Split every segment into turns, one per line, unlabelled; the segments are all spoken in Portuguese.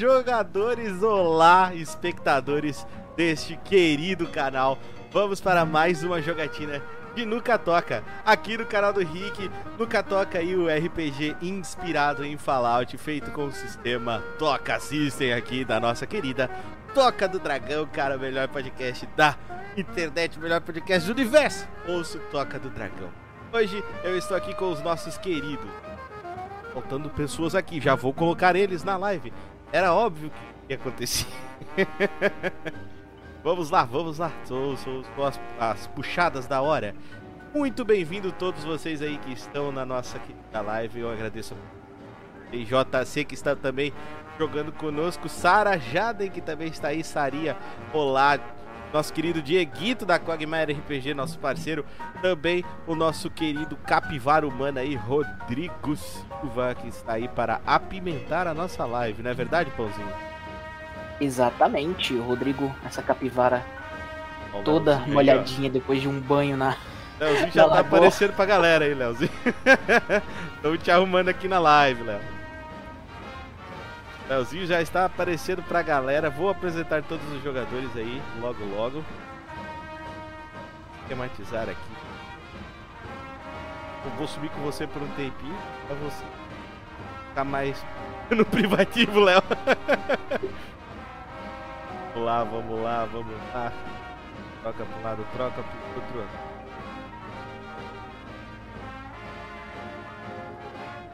Jogadores! Olá, espectadores deste querido canal. Vamos para mais uma jogatina de Nuca Toca, aqui no canal do Rick. Nuca Toca aí o RPG inspirado em Fallout, feito com o sistema Toca System aqui da nossa querida Toca do Dragão, cara, melhor podcast da internet, melhor podcast do universo. Ouço Toca do Dragão. Hoje eu estou aqui com os nossos queridos. Faltando pessoas aqui, já vou colocar eles na live. Era óbvio que ia acontecer. vamos lá, vamos lá. São, são, são as, as, puxadas da hora. Muito bem-vindo todos vocês aí que estão na nossa querida live. Eu agradeço a JC que está também jogando conosco. Sara Jaden que também está aí. Saria, olá nosso querido Dieguito da Quagmire RPG, nosso parceiro, também o nosso querido capivara humano aí, Rodrigo Silva, que está aí para apimentar a nossa live, não é verdade, Pãozinho?
Exatamente, Rodrigo, essa capivara toda molhadinha aí, depois de um banho na.
Leozinho já na tá lagoa. aparecendo pra galera aí, Leozinho. Estamos te arrumando aqui na live, Léo. Leozinho já está aparecendo pra galera. Vou apresentar todos os jogadores aí logo logo. Vou esquematizar aqui. Eu vou subir com você por um tempinho pra você ficar mais no privativo, Léo. vamos lá, vamos lá, vamos lá. Troca para um lado, troca pro outro.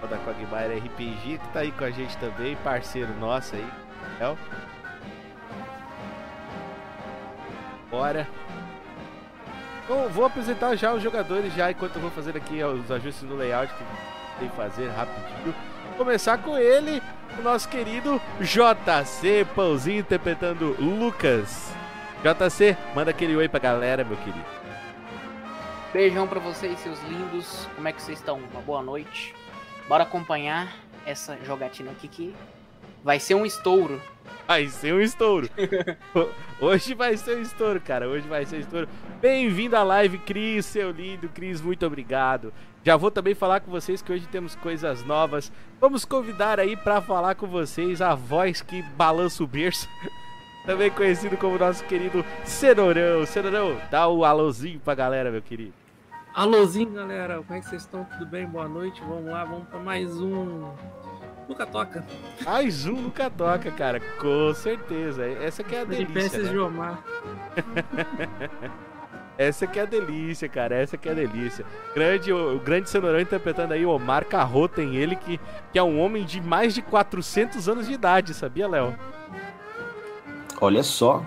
Da Quagmire RPG, que tá aí com a gente também, parceiro nosso aí, El. Bora. Bom, vou apresentar já os jogadores já, enquanto eu vou fazer aqui os ajustes no layout que tem que fazer rapidinho. Começar com ele, o nosso querido JC Pãozinho interpretando Lucas. JC, manda aquele oi pra galera, meu querido.
Beijão pra vocês, seus lindos. Como é que vocês estão? Uma boa noite. Bora acompanhar essa jogatina aqui que vai ser um estouro.
Vai ser um estouro. Hoje vai ser um estouro, cara. Hoje vai ser um estouro. Bem-vindo à live, Cris, seu lindo. Cris, muito obrigado. Já vou também falar com vocês que hoje temos coisas novas. Vamos convidar aí para falar com vocês a voz que balança o berço. também conhecido como nosso querido Cenourão. Cenourão, dá o alôzinho pra galera, meu querido.
Alôzinho, galera, como é que vocês estão? Tudo bem? Boa noite. Vamos lá, vamos para mais um Nunca Toca.
Mais um Nunca Toca, cara, com certeza. Essa que é a delícia. Né?
de Omar.
Essa que é a delícia, cara. Essa que é a delícia. Grande, o, o grande cenourão interpretando aí Omar Carro tem ele que, que é um homem de mais de 400 anos de idade, sabia, Léo?
Olha só,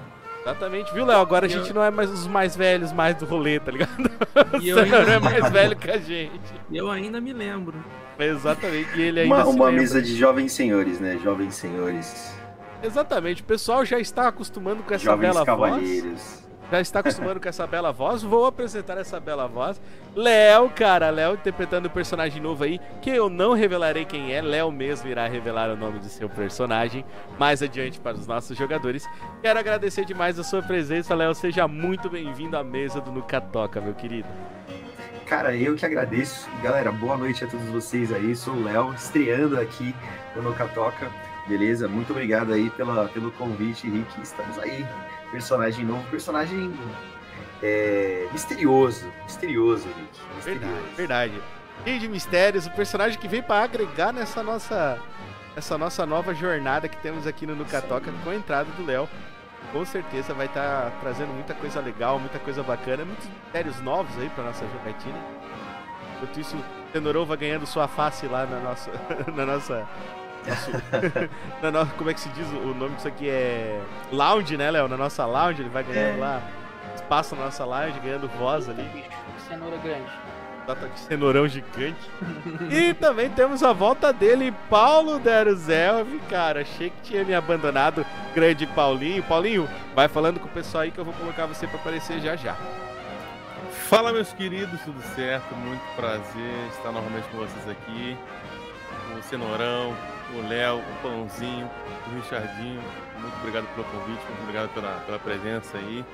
Exatamente, viu, Léo? Agora a gente não é mais os mais velhos mais do rolê, tá ligado? E eu ainda... não é mais velho que a gente.
E eu ainda me lembro.
Exatamente, e ele ainda
Uma, uma mesa de jovens senhores, né? Jovens senhores.
Exatamente, o pessoal já está acostumando com essa jovens bela cavalheiros. voz já está acostumando com essa bela voz. Vou apresentar essa bela voz. Léo, cara, Léo interpretando o personagem novo aí, que eu não revelarei quem é. Léo mesmo irá revelar o nome de seu personagem mais adiante para os nossos jogadores. Quero agradecer demais a sua presença, Léo. Seja muito bem-vindo à mesa do Nuca Toca, meu querido.
Cara, eu que agradeço. Galera, boa noite a todos vocês aí. Sou o Léo, estreando aqui no Nuca Toca. Beleza? Muito obrigado aí pela, pelo convite, Rick. Estamos aí personagem novo, personagem é, misterioso. Misterioso, Rick.
Misterioso. Verdade, verdade. Cheio de mistérios, o personagem que vem para agregar nessa nossa, essa nossa nova jornada que temos aqui no Nucatoca com a entrada do Léo. Com certeza vai estar tá trazendo muita coisa legal, muita coisa bacana, muitos mistérios novos aí para nossa jogatina. Enquanto isso, vai ganhando sua face lá na nossa, na nossa na nossa, como é que se diz o nome disso aqui? É. Lounge, né, Léo? Na nossa lounge, ele vai ganhando é. lá espaço na nossa lounge, ganhando voz ali.
Cenoura grande.
Tá de cenourão gigante. e também temos a volta dele, Paulo Deruzelv, cara. Achei que tinha me abandonado. Grande Paulinho. Paulinho, vai falando com o pessoal aí que eu vou colocar você para aparecer já já.
Fala, meus queridos, tudo certo? Muito prazer estar novamente com vocês aqui. O Cenourão, o Léo, o Pãozinho, o Richardinho. Muito obrigado pelo convite, muito obrigado pela, pela presença aí.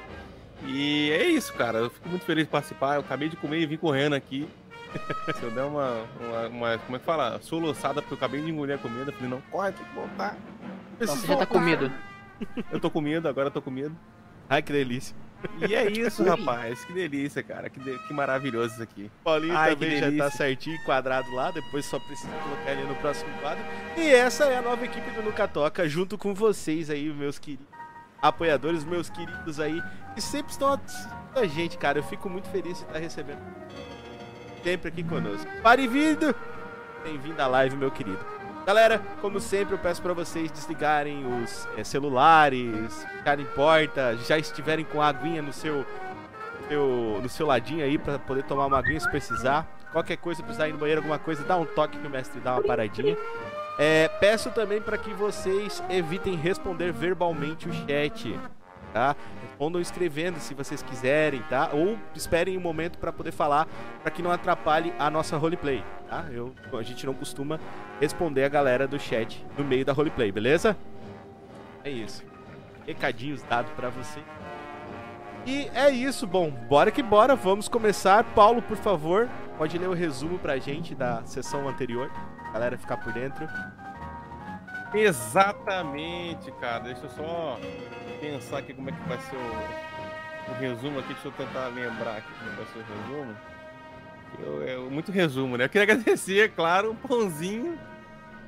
E é isso, cara. Eu fico muito feliz de participar. Eu acabei de comer e vim correndo aqui. Se eu der uma, uma, uma- Como é que fala? Soluçada porque eu acabei de engolir a comida. Eu falei, não, corre, tem que voltar.
Você já tá com medo.
Eu tô com medo, agora eu tô com medo.
Ai, que delícia.
E é isso, rapaz. Que delícia, cara. Que, de- que maravilhoso isso aqui.
Paulinho
Ai,
também já tá certinho, quadrado lá, depois só precisa colocar ele no próximo quadro. E essa é a nova equipe do Nuca Toca, junto com vocês aí, meus queridos apoiadores, meus queridos aí, que sempre estão a gente, cara. Eu fico muito feliz de estar recebendo sempre aqui conosco. Pare vindo! Bem-vindo à live, meu querido. Galera, como sempre, eu peço pra vocês desligarem os eh, celulares, ficarem em porta, já estiverem com a aguinha no seu seu- no seu ladinho aí pra poder tomar uma aguinha se precisar. Qualquer coisa, precisar ir no banheiro, alguma coisa, dá um toque que o mestre dá uma paradinha. É, peço também para que vocês evitem responder verbalmente o chat, tá? Respondam escrevendo se vocês quiserem, tá? Ou esperem um momento para poder falar, para que não atrapalhe a nossa roleplay, tá? Eu, a gente não costuma responder a galera do chat no meio da roleplay, beleza? É isso. Recadinhos dados para você. E é isso, bom, bora que bora, vamos começar. Paulo, por favor, pode ler o resumo pra gente da sessão anterior, a galera ficar por dentro.
Exatamente, cara. Deixa eu só pensar aqui como é que vai ser o, o resumo aqui. Deixa eu tentar lembrar aqui como vai ser o resumo. Eu, é muito resumo, né? Eu queria agradecer, é claro, o Pãozinho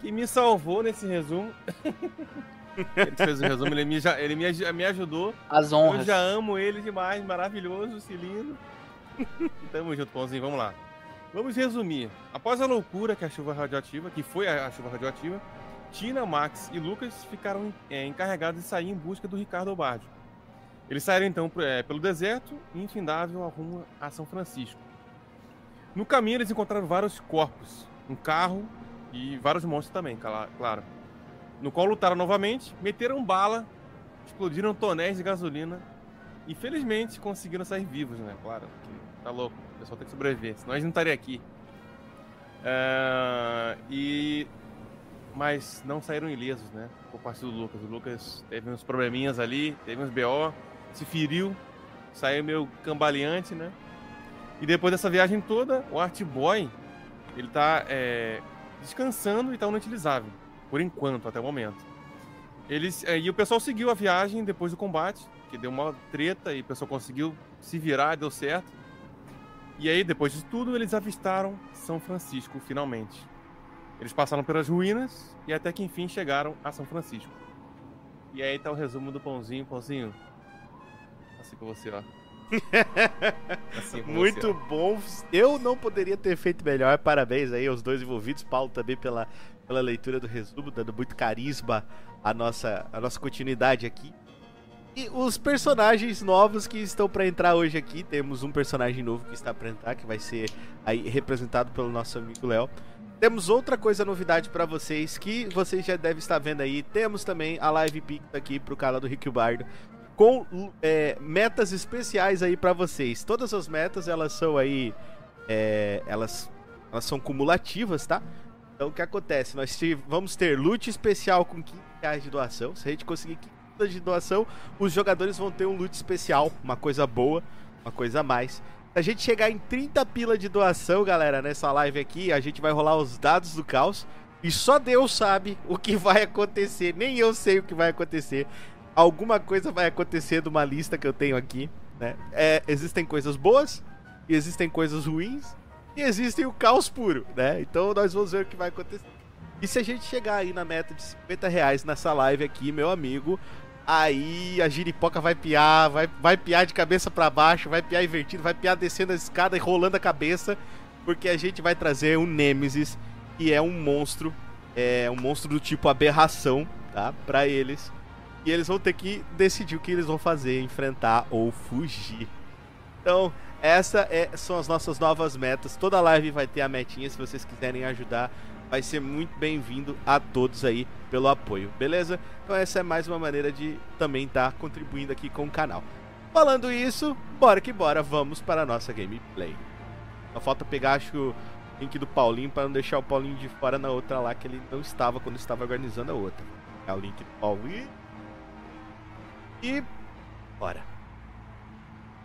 que me salvou nesse resumo. ele fez o resumo, ele me, já- ele me, me ajudou.
As
Eu
honras.
já amo ele demais, maravilhoso, cilindro. Tamo junto, Pãozinho, vamos lá. Vamos resumir. Após a loucura que a chuva radioativa, que foi a, a chuva radioativa, Tina, Max e Lucas ficaram é, encarregados de sair em busca do Ricardo Bardio. Eles saíram então é, pelo deserto e infindável rumo a São Francisco. No caminho eles encontraram vários corpos, um carro e vários monstros também, claro. No qual lutaram novamente, meteram bala, explodiram tonéis de gasolina e felizmente conseguiram sair vivos, né? Claro, tá louco, o pessoal tem que sobreviver, senão eles não estariam aqui. É, e mas não saíram ilesos, né? Por parte do Lucas. O Lucas teve uns probleminhas ali, teve uns BO, se feriu, saiu meio cambaleante, né? E depois dessa viagem toda, o Art Boy, ele tá é, descansando e tá inutilizável, por enquanto, até o momento. Eles, é, e o pessoal seguiu a viagem depois do combate, que deu uma treta e o pessoal conseguiu se virar, deu certo. E aí, depois disso tudo, eles avistaram São Francisco, finalmente. Eles passaram pelas ruínas e até que enfim chegaram a São Francisco. E aí tá o resumo do pãozinho, pãozinho. Assim com você, ó. Assim com
Muito
você,
bom. Eu não poderia ter feito melhor. Parabéns aí aos dois envolvidos. Paulo também pela, pela leitura do resumo, dando muito carisma à nossa, à nossa continuidade aqui. E os personagens novos que estão pra entrar hoje aqui. Temos um personagem novo que está pra entrar, que vai ser aí representado pelo nosso amigo Léo. Temos outra coisa novidade pra vocês que vocês já devem estar vendo aí. Temos também a Live Pix aqui pro canal do Rick Bardo com é, metas especiais aí pra vocês. Todas as metas elas são aí, é, elas, elas são cumulativas, tá? Então o que acontece? Nós vamos ter loot especial com 15 reais de doação. Se a gente conseguir 15 reais de doação, os jogadores vão ter um loot especial, uma coisa boa, uma coisa a mais. A gente chegar em 30 pila de doação, galera, nessa live aqui, a gente vai rolar os dados do caos. E só Deus sabe o que vai acontecer. Nem eu sei o que vai acontecer alguma coisa vai acontecer de uma lista que eu tenho aqui, né? É, existem coisas boas, e existem coisas ruins, e existem o caos puro, né? Então nós vamos ver o que vai acontecer. E se a gente chegar aí na meta de 50 reais nessa live aqui, meu amigo, aí a giripoca vai piar, vai, vai piar de cabeça pra baixo, vai piar invertido, vai piar descendo a escada e rolando a cabeça, porque a gente vai trazer um Nemesis, que é um monstro, é um monstro do tipo aberração, tá? Pra eles. E eles vão ter que decidir o que eles vão fazer, enfrentar ou fugir. Então, essa é, são as nossas novas metas. Toda live vai ter a metinha, se vocês quiserem ajudar. Vai ser muito bem-vindo a todos aí pelo apoio, beleza? Então essa é mais uma maneira de também estar contribuindo aqui com o canal. Falando isso, bora que bora, vamos para a nossa gameplay. Só falta pegar, acho o link do Paulinho para não deixar o Paulinho de fora na outra lá que ele não estava quando estava organizando a outra. É o link do Paulinho. E bora.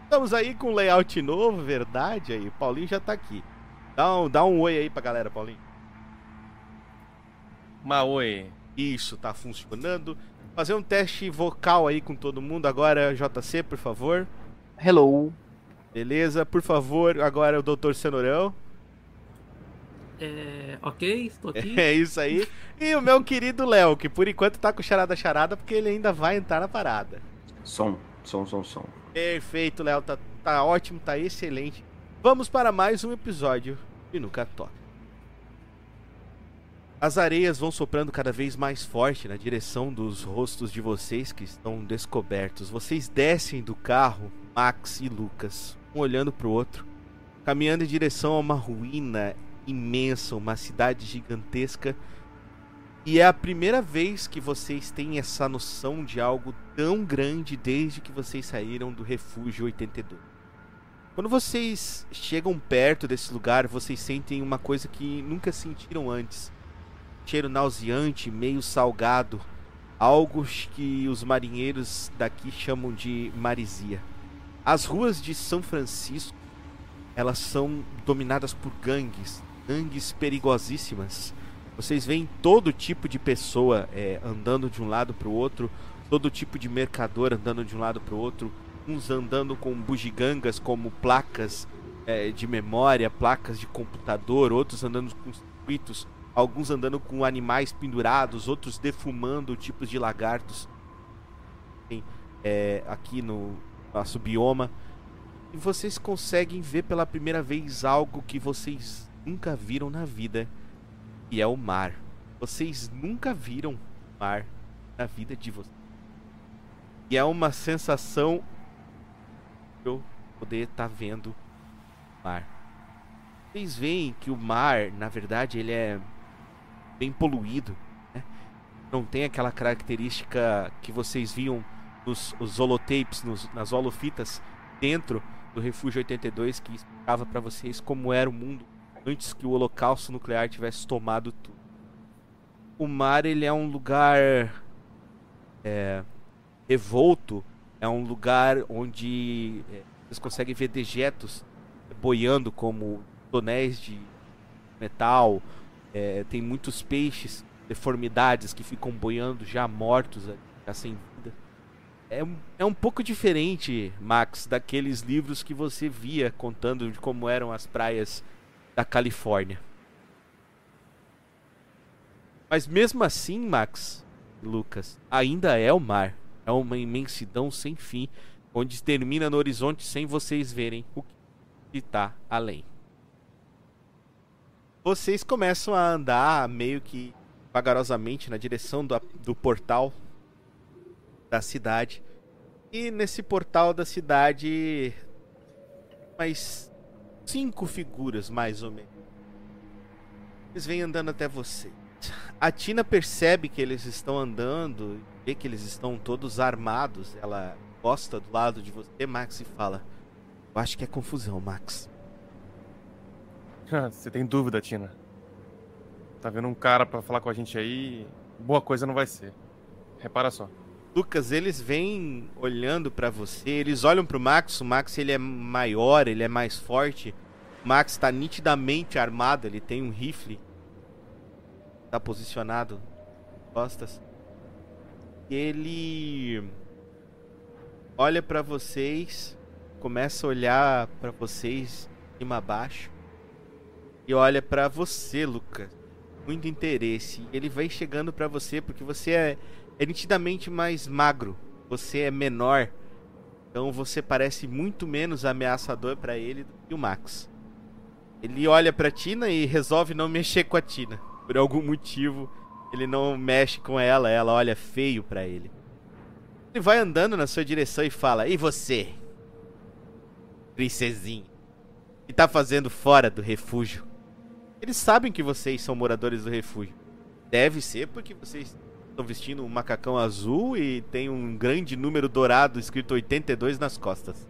Estamos aí com layout novo, verdade aí. O Paulinho já tá aqui. Dá um, dá um oi aí pra galera, Paulinho.
Maoi.
Isso, tá funcionando. Fazer um teste vocal aí com todo mundo agora, JC, por favor.
Hello.
Beleza, por favor, agora o Dr. Cenourão.
É, ok, estou aqui.
É isso aí. E o meu querido Léo, que por enquanto tá com charada charada, porque ele ainda vai entrar na parada.
Som, som, som, som.
Perfeito, Léo, tá, tá ótimo, tá excelente. Vamos para mais um episódio de Nunca Toca. As areias vão soprando cada vez mais forte na direção dos rostos de vocês que estão descobertos. Vocês descem do carro, Max e Lucas, um olhando para o outro, caminhando em direção a uma ruína imensa, uma cidade gigantesca. E é a primeira vez que vocês têm essa noção de algo tão grande desde que vocês saíram do Refúgio 82. Quando vocês chegam perto desse lugar, vocês sentem uma coisa que nunca sentiram antes. Cheiro nauseante, meio salgado, algo que os marinheiros daqui chamam de marisia. As ruas de São Francisco, elas são dominadas por gangues, gangues perigosíssimas. Vocês veem todo tipo de pessoa é, andando de um lado para o outro, todo tipo de mercador andando de um lado para o outro, uns andando com bugigangas como placas é, de memória, placas de computador, outros andando com circuitos, alguns andando com animais pendurados, outros defumando tipos de lagartos é, aqui no nosso bioma. E vocês conseguem ver pela primeira vez algo que vocês nunca viram na vida, que é o mar. Vocês nunca viram mar na vida de vocês. E é uma sensação eu poder estar tá vendo o mar. Vocês veem que o mar, na verdade, ele é bem poluído. Né? Não tem aquela característica que vocês viam nos os holotapes, nos, nas holofitas dentro do Refúgio 82 que explicava para vocês como era o mundo antes que o holocausto nuclear tivesse tomado tudo. O mar ele é um lugar é, revolto, é um lugar onde é, vocês conseguem ver dejetos boiando como tonéis de metal, é, tem muitos peixes, deformidades que ficam boiando já mortos, já sem vida. É, é um pouco diferente, Max, daqueles livros que você via contando de como eram as praias da Califórnia. Mas mesmo assim, Max, Lucas, ainda é o mar. É uma imensidão sem fim, onde termina no horizonte sem vocês verem o que está além. Vocês começam a andar meio que vagarosamente na direção do, do portal da cidade. E nesse portal da cidade, mais cinco figuras, mais ou menos. Eles vêm andando até você. A Tina percebe que eles estão andando, vê que eles estão todos armados. Ela gosta do lado de você, Max, e fala: Eu acho que é confusão, Max.
Você tem dúvida, Tina? Tá vendo um cara para falar com a gente aí? Boa coisa não vai ser. Repara só.
Lucas, eles vêm olhando para você, eles olham pro Max, o Max ele é maior, ele é mais forte. O Max tá nitidamente armado, ele tem um rifle. Tá posicionado costas. Ele olha para vocês, começa a olhar para vocês de cima a baixo. E olha para você, Lucas. Muito interesse. Ele vai chegando para você porque você é é nitidamente mais magro. Você é menor. Então você parece muito menos ameaçador para ele do que o Max. Ele olha pra Tina e resolve não mexer com a Tina. Por algum motivo, ele não mexe com ela, ela olha feio para ele. Ele vai andando na sua direção e fala: E você? Princesinha. Que tá fazendo fora do refúgio? Eles sabem que vocês são moradores do refúgio. Deve ser porque vocês estão vestindo um macacão azul e tem um grande número dourado escrito 82 nas costas.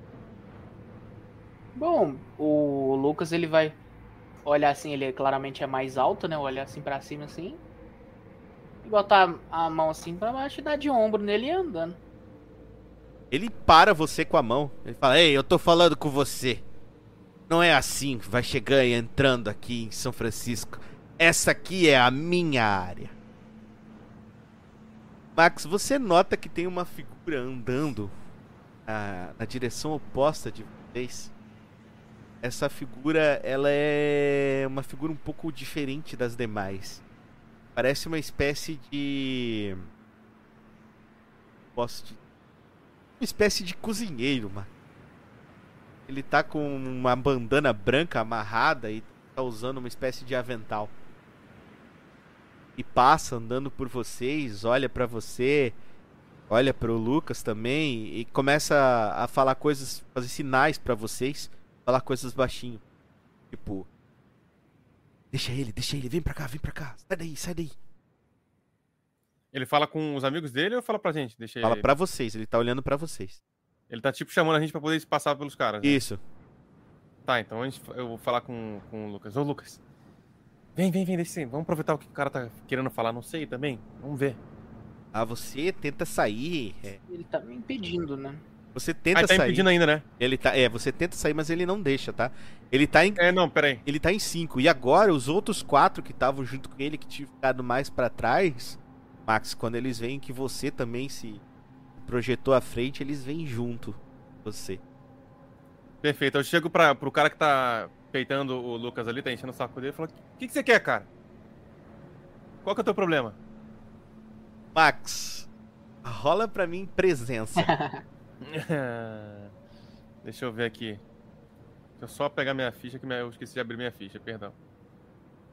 Bom, o Lucas ele vai olhar assim, ele claramente é mais alto, né? Olhar assim para cima assim. E botar a mão assim para baixo e dar de ombro nele e andando.
Ele para você com a mão. Ele fala: "Ei, eu tô falando com você. Não é assim que vai chegando e entrando aqui em São Francisco. Essa aqui é a minha área. Max, você nota que tem uma figura andando na, na direção oposta de vocês. Essa figura, ela é uma figura um pouco diferente das demais. Parece uma espécie de. Posso te... Uma espécie de cozinheiro, mano. Ele tá com uma bandana branca amarrada e tá usando uma espécie de avental. E passa andando por vocês, olha pra você, olha pro Lucas também e começa a falar coisas, fazer sinais pra vocês, falar coisas baixinho. Tipo, deixa ele, deixa ele, vem pra cá, vem pra cá. Sai daí, sai daí.
Ele fala com os amigos dele ou fala pra gente? Deixa
Fala
ele...
pra vocês, ele tá olhando pra vocês.
Ele tá tipo chamando a gente pra poder se passar pelos caras. né?
Isso.
Tá, então a gente- eu vou falar com, com o Lucas. Ô, Lucas. Vem, vem, vem, deixa. Vamos aproveitar o que o cara tá querendo falar. Não sei também. Vamos ver.
Ah, você tenta sair. é,
Ele tá me impedindo, né?
Você
Ah,
tenta
ele tá
sair.
impedindo ainda, né?
Ele tá, é, você tenta sair, mas ele não deixa, tá? Ele tá em
É, não, peraí.
ele tá em 5. E agora, os outros quatro que estavam junto com ele, que tinham ficado mais pra trás, Max, quando eles veem que você também se projetou à frente, eles vêm junto. Você.
Perfeito. Eu chego pra, pro cara que tá peitando o Lucas ali, tá enchendo o saco dele e falo: O que, que você quer, cara? Qual que é o teu problema?
Max, rola pra mim presença.
Deixa eu ver aqui. Deixa eu só pegar minha ficha, que eu esqueci de abrir minha ficha, perdão.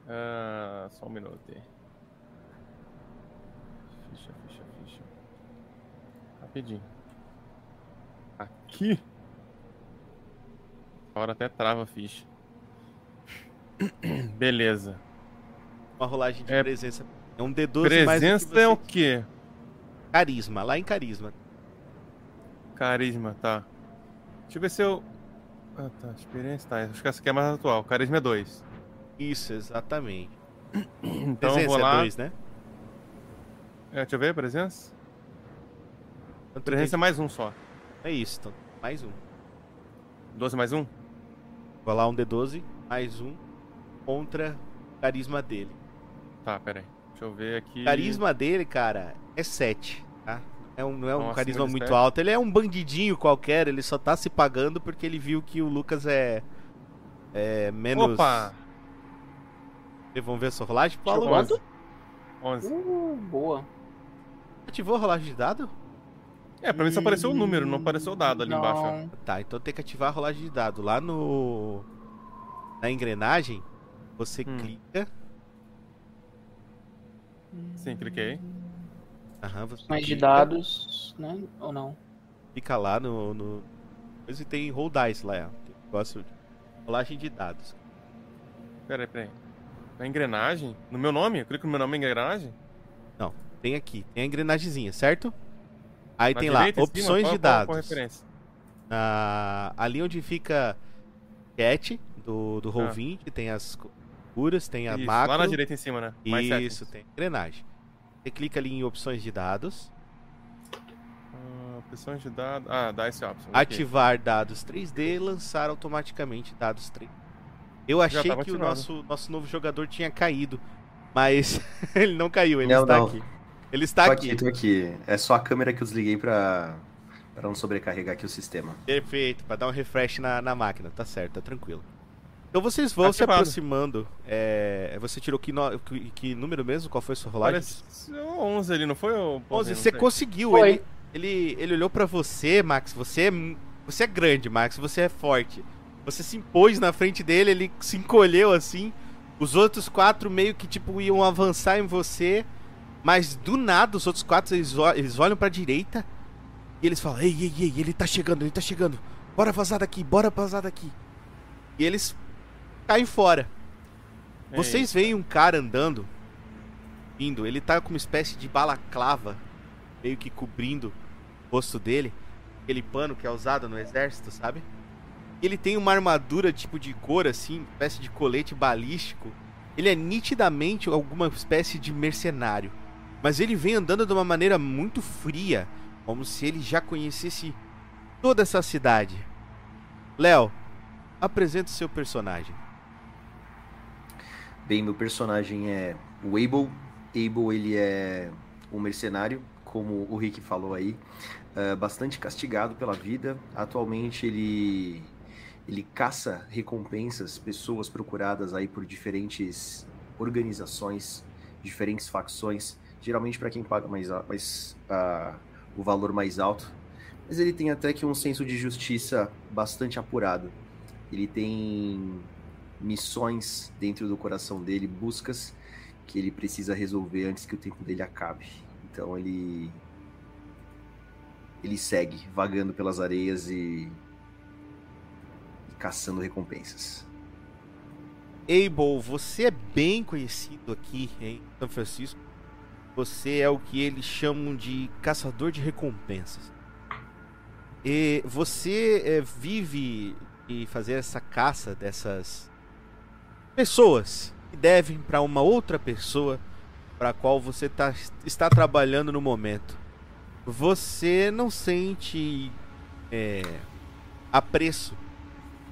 Ah, só um minuto aí. Ficha, ficha. Rapidinho. Aqui. A hora até trava a ficha. Beleza.
Uma rolagem de
É-
presença. É um D12 mais do que
Presença é o quê?
Carisma, lá em carisma.
Carisma, tá. Deixa eu ver se eu. Ah, tá. Experiência, tá. Acho que essa aqui é mais atual. Carisma é 2.
Isso, exatamente.
Então
presença
vou
é
lá.
dois, né?
É, deixa eu ver, presença.
Quanto
Presença é mais um só.
É isso, então. Mais um.
12 mais um?
Vou lá um D12, mais um contra o carisma dele.
Tá, pera aí. Deixa eu ver aqui.
O carisma dele, cara, é 7, tá? É um, não é um
Então,
carisma muito
sete.
alto. Ele é um bandidinho qualquer, ele só tá se pagando porque ele viu que o Lucas é. É menos.
Opa!
Vamos ver a sua rolagem, Paulo?
Quanto?
11.
Uh, boa.
Ativou a rolagem de dado?
É, pra mim só apareceu o número, não apareceu o dado ali
Não.
embaixo.
Tá, então tem que ativar a rolagem de dado. Lá no. Na engrenagem, você
Hum.
clica.
Sim, cliquei.
Aham, você
Mais de
clica,
dados, né? Ou não?
Clica lá no. no... Depois tem roll dice lá, ó. Tem negócio de rolagem de dados.
Pera aí, pera aí. Na engrenagem? No meu nome? Eu clico no meu nome em engrenagem?
Tem aqui, tem a engrenagemzinha, certo? Aí
Na
tem lá,
direita, cima?
opções
Qual-
de
qual- qual
dados.
referência?
Ah, ali onde fica cat do, do
Ah.
Roll20, tem as curas, tem a
Isso,
macro.
lá na direita em cima, né? Mais.
Isso, tem engrenagem. Você clica ali em opções de dados,
Ah, opções de dados. Ah, dá esse option.
ativar dados 3D, lançar automaticamente dados 3D. Eu achei que o nosso, nosso novo jogador tinha caído, mas ele não caiu, ele
Não,
está
não.
aqui. Ele está
tô
aqui.
aqui, tô aqui. É só a câmera que eu desliguei pra, pra não sobrecarregar aqui o sistema.
Perfeito, pra dar um refresh na, na máquina, tá certo, tá tranquilo. Então vocês vão se
Ativado.
aproximando. é, você tirou que, no- que- que número mesmo? Qual foi a sua rolagem?
Pareceu 11 ali, não foi? ô,
11,
Paulinho?
você conseguiu.
Foi.
Ele, ele, ele olhou pra você, Max. Você é, você é grande, Max. Você é forte. Você se impôs na frente dele, ele se encolheu assim. Os outros quatro meio que tipo iam avançar em você. Mas do nada, os outros quatro eles, eles olham pra direita e eles falam: Ei, ei, ei, ele tá chegando, ele tá chegando. Bora vazar daqui, bora vazar daqui. E eles caem fora. Vocês veem um cara andando, indo, ele tá com uma espécie de balaclava, meio que cobrindo o rosto dele, aquele pano que é usado no exército, sabe? Ele tem uma armadura tipo de cor assim, espécie de colete balístico. Ele é nitidamente alguma espécie de mercenário, mas ele vem andando de uma maneira muito fria, como se ele já conhecesse toda essa cidade. Léo, apresente seu personagem.
Bem, meu personagem é o Abel. Abel, ele é um mercenário, como o Rick falou aí, uh, bastante castigado pela vida. Atualmente ele ele caça recompensas, pessoas procuradas aí por diferentes organizações, diferentes facções, geralmente para quem paga mais, mais uh, o valor mais alto. Mas ele tem até que um senso de justiça bastante apurado. Ele tem missões dentro do coração dele, buscas que ele precisa resolver antes que o tempo dele acabe. Então ele ele segue vagando pelas areias e, e caçando recompensas.
Abel, você é bem conhecido aqui em São Francisco. Você é o que eles chamam de caçador de recompensas. E você é, vive e fazer essa caça dessas pessoas que devem para uma outra pessoa para a qual você tá, está trabalhando no momento. Você não sente é, apreço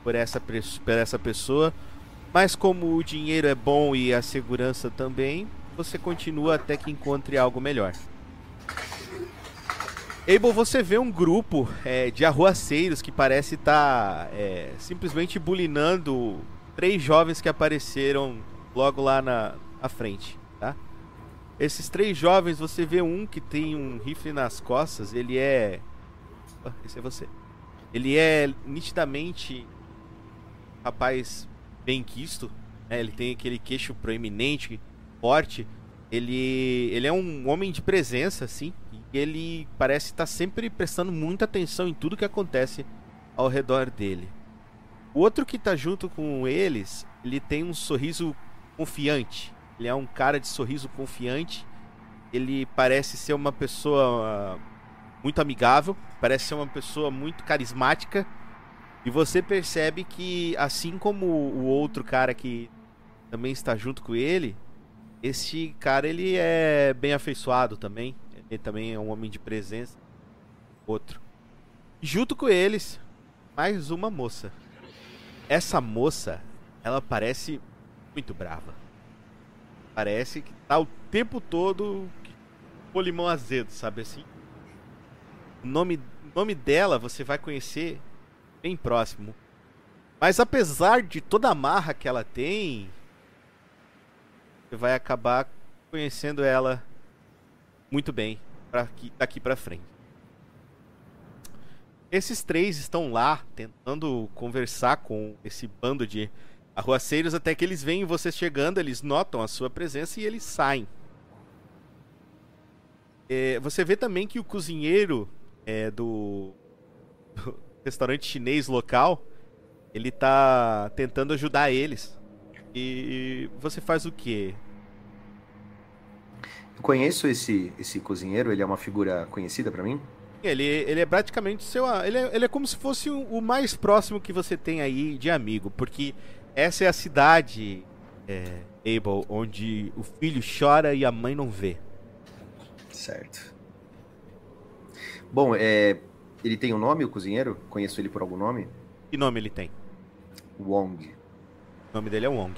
por essa, por essa pessoa, mas como o dinheiro é bom e a segurança também, você continua até que encontre algo melhor. Abel, você vê um grupo é, de arruaceiros que parece estar tá, é, simplesmente bulinando três jovens que apareceram logo lá na, na frente, tá? Esses três jovens, você vê um que tem um rifle nas costas, ele é... Oh, esse é você. Ele é nitidamente rapaz bem quisto, né? ele tem aquele queixo proeminente, Ele, ele é um homem de presença, assim, ele parece estar sempre prestando muita atenção em tudo que acontece ao redor dele. O outro que está junto com eles, ele tem um sorriso confiante. Ele é um cara de sorriso confiante. Ele parece ser uma pessoa muito amigável, parece ser uma pessoa muito carismática. E você percebe que, assim como o outro cara que também está junto com ele, esse cara ele é bem afeiçoado também. Ele também é um homem de presença. Outro. Junto com eles, mais uma moça. Essa moça, ela parece muito brava. Parece que tá o tempo todo com limão azedo, sabe assim? O nome, nome dela você vai conhecer bem próximo. Mas apesar de toda a marra que ela tem, você vai acabar conhecendo ela muito bem pra, daqui para frente. Esses três estão lá tentando conversar com esse bando de arruaceiros até que eles veem você chegando, eles notam a sua presença e eles saem. É, você vê também que o cozinheiro é, do, do, restaurante chinês local ele tá tentando ajudar eles. E você faz o quê?
Eu conheço esse, esse cozinheiro, ele é uma figura conhecida para mim?
Ele, ele é praticamente seu. Ele é, ele é como se fosse o, mais próximo que você tem aí de amigo, porque essa é a cidade, é, Abel, onde o filho chora e a mãe não vê.
Certo. Bom, é, ele tem um nome, o cozinheiro? Conheço ele por algum nome?
Que nome ele tem?
Wong.
Nome dele é Wong.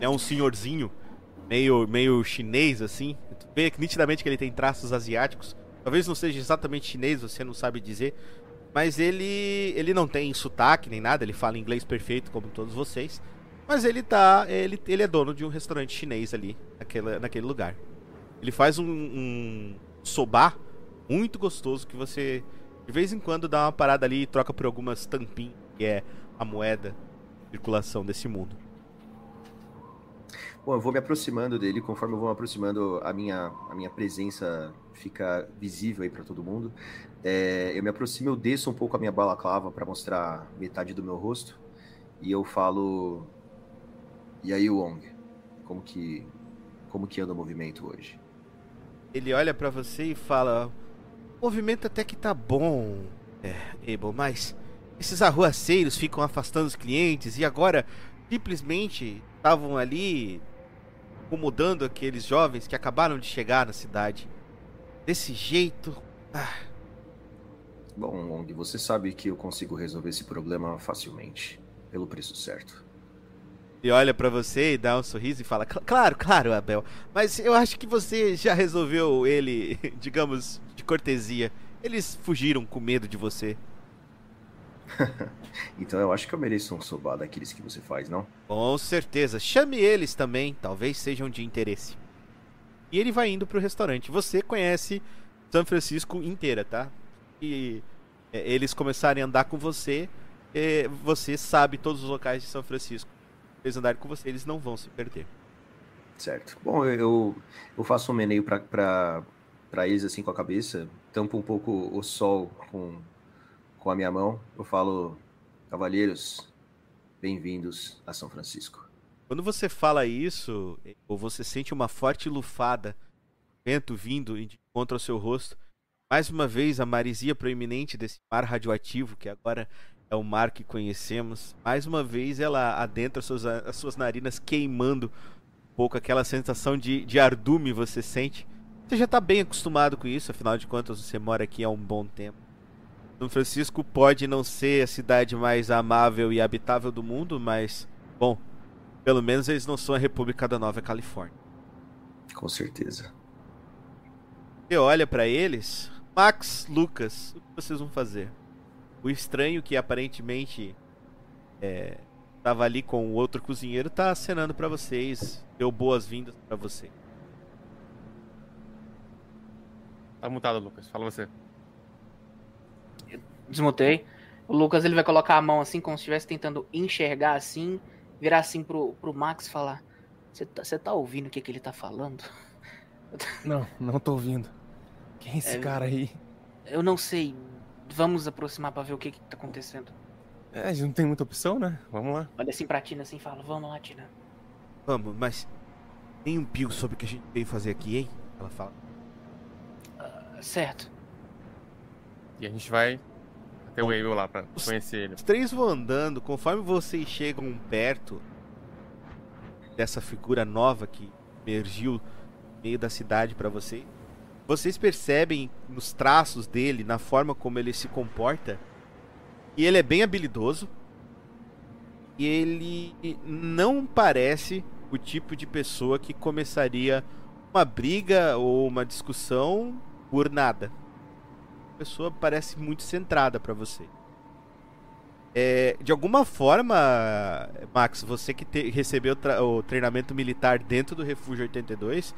É um senhorzinho meio, meio chinês, assim. Tu vê nitidamente que ele tem traços asiáticos. Talvez não seja exatamente chinês, você não sabe dizer. Mas ele ele não tem sotaque nem nada, ele fala inglês perfeito como todos vocês. Mas ele tá. Ele, ele é dono de um restaurante chinês ali, naquele, naquele lugar. Ele faz um, um soba muito gostoso que você de vez em quando dá uma parada ali e troca por algumas tampinhas, que é a moeda circulação desse mundo.
Bom, eu vou me aproximando dele, conforme eu vou me aproximando, a minha, a minha presença fica visível aí para todo mundo. É, eu me aproximo, eu desço um pouco a minha balaclava para mostrar metade do meu rosto e eu falo: "E aí, Wong, como que como que anda o movimento hoje?"
Ele olha para você e fala: "O movimento até que tá bom, é, Abel, mas esses arruaceiros ficam afastando os clientes e agora simplesmente estavam ali incomodando aqueles jovens que acabaram de chegar na cidade. Desse jeito. Ah.
Bom, Wong, você sabe que eu consigo resolver esse problema facilmente. pelo preço certo.
E olha pra você e dá um sorriso e fala: Claro, claro, Abel. Mas eu acho que você já resolveu ele, digamos, de cortesia. Eles fugiram com medo de você.
então eu acho que eu mereço um sobá daqueles que você faz, não?
Com certeza. Chame eles também, talvez sejam de interesse. E ele vai indo pro restaurante. Você conhece São Francisco inteira, tá? E é, eles começarem a andar com você, é, você sabe todos os locais de São Francisco. Eles andarem com você, eles não vão se perder.
Certo. Bom, eu, eu faço um meneio pra, pra, pra eles assim com a cabeça, tampo um pouco o sol com, com a minha mão. Eu falo, cavalheiros, bem-vindos a São Francisco.
Quando você fala isso, ou você sente uma forte lufada, vento vindo contra o seu rosto, mais uma vez a marisia proeminente desse mar radioativo, que agora é o mar que conhecemos, mais uma vez ela adentra as suas, as suas narinas queimando um pouco aquela sensação de, de ardume você sente. Você já está bem acostumado com isso, afinal de contas você mora aqui há um bom tempo. São Francisco pode não ser a cidade mais amável e habitável do mundo, mas, bom, pelo menos eles não são a República da Nova Califórnia.
Com certeza.
Você olha para eles, Max, Lucas, o que vocês vão fazer? O estranho que aparentemente estava é, ali com o outro cozinheiro tá acenando para vocês, deu boas-vindas para você.
Tá mutado, Lucas. Fala você.
Desmutei. O Lucas ele vai colocar a mão assim, como se estivesse tentando enxergar assim, virar assim pro, pro Max e falar: Você tá, tá ouvindo o que, que ele tá falando?
Não, não tô ouvindo. Quem é esse é, cara aí?
Eu não sei. Vamos aproximar para ver o que, que tá acontecendo.
É, a gente não tem muita opção, né? Vamos lá.
Olha assim pra Tina assim e fala: Vamos lá, Tina.
Vamos, mas tem um pio sobre o que a gente veio fazer aqui, hein? Ela fala.
Uh, certo.
E a gente vai até o lá pra os, conhecer ele.
Os três vão andando, conforme vocês chegam perto dessa figura nova que emergiu no meio da cidade para vocês vocês percebem nos traços dele, na forma como ele se comporta, e ele é bem habilidoso. E ele não parece o tipo de pessoa que começaria uma briga ou uma discussão por nada. Pessoa parece muito centrada para você. É, de alguma forma, Max, você que te, recebeu o treinamento militar dentro do Refúgio 82,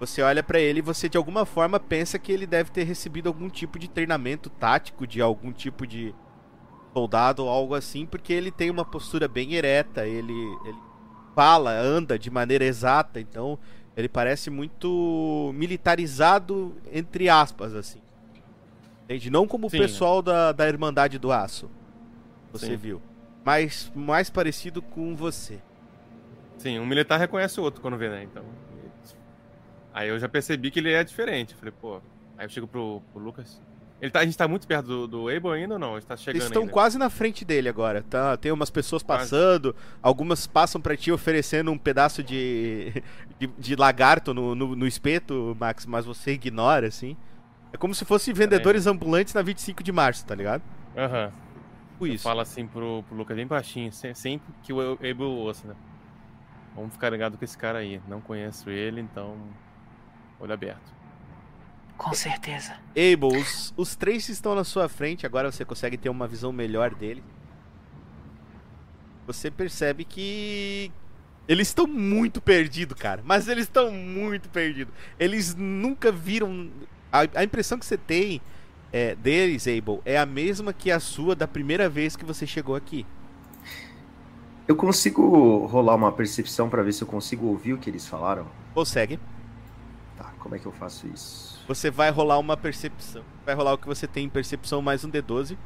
você olha para ele e você de alguma forma pensa que ele deve ter recebido algum tipo de treinamento tático de algum tipo de soldado ou algo assim, porque ele tem uma postura bem ereta, ele, ele fala, anda de maneira exata, então ele parece muito militarizado, entre aspas, assim. Entende? Não como Sim, o pessoal né? da, da Irmandade do Aço, você Sim. viu, mas mais parecido com você.
Sim, um militar reconhece o outro quando vê, né? Então. Aí eu já percebi que ele é diferente. falei, pô. Aí eu chego pro, pro Lucas. Ele tá, a gente tá muito perto do, do Abel ainda ou não? A gente tá chegando
Eles estão
ainda.
quase na frente dele agora, tá? Tem umas pessoas passando, quase. algumas passam para ti oferecendo um pedaço de, de, de lagarto no, no, no, espeto, Max, mas você ignora, assim. É como se fossem vendedores ambulantes na 25 de março, tá ligado?
Aham. Uhum. Isso. Fala assim pro, pro Lucas bem baixinho, sempre que o Abel ouça, né? Vamos ficar ligado com esse cara aí. Não conheço ele, então olho aberto.
Com certeza.
Abel, os, os três estão na sua frente, agora você consegue ter uma visão melhor dele. Você percebe que eles estão muito perdidos, cara. Mas eles estão muito perdidos. Eles nunca viram. A, a impressão que você tem é, deles, Abel, é a mesma que a sua da primeira vez que você chegou aqui.
Eu consigo rolar uma percepção para ver se eu consigo ouvir o que eles falaram?
Consegue.
Como é que eu faço isso?
Você vai rolar uma percepção. Vai rolar o que você tem em percepção mais um D12.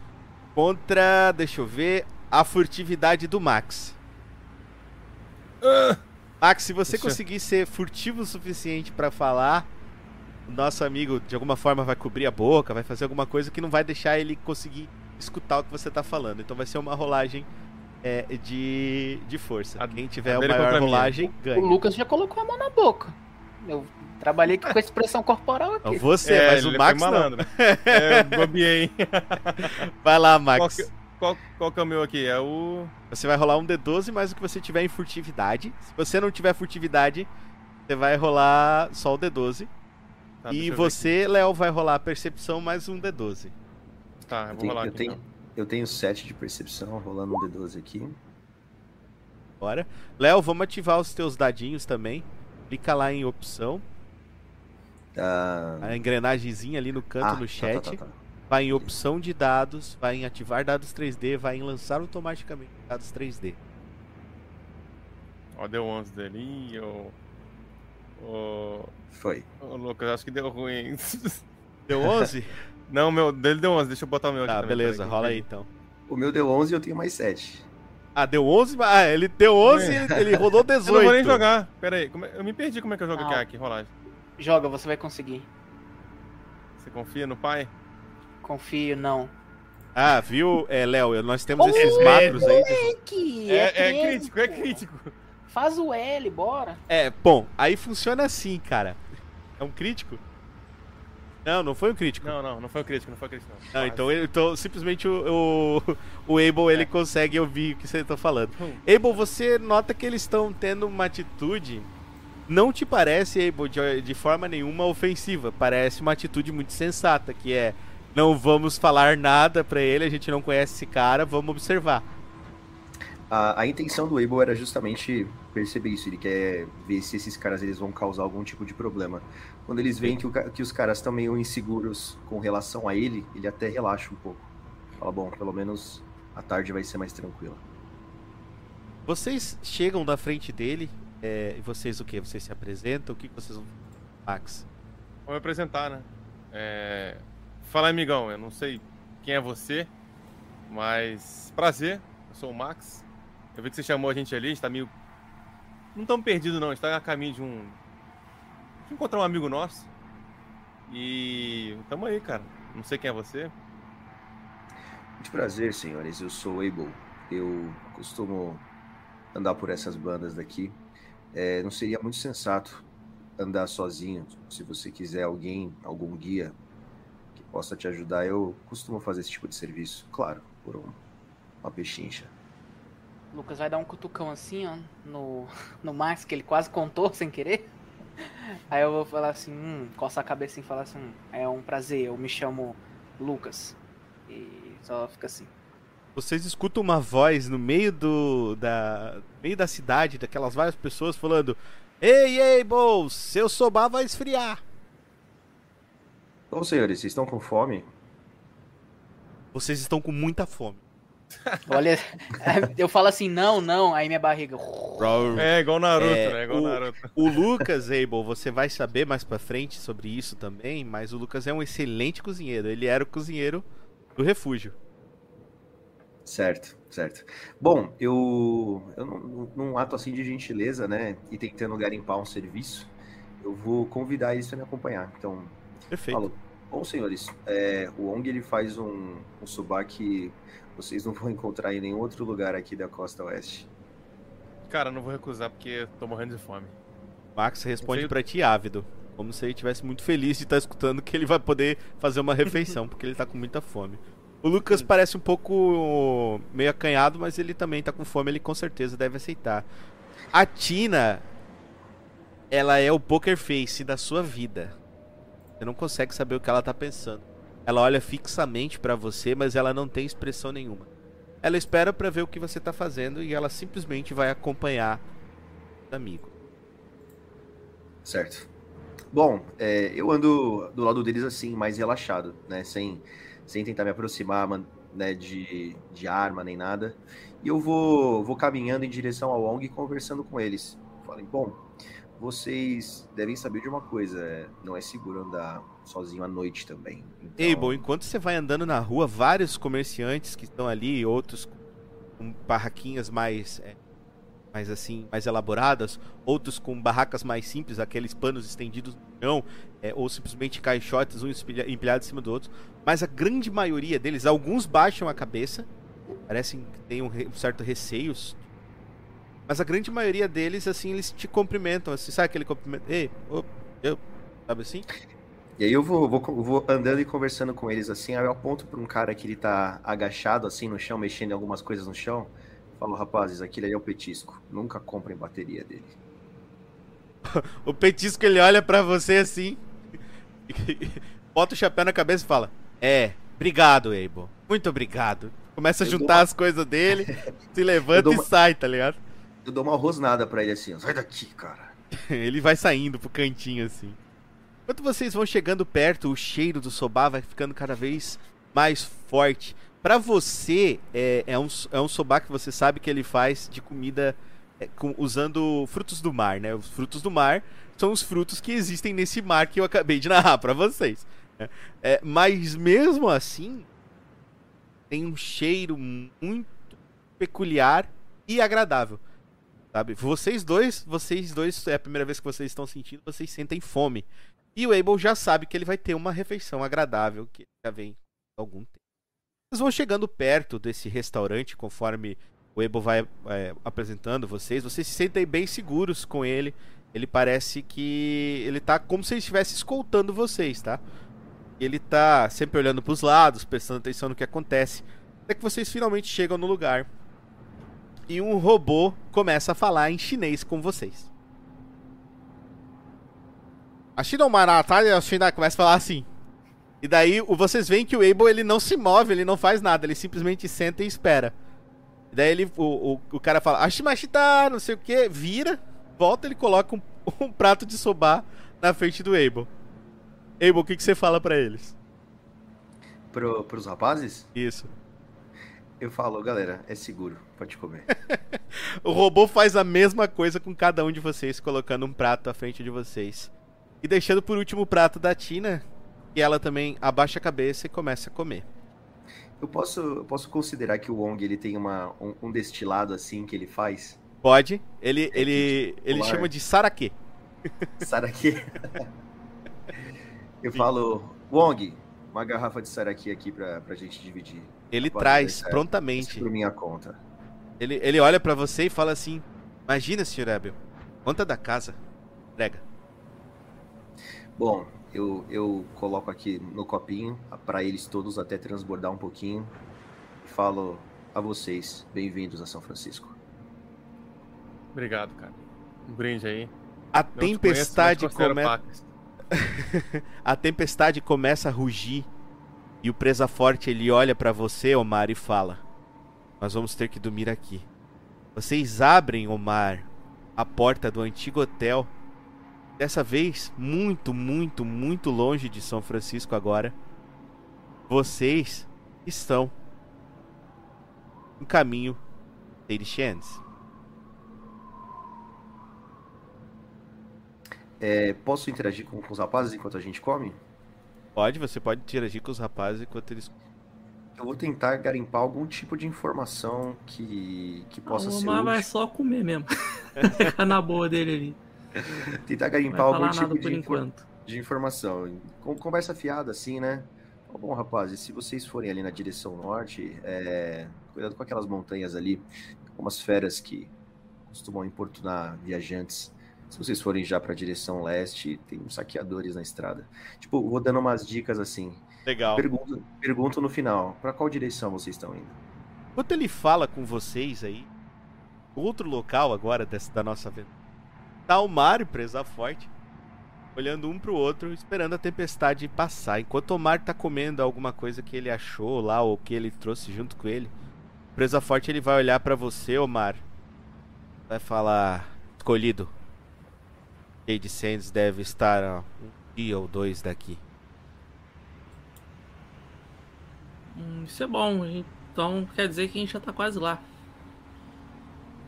Contra, deixa eu ver, a furtividade do Max. Uh, Max, se você deixa... conseguir ser furtivo o suficiente para falar, o nosso amigo de alguma forma vai cobrir a boca, vai fazer alguma coisa que não vai deixar ele conseguir escutar o que você tá falando. Então vai ser uma rolagem é, de, de força. A, Quem tiver a maior rolagem ganha.
O Lucas já colocou a mão na boca. Eu trabalhei com a expressão corporal aqui.
Você, é, mas o Max malandro.
é, eu bobiei.
Vai lá, Max.
Qual que, qual, qual que é o meu aqui? É o.
Você vai rolar um D12 mais o que você tiver em furtividade. Você vai rolar um D12 mais o que você tiver em furtividade. Se você não tiver furtividade, você vai rolar só o D12.
Tá,
e
eu
você, Léo, vai rolar percepção mais um D12.
aqui. Tá, eu
Eu
vou
tenho,
rolar
eu
aqui.
tenho,
então.
eu tenho 7 de percepção, rolando um D12 aqui.
Bora. Léo, vamos ativar os teus dadinhos também. Clica lá em opção.
Ah,
A engrenagemzinha ali no canto
ah,
no
tá,
chat.
tá, tá, tá.
Vai em opção de dados. Vai em ativar dados 3D. Vai em lançar automaticamente dados 3D.
Ó, deu 11 dele. Ih, ô. Ô.
Foi.
Ô, Lucas, acho que deu ruim.
Deu 11?
Não, meu, dele deu 11. Deixa eu botar o meu aqui
tá,
também.
beleza.
peraí,
Rola aí então.
O meu deu 11 e eu tenho mais 7.
Ah, deu 11? mas- Ah, ele deu 11 e ele, ele rodou 18.
Eu não vou nem jogar. Pera aí, como é- eu me perdi como é que eu jogo
Não.
aqui, aqui, rolagem.
Joga, você vai conseguir.
Você confia no pai?
Confio, não.
Ah, viu, é, Léo? Nós temos
Ô,
esses macros aí.
Que
É, é crítico, é crítico.
Faz o L, bora.
É, bom, aí funciona assim, cara. É um crítico? Não, não foi um crítico.
Não, não, não foi o crítico, não foi o crítico. Não,
Não, então, ele- então simplesmente o, o, o Abel ele
É.
consegue ouvir o que você tá falando.
Hum.
Abel, você nota que eles estão tendo uma atitude. Não te parece, Abel, de, de forma nenhuma ofensiva. Parece uma atitude muito sensata, que é não vamos falar nada pra ele, a gente não conhece esse cara, vamos observar.
A, a intenção do Abel era justamente perceber isso. Ele quer ver se esses caras eles vão causar algum tipo de problema. Quando eles veem que, o que os caras estão meio inseguros com relação a ele, ele até relaxa um pouco. Fala, bom, pelo menos a tarde vai ser mais tranquila.
Vocês chegam da frente dele, é, e vocês o que? Vocês se apresentam? O que que vocês vão Max?
Vou me apresentar, né? É... Fala, amigão, eu não sei quem é você, mas prazer, eu sou o Max. Eu vi que você chamou a gente ali, a gente tá meio. Não tão perdido, não, a gente tá a caminho de um. de encontrar um amigo nosso. E. tamo aí, cara. Não sei quem é você.
Muito prazer, senhores. Eu sou o Abel. Eu costumo andar por essas bandas daqui. É, não seria muito sensato andar sozinho. Se você quiser alguém, algum guia que possa te ajudar, eu costumo fazer esse tipo de serviço. Claro, por um- uma pechincha.
Lucas vai dar um cutucão assim, ó, no, no Max, que ele quase contou sem querer. Aí eu vou falar assim, hum, coça a cabeça e falar assim, hum, é um prazer, eu me chamo Lucas. E só fica assim.
Vocês escutam uma voz no meio do da no meio da cidade, daquelas várias pessoas falando: "Ei, Abel, seu sobar vai esfriar".
Então, senhores, vocês estão com fome?
Vocês estão com muita fome.
Olha, eu falo assim, não, não, aí minha barriga.
É, igual Naruto,
É,
né? Igual
o-
Naruto.
O Lucas, Abel, você vai saber mais pra frente sobre isso também, mas o Lucas é um excelente cozinheiro. Ele era o cozinheiro do refúgio.
Certo, certo. Bom, eu, eu num, ato assim de gentileza, né, e tentando garimpar um serviço, eu vou convidar eles para me acompanhar. Então,
Perfeito.
Falou. Bom, senhores, é, o ONG ele faz um, um subar que vocês não vão encontrar em nenhum outro lugar aqui da costa oeste.
Cara, não vou recusar porque eu tô morrendo de fome.
Max responde
sei-
pra ti ávido, como se ele estivesse muito feliz de estar escutando que ele vai poder fazer uma refeição, porque ele tá com muita fome. O Lucas parece um pouco meio acanhado, mas ele também tá com fome, ele com certeza deve aceitar. A Tina, ela é o poker face da sua vida. Você não consegue saber o que ela tá pensando. Ela olha fixamente pra você, mas ela não tem expressão nenhuma. Ela espera pra ver o que você tá fazendo e ela simplesmente vai acompanhar o amigo.
Certo. Bom, é, eu ando do lado deles assim, mais relaxado, né? Sem, sem tentar me aproximar né, de, de arma nem nada. E eu vou, vou caminhando em direção ao ONG e conversando com eles. Falei, bom, vocês devem saber de uma coisa: é, não é seguro andar sozinho à noite também. Então,
Abel, enquanto você vai andando na rua, vários comerciantes que estão ali, outros com barraquinhas mais, é, mais assim, mais elaboradas, outros com barracas mais simples, aqueles panos estendidos no chão, é, ou simplesmente caixotes, um empilhado em cima do outro. Mas a grande maioria deles, alguns baixam a cabeça, parecem que têm um, um certo receio. Mas a grande maioria deles, assim, eles te cumprimentam. Assim, sabe aquele cumprimento? Ei, eu, sabe assim?
E aí eu vou, vou, vou andando e conversando com eles assim, aí eu aponto pra um cara que ele tá agachado assim no chão, mexendo em algumas coisas no chão. Falo, rapazes, aquele aí é o petisco. Nunca comprem bateria dele.
O petisco ele olha pra você assim, bota o chapéu na cabeça e fala: É, obrigado, Abel. Muito obrigado. Começa a
Eu
juntar
uma-
as coisas dele, se levanta
dou
e
uma-
sai, tá ligado?
Eu dou uma rosnada pra ele assim, sai daqui, cara.
Ele vai saindo pro cantinho assim. Enquanto vocês vão chegando perto, o cheiro do sobá vai ficando cada vez mais forte. Pra você, é, é, um, é um sobá que você sabe que ele faz de comida é, com- usando frutos do mar, né? Os frutos do mar são os frutos que existem nesse mar que eu acabei de narrar pra vocês. né? É, mas mesmo assim, tem um cheiro muito peculiar e agradável. Sabe? Vocês dois, vocês dois, é a primeira vez que vocês estão sentindo, vocês sentem fome. E o Abel já sabe que ele vai ter uma refeição agradável, que já vem há algum tempo. Vocês vão chegando perto desse restaurante, conforme o Abel vai é, apresentando vocês, vocês se sentem bem seguros com ele. Ele parece que ele tá como se ele estivesse escoltando vocês, tá? Ele tá sempre olhando pros lados, prestando atenção no que acontece. Até que vocês finalmente chegam no lugar e um robô começa a falar em chinês com vocês. A China Maratalha, a China começa a falar assim. E daí o- vocês veem que o Abel ele não se move, ele não faz nada, ele simplesmente senta e espera. E daí ele, o, o, o cara fala, Ashimashita, não sei o que, vira, volta, ele coloca um, um prato de sobá na frente do Abel. Abel, o que, que você fala pra eles?
Pro, pros rapazes,
Isso.
eu falo, galera, é seguro, pode comer.
O robô faz a mesma coisa com cada um de vocês, colocando um prato à frente de vocês. E deixando por último o prato da Tina, e ela também abaixa a cabeça e começa a comer.
Eu posso, eu posso considerar que o Wong ele tem uma, um, um destilado assim que ele faz?
Pode, ele,
É
ele,
tipo
ele chama de Sarake.
Saraki. eu falo, Wong, uma garrafa de Saraki aqui pra, pra gente dividir.
Ele traz.
Isso
prontamente.
por minha conta.
Ele, ele olha pra você e fala assim: Imagina, Sr. Abel, conta da casa. Prega.
Bom, eu, eu coloco aqui no copinho pra eles todos até transbordar um pouquinho. E falo a vocês, bem-vindos a São Francisco.
Obrigado, cara. Um brinde aí.
A
Não
tempestade começa. A tempestade começa a rugir e o presa forte ele olha pra você, Omar, e fala: Nós vamos ter que dormir aqui. Vocês abrem, Omar, a porta do antigo hotel. Dessa vez, muito, muito, muito longe de São Francisco agora. Vocês estão no caminho de Chance.
É, posso interagir com, com os rapazes enquanto a gente come?
Pode, você pode interagir com os rapazes enquanto eles.
Eu vou tentar garimpar algum tipo de informação que, que possa
o
ser
Omar vai
útil.
só comer mesmo. Ficar na boa dele ali.
Tentar garimpar algum tipo de, infor- de informação. Com conversa fiada, assim, né? Bom, rapazes, se vocês forem ali na direção norte, é, cuidado com aquelas montanhas ali, algumas feras que costumam importunar viajantes. Se vocês forem já pra direção leste, tem uns saqueadores na estrada. Tipo, vou dando umas dicas assim.
Legal.
Pergunto, pergunto no final, pra qual direção vocês estão indo?
Enquanto ele fala com vocês aí, outro local agora dessa, da nossa aventura, tá o Mario presa forte, olhando um pro outro, esperando a tempestade passar. Enquanto o Mario tá comendo alguma coisa que ele achou lá ou que ele trouxe junto com ele, presa forte ele vai olhar pra você, Omar, vai falar: escolhido. Jade Sands deve estar a um dia ou dois daqui.
Hum, isso é bom. Então quer dizer que a gente já tá quase lá.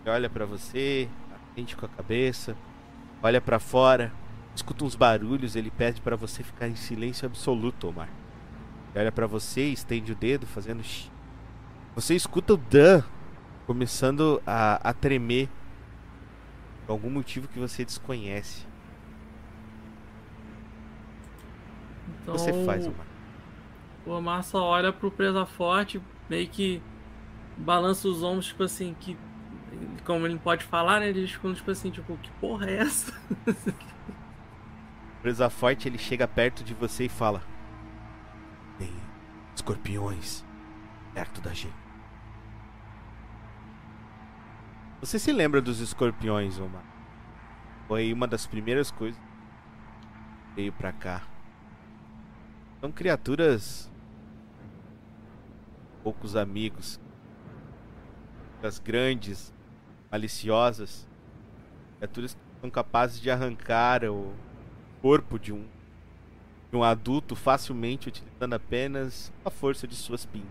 Ele olha pra você, atende com a cabeça, olha pra fora, escuta uns barulhos, ele pede pra você ficar em silêncio absoluto, Omar. Ele olha pra você, estende o dedo, fazendo. Você escuta o Dan começando a, a tremer por algum motivo que você desconhece. O
Então
que você faz, Omar?
o Omar só olha pro presa forte, meio que balança os ombros, tipo assim, que. Como ele pode falar, né? Ele esconde, tipo assim, tipo, que porra é essa?
Presa forte, ele chega perto de você e fala: Tem escorpiões perto da gente. Você se lembra dos escorpiões, Omar? Foi uma das primeiras coisas que veio pra cá. São criaturas. Poucos amigos. Das grandes, maliciosas. Criaturas que são capazes de arrancar o corpo de um, de um adulto facilmente utilizando apenas a força de suas pintas.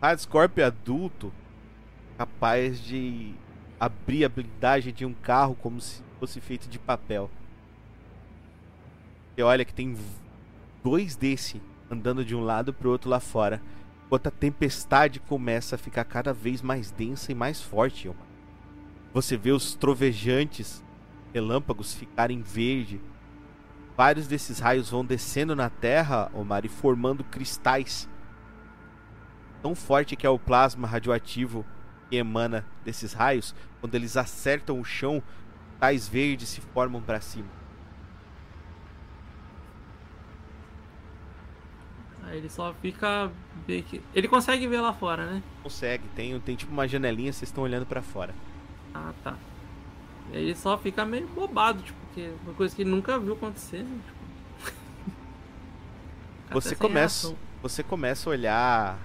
Radscorp adulto capaz de abrir a blindagem de um carro como se fosse feito de papel. E olha que tem dois desse andando de um lado para o outro lá fora, enquanto a tempestade começa a ficar cada vez mais densa e mais forte. Você vê os trovejantes relâmpagos ficarem verde. Vários desses raios vão descendo na Terra, Omar, e formando cristais. Tão forte que é o plasma radioativo que emana desses raios, quando eles acertam o chão, tais verdes se formam para cima.
Ele só fica. Ele consegue ver lá fora, né?
Consegue, tem, tem tipo uma janelinha, vocês estão olhando para fora.
Ah, tá. E aí ele só fica meio bobado, tipo, porque é uma coisa que ele nunca viu acontecer, né? Tipo...
você começa, você começa a olhar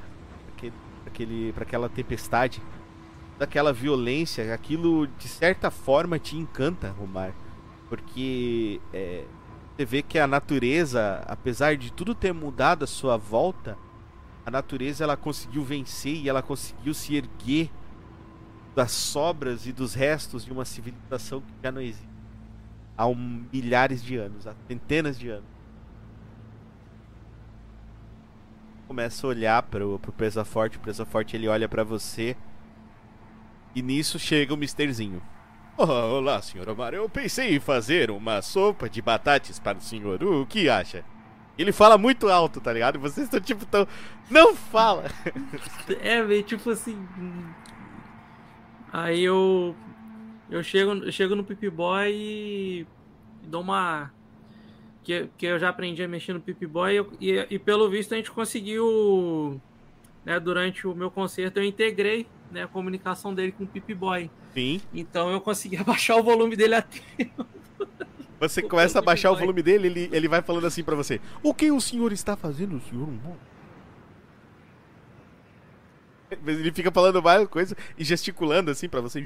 aquele, aquele, para aquela tempestade, daquela violência, aquilo de certa forma te encanta, Romar, porque é, você vê que a natureza, apesar de tudo ter mudado à sua volta, a natureza ela conseguiu vencer e ela conseguiu se erguer das sobras e dos restos de uma civilização que já não existe há milhares de anos, há centenas de anos. Começa a olhar pro, pro Presa Forte, o Presa Forte ele olha para você. E nisso chega o Misterzinho. Oh, olá, senhor Omar. Eu pensei em fazer uma sopa de batatas para o senhor. O que acha? Ele fala muito alto, tá ligado? Vocês estão tipo tão. Não fala!
É, meio tipo assim. Aí eu. Eu chego, eu chego no Pip Boy e. dou uma. Que, que eu já aprendi a mexer no Pip Boy e, e, e pelo visto a gente conseguiu. Né, durante o meu concerto eu integrei né, a comunicação dele com o Pip Boy.
Sim.
Então eu consegui abaixar o volume dele até.
Você começa a baixar o volume dele, ele, ele vai falando assim para você: O que o senhor está fazendo, senhor? Ele fica falando várias coisas e gesticulando assim para você.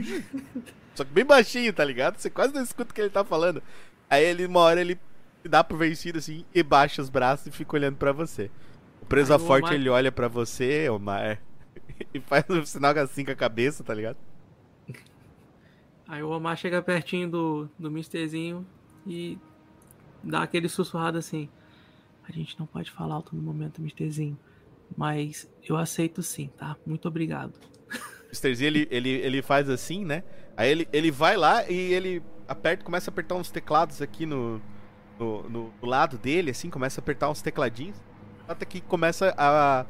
Só que bem baixinho, tá ligado? Você quase não escuta o que ele tá falando. Aí ele, uma hora, ele se dá por vencido assim e baixa os braços e fica olhando para você. O presa forte, Omar... ele olha para você, Omar, e faz um sinal assim com a cabeça, tá ligado?
Aí o Omar chega pertinho do, do Misterzinho e dá aquele sussurrado assim. A gente não pode falar alto no momento, Misterzinho. Mas eu aceito sim, tá? Muito obrigado.
Misterzinho, ele, ele, ele faz assim, né? Aí ele, ele vai lá e ele aperta, começa a apertar uns teclados aqui no, no, no lado dele, assim, começa a apertar uns tecladinhos. Até que começa a,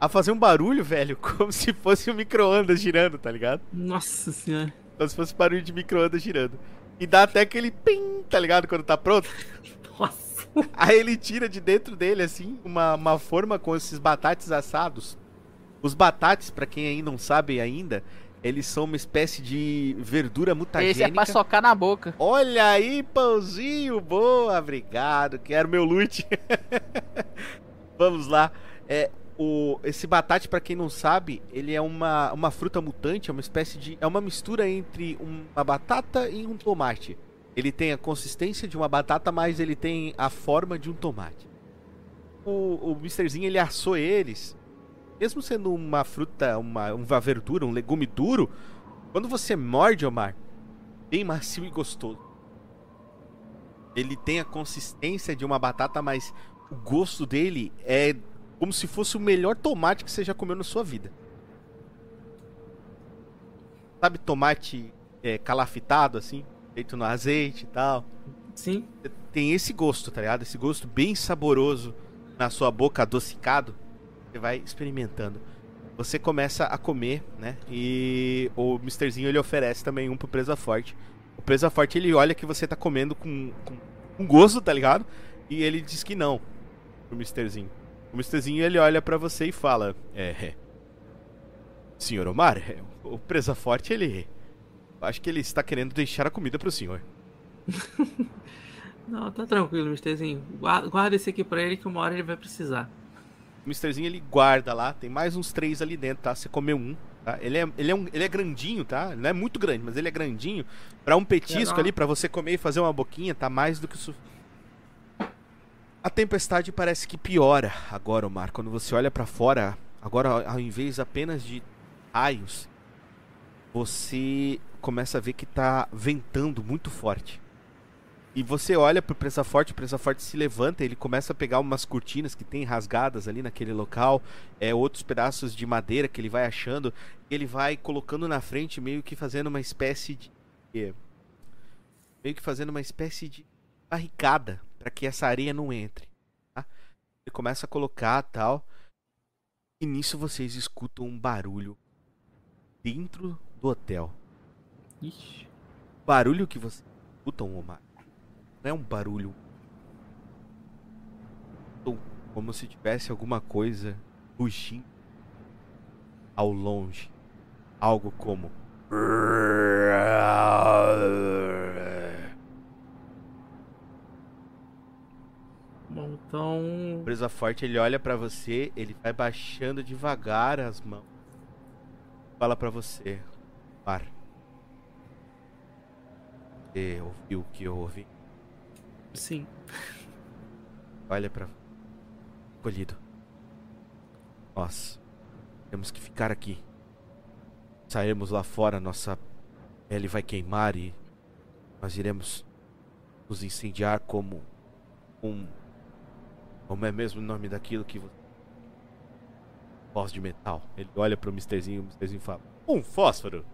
a fazer um barulho, velho, como se fosse um micro-ondas girando, tá ligado?
Nossa senhora.
Como se fosse barulho de micro-ondas girando. E dá até aquele pim, tá ligado? Quando tá pronto.
Nossa.
Aí ele tira de dentro dele, assim, uma, uma forma com esses batates assados. Os batates, para quem aí não sabe ainda, eles são uma espécie de verdura mutagênica. Esse é
pra socar na boca.
Olha aí, pãozinho, boa, obrigado, quero meu loot. Vamos lá. É, o, esse batate, para quem não sabe, ele é uma, uma fruta mutante, é uma espécie de. É uma mistura entre uma batata e um tomate. Ele tem a consistência de uma batata, mas ele tem a forma de um tomate. O, o Misterzinho ele assou eles, mesmo sendo uma fruta, uma, uma verdura, um legume duro, quando você morde, Omar, bem macio e gostoso. Ele tem a consistência de uma batata, mas o gosto dele é como se fosse o melhor tomate que você já comeu na sua vida. Sabe tomate é, calafitado, assim? Feito no azeite e tal.
Sim.
Tem esse gosto, tá ligado? Esse gosto bem saboroso na sua boca, adocicado. Você vai experimentando. Você começa a comer, né? E o Misterzinho ele oferece também um pro Presa Forte. O Presa Forte ele olha que você tá comendo com, com um gosto, tá ligado? E ele diz que não, pro Misterzinho. O Misterzinho ele olha para você e fala: É. é senhor Omar, é, o presa forte ele. Acho que ele está querendo deixar a comida pro senhor.
não, tá tranquilo, Misterzinho. Guarda, guarda esse aqui pra ele que uma hora ele vai precisar.
O Misterzinho ele guarda lá, tem mais uns três ali dentro, tá? Você comeu um. Tá? Ele, é, ele, é um, ele é grandinho, tá? Ele não é muito grande, mas ele é grandinho. Para um petisco ali, para você comer e fazer uma boquinha, tá mais do que suficiente. A tempestade parece que piora agora, Omar. Quando você olha para fora, agora ao invés apenas de raios, você começa a ver que tá ventando muito forte. E você olha pro Presa Forte, o Presa Forte se levanta, ele começa a pegar umas cortinas que tem rasgadas ali naquele local, é outros pedaços de madeira que ele vai achando, ele vai colocando na frente, meio que fazendo uma espécie de meio que fazendo uma espécie de barricada para que essa areia não entre. Tá? Ele começa a colocar tal. E nisso vocês escutam um barulho dentro do hotel.
Ixi.
Barulho que vocês escutam, Omar, não é um barulho como se tivesse alguma coisa rugindo ao longe. Algo como.
Bom, então.
Presa forte, ele olha para você, ele vai baixando devagar as mãos. Fala para você, par. Você ouviu o que eu ouvi?
Sim.
Olha para colhido. Nós temos que ficar aqui. Sairmos lá fora, nossa pele vai queimar e nós iremos nos incendiar como um como é mesmo o nome daquilo que você voz de metal. Ele olha pro Misterzinho, o Misterzinho fala: "Um fósforo".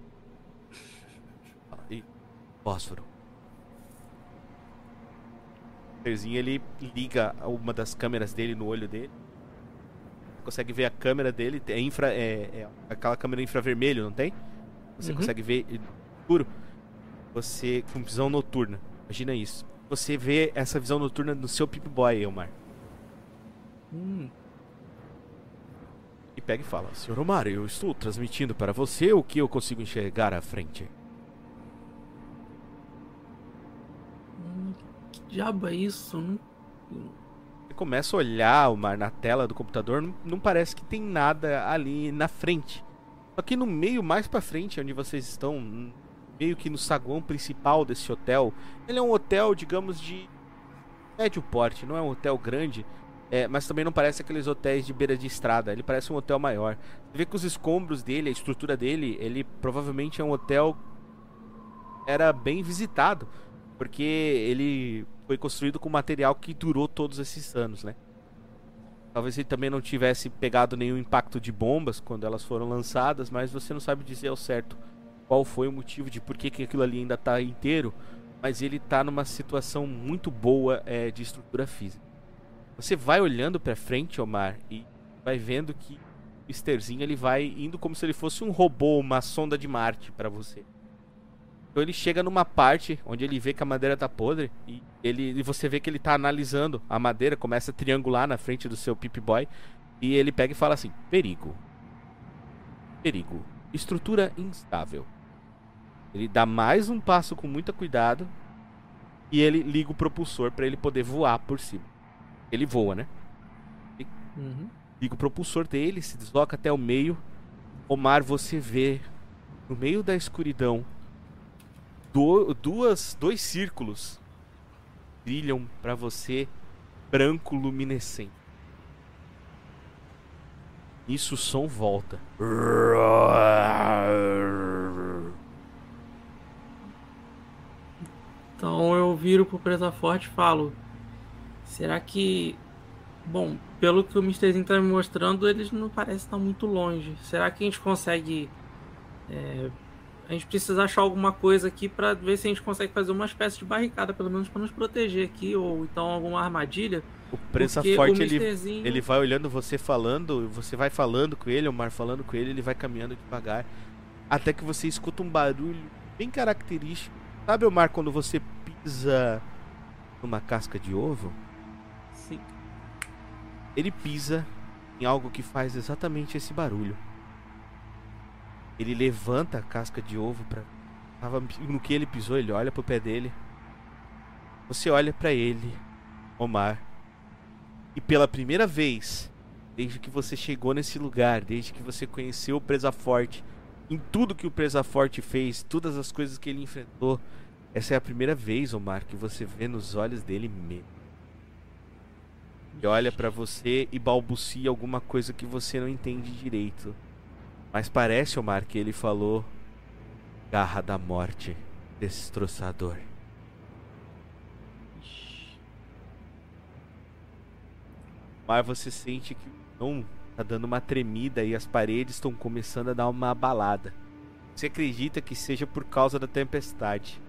E fósforo. Misterzinho ele liga uma das câmeras dele no olho dele. Consegue ver a câmera dele, é infra é, é aquela câmera infravermelho, não tem? Você
Uhum.
consegue ver escuro. Você com visão noturna. Imagina isso. Você vê essa visão noturna no seu Pip-Boy, Elmar.
Hum,
E pega e fala: Senhor Omar, eu estou transmitindo para você o que eu consigo enxergar à frente.
hum, que diabo é isso? Não-
Você começa a olhar o mar na tela do computador, não, não parece que tem nada ali na frente. Só que no meio, mais pra frente, onde vocês estão, meio que no saguão principal desse hotel, ele é um hotel, digamos, de médio porte, não é um hotel grande, é, mas também não parece aqueles hotéis de beira de estrada, ele parece um hotel maior. Você vê que os escombros dele, a estrutura dele, ele provavelmente é um hotel era bem visitado, porque ele foi construído com material que durou todos esses anos, né? Talvez ele também não tivesse pegado nenhum impacto de bombas quando elas foram lançadas, mas você não sabe dizer ao certo qual foi o motivo de por que, que aquilo ali ainda está inteiro, mas ele está numa situação muito boa é, de estrutura física. Você vai olhando para frente, Omar, e vai vendo que o Misterzinho ele vai indo como se ele fosse um robô, uma sonda de Marte para você. Então ele chega numa parte onde ele vê que a madeira tá podre e ele e você vê que ele tá analisando a madeira, começa a triangular na frente do seu Pip Boy e ele pega e fala assim: "Perigo. Perigo. Estrutura instável." Ele dá mais um passo com muito cuidado e ele liga o propulsor para ele poder voar por cima. Ele voa, né?
Uhum.
liga o propulsor dele, se desloca até o meio. Omar, você vê no meio da escuridão do- duas, dois círculos brilham pra você branco luminescente. Isso o som volta.
Então eu viro pro Presa Forte e falo: será que. Bom, pelo que o Misterzinho tá me mostrando, eles não parecem estar muito longe. Será que a gente consegue. é, a gente precisa achar alguma coisa aqui pra ver se a gente consegue fazer uma espécie de barricada, pelo menos pra nos proteger aqui, ou então alguma armadilha.
O
porque
Forte
o
ele,
Misterzinho-
ele vai olhando você falando, você vai falando com ele, o Mar falando com ele, ele vai caminhando devagar. Até que você escuta um barulho bem característico. Sabe, Omar, quando você pisa numa casca de ovo. Ele pisa em algo que faz exatamente esse barulho. Ele levanta a casca de ovo para no que ele pisou, ele olha pro pé dele. Você olha para ele, Omar, e pela primeira vez, desde que você chegou nesse lugar, desde que você conheceu o Presa Forte, em tudo que o Presa Forte fez, todas as coisas que ele enfrentou, essa é a primeira vez, Omar, que você vê nos olhos dele medo. Ele olha pra você e balbucia alguma coisa que você não entende direito. Mas parece, Omar, que ele falou Garra da Morte, Destroçador. Mas você sente que o chão tá dando uma tremida e as paredes estão começando a dar uma abalada. Você acredita que seja por causa da tempestade.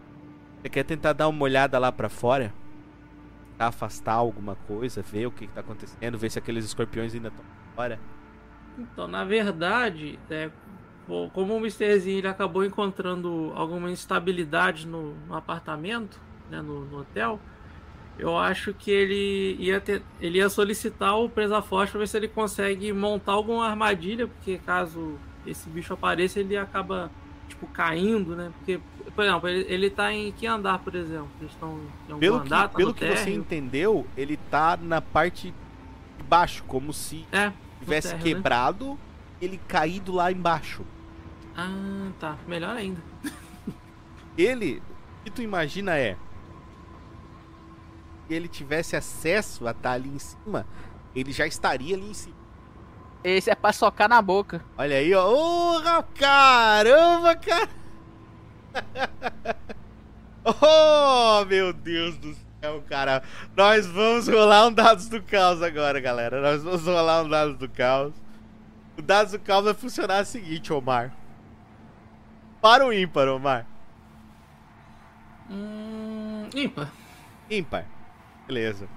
Você quer tentar dar uma olhada lá pra fora? Tentar afastar alguma coisa, ver o que, que tá acontecendo, ver se aqueles escorpiões ainda estão fora.
Então, na verdade, é, co- como o Mrzinho ele acabou encontrando alguma instabilidade no, no apartamento, né, no, no hotel, eu acho que ele ia, ter, ele ia solicitar o Presa Forte para ver se ele consegue montar alguma armadilha, porque caso esse bicho apareça, ele acaba tipo caindo, né? Porque, por exemplo, ele, ele tá em que andar, por exemplo? Eles estão
Pelo
andar,
que,
tá
pelo que você
térreo?
entendeu, ele tá na parte de baixo, como se
É,
tivesse
térreo, né?
quebrado ele caído lá embaixo.
Ah, tá. Melhor ainda.
Ele, o que tu imagina é se ele tivesse acesso a estar ali em cima, ele já estaria ali em cima.
Esse é pra socar na boca.
Olha aí, ó. Oh, caramba, cara! Oh, meu Deus do céu, cara. Nós vamos rolar um dados do caos agora, galera. Nós vamos rolar um dados do caos. O dados do caos vai funcionar o seguinte, Omar. Para o ímpar, Omar.
Hum, ímpar.
Ímpar. Beleza.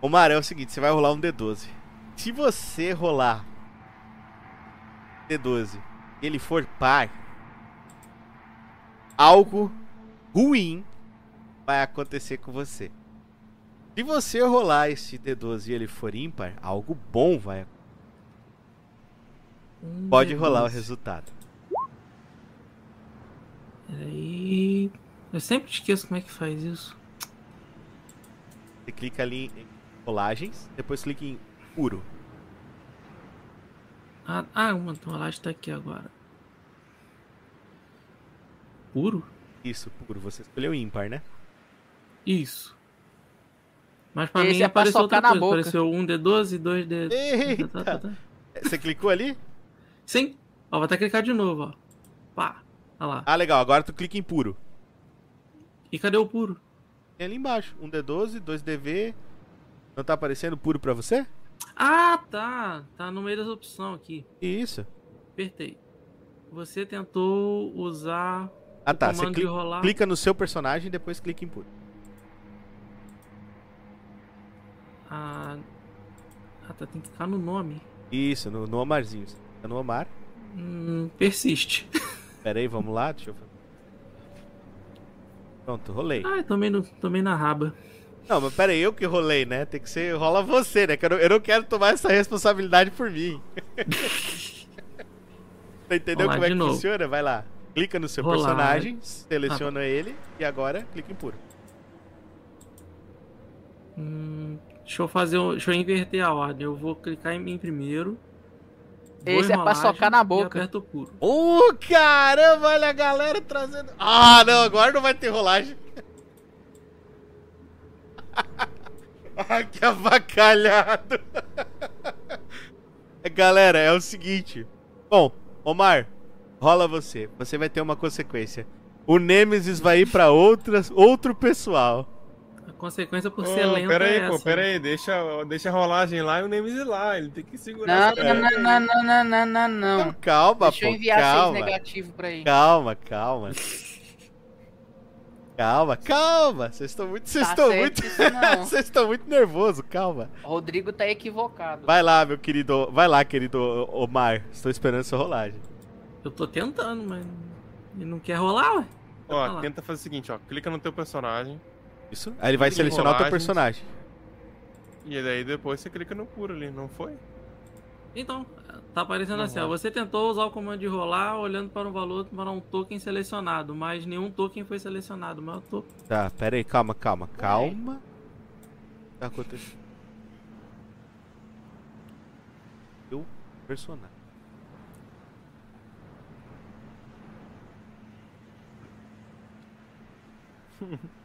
Omar, é o seguinte, você vai rolar um D12. Se você rolar D12 e ele for par, algo ruim vai acontecer com você. Se você rolar esse D12 e ele for ímpar, algo bom vai acontecer.
Um
Pode rolar o
D12.
resultado.
Peraí. Eu sempre esqueço como é que faz isso.
Você clica ali em rolagens, depois clica em puro.
Ah, ah uma rolagem tá aqui agora. Puro?
Isso, puro. Você escolheu ímpar, né?
Isso. Mas pra
Esse
mim
é pra
apareceu outra coisa.
boca.
Apareceu um D12, dois D...
Eita!
Tá, tá, tá.
Você clicou ali?
Sim. Ó, vou até clicar de novo, ó. Pá. Olha lá.
Ah, legal. Agora tu clica em puro.
E cadê o puro?
Tem ali embaixo. Um D12, dois DV. Não tá aparecendo puro pra você?
Ah, tá. Tá no meio das opções aqui.
Isso.
Apertei. Você tentou usar
Ah tá. Você cli-
rolar.
clica no seu personagem e depois clica em puro.
Ah, ah, tá. Tem que ficar no nome.
Isso, no, no Omarzinho. Você no Omar.
Hum, persiste.
Pera aí, vamos lá. Deixa eu. Pronto, rolei.
Ah, eu tomei, no, tomei na raba.
Não, mas pera aí, eu que rolei, né? Tem que ser. Rola você, né? Que eu não, eu não quero tomar essa responsabilidade por mim. Você entendeu como é que
novo.
funciona? Vai lá. Clica no seu
Rolar.
personagem, seleciona ele e agora clica em puro.
Hum, deixa eu fazer. um- Deixa eu inverter a ordem. Eu vou clicar em mim primeiro.
Esse é pra socar na boca.
aperto o puro.
Ô, caramba, olha a galera trazendo. Ah, não, agora não vai ter rolagem. ah, que avacalhado. galera, é o seguinte. Bom, Omar, rola você. Você vai ter uma consequência. O Nemesis vai ir pra outras, outro pessoal.
A consequência por ser lento
pera aí,
é
pô,
essa.
pera aí, deixa, deixa a rolagem lá e o Nemesis lá, ele tem que segurar
Não, não, não, não, não, não, não, não.
Calma,
Deixa eu
pô,
enviar seis
calma.
negativos pra aí.
Calma, calma. Calma, calma. Vocês estão muito, vocês
Tá
estão
certo
muito, vocês estão muito nervoso, calma.
Rodrigo tá equivocado.
Vai lá, meu querido, vai lá, querido Omar. Estou esperando sua rolagem.
Eu tô tentando, mas. Ele não quer rolar, ué?
Ó, tenta fazer o seguinte, ó, clica no teu personagem,
Isso. Aí ele vai selecionar o teu personagem.
E daí depois você clica no cura ali, não foi?
Então, tá aparecendo
Não
assim, ó. Você tentou usar o comando de rolar olhando para um valor para um token selecionado, mas nenhum token foi selecionado. Mas eu tô.
Tá, pera aí, calma, calma, calma. Tá acontecendo. Teu personagem.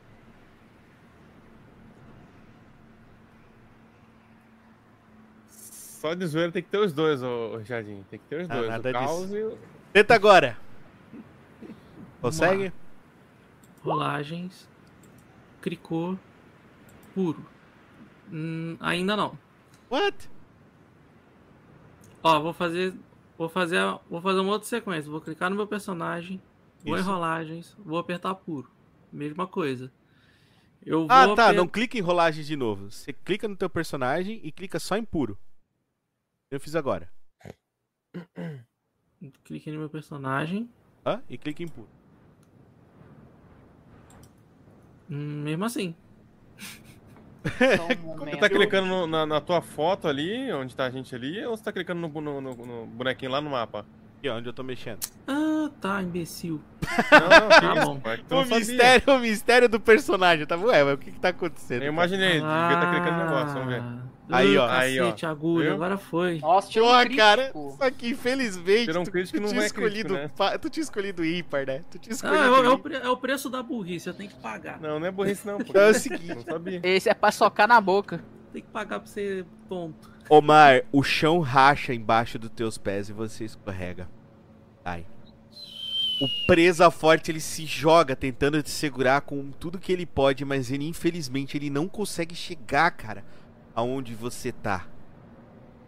Só de zoeira tem que ter os dois, ô Jardim. Tem que ter os
Ah,
dois.
nada
o caos
disso.
e o.
Tenta agora. Consegue?
Rolagens. Cricô. Puro. Hum, ainda não.
What?
Ó, vou fazer. Vou fazer. Vou fazer uma outra sequência. Vou clicar no meu personagem. Vou em
Isso.
rolagens. Vou apertar puro. Mesma coisa. Eu vou
Ah, tá.
aper-
Não clica em rolagem de novo. Você clica no teu personagem e clica só em puro. Eu fiz agora.
Cliquei no meu personagem.
Hã? E clica em puro.
Hum, mesmo assim.
Um
Você tá clicando no- na, na tua foto ali, onde tá a gente ali, ou você tá clicando no- no- no bonequinho lá no mapa?
Aqui, ó, onde eu tô mexendo.
Ah, tá, imbecil.
Não, não,
Tá
isso,
bom.
pai, que tu
O
não
mistério, o mistério do personagem, tá? Ué, mas o que que tá acontecendo?
Eu imaginei, devia estar clicando no negócio, vamos ver.
Aí, ó.
Ah,
Aí, ó.
Cacete, agulha,
Viu?
agora foi.
Nossa, tirou um
Pô, cara, só que infelizmente
Tirou um
tu, tu
não
tinha
é
escolhido,
crítico, né?
tu tinha escolhido ímpar, né? Tu tinha
Ah,
escolhido
é, o, é o pre- é o preço da burrice, eu tenho que pagar.
Não, não é burrice não, pô.
Então é o seguinte,
Não sabia.
Esse é pra socar na boca.
Tem que pagar pra ser tonto.
Omar, o chão racha embaixo dos teus pés e você escorrega. Ai. O presa forte ele se joga tentando te segurar com tudo que ele pode, mas ele infelizmente ele não consegue chegar, cara, aonde você tá.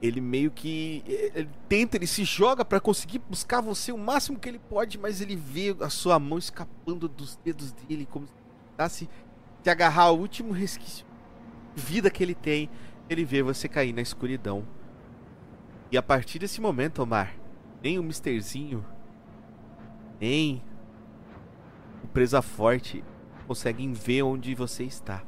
Ele meio que ele tenta, ele se joga pra conseguir buscar você o máximo que ele pode, mas ele vê a sua mão escapando dos dedos dele como se tentasse se agarrar ao último resquício de vida que ele tem. Ele vê você cair na escuridão. E a partir desse momento, Omar, nem o Misterzinho, nem o Presa Forte conseguem ver onde você está.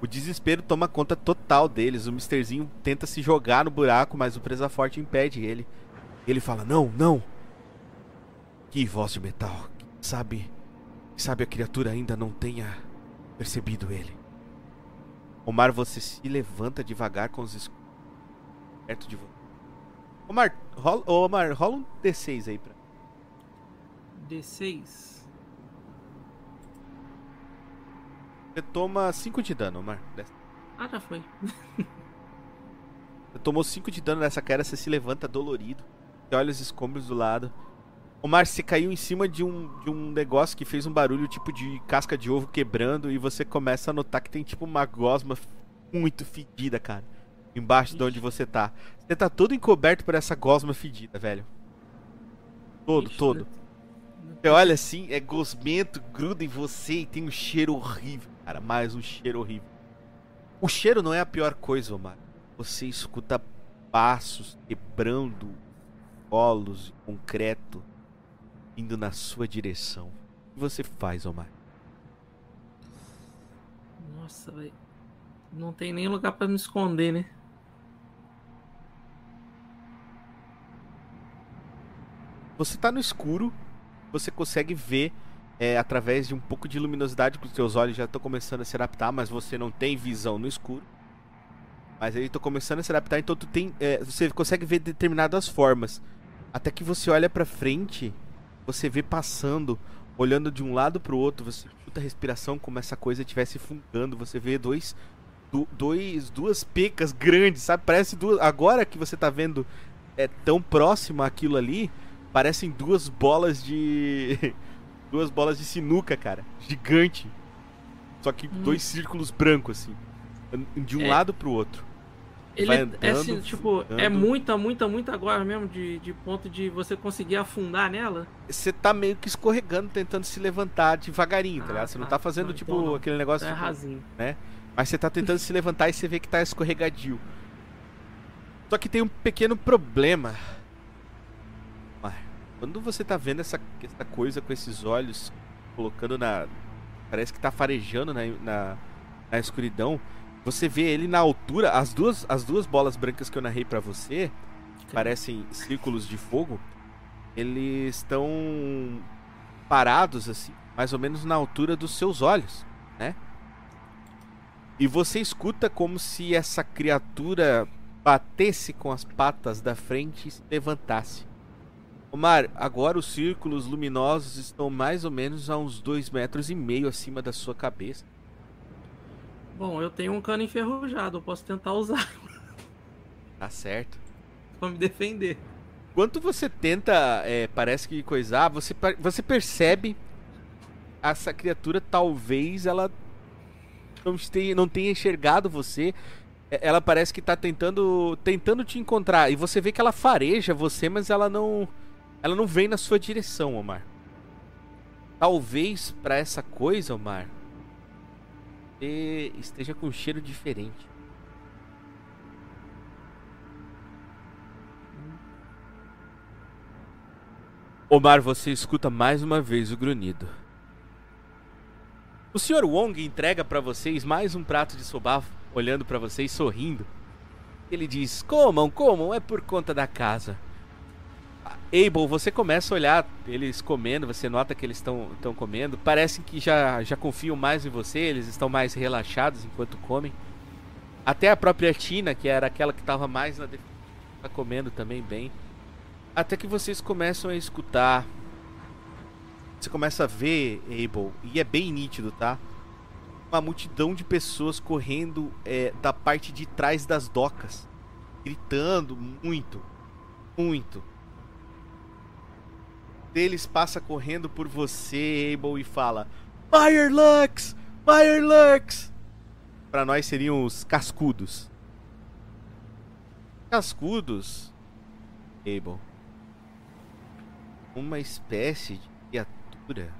O desespero toma conta total deles. O Misterzinho tenta se jogar no buraco, mas o Presa Forte impede ele. Ele fala: Não, não. Que voz de metal. Sabe, sabe a criatura ainda não tenha percebido ele. Omar, você se levanta devagar com os escudos perto de você. Omar, rola, Omar, rola um D6 aí pra.
D6.
Você toma 5 de dano, Omar.
Ah, já foi.
Você tomou 5 de dano nessa queda, você se levanta dolorido. Você olha os escombros do lado. Omar, você caiu em cima de um, de um negócio que fez um barulho tipo de casca de ovo quebrando e você começa a notar que tem tipo uma gosma muito fedida, cara. Embaixo de onde você tá. Você tá todo encoberto por essa gosma fedida, velho. Todo,
Ixi,
todo. Você olha assim, é gosmento, gruda em você e tem um cheiro horrível, cara. Mais um cheiro horrível. O cheiro não é a pior coisa, Omar. Você escuta passos quebrando bolos de concreto indo na sua direção. O que você faz, Omar?
Nossa, velho. Não tem nem lugar pra me esconder, né?
Você tá no escuro, você consegue ver é, através de um pouco de luminosidade, que os seus olhos já estão começando a se adaptar, mas você não tem visão no escuro. Mas aí estão começando a se adaptar, então tu tem, é, você consegue ver determinadas formas. Até que você olha pra frente, você vê passando, olhando de um lado pro outro, você escuta a respiração como essa coisa estivesse fungando, você vê dois, du- dois duas pecas grandes, sabe? Parece duas, agora que você tá vendo é tão próximo aquilo ali, parecem duas bolas de duas bolas de sinuca, cara, gigante. Só que
Hum.
dois círculos brancos assim, de um
É.
lado pro outro.
Ele
Vai
é
andando,
assim, tipo, é
andando.
muita, muita, muita agora mesmo, de, de ponto de você conseguir afundar nela.
Você tá meio que escorregando, tentando se levantar devagarinho, tá
Ah,
ligado? Você não
tá.
tá fazendo
Não,
tipo
então
aquele negócio
Tá
tipo,
rasinho.
Mas você tá tentando se levantar e você vê que tá escorregadio. Só que tem um pequeno problema. Quando você tá vendo essa, essa coisa com esses olhos colocando na parece que tá farejando na, na, na escuridão. Você vê ele na altura, as duas, as duas bolas brancas que eu narrei para você, que parecem círculos de fogo, eles estão parados assim, mais ou menos na altura dos seus olhos, né? E você escuta como se essa criatura batesse com as patas da frente e se levantasse. Omar, agora os círculos luminosos estão mais ou menos a uns dois metros e meio acima da sua cabeça.
Bom, eu tenho um cano enferrujado, eu posso tentar usar.
Tá certo.
pra me defender.
Enquanto você tenta, é, parece que coisar, você, você percebe essa criatura talvez ela não tenha, não tenha enxergado você. É, ela parece que tá tentando tentando te encontrar e você vê que ela fareja você, mas ela não ela não vem na sua direção, Omar. Talvez para essa coisa, Omar, você esteja com um cheiro diferente. Omar, você escuta mais uma vez o grunhido. O Sr. Wong entrega para vocês mais um prato de soba, olhando para vocês, sorrindo. Ele diz: Comam, comam, é por conta da casa. Abel, você começa a olhar eles comendo, você nota que eles estão comendo. Parece que já, já confiam mais em você, eles estão mais relaxados enquanto comem. Até a própria Tina, que era aquela que estava mais na defesa, está comendo também bem. Até que vocês começam a escutar. Você começa a ver, Abel, e é bem nítido, tá? Uma multidão de pessoas correndo é, da parte de trás das docas. Gritando muito. Muito. Deles passa correndo por você, Abel, e fala: Fire Lux! Fire Lux! Pra nós seriam os cascudos. Cascudos, Abel uma espécie de criatura.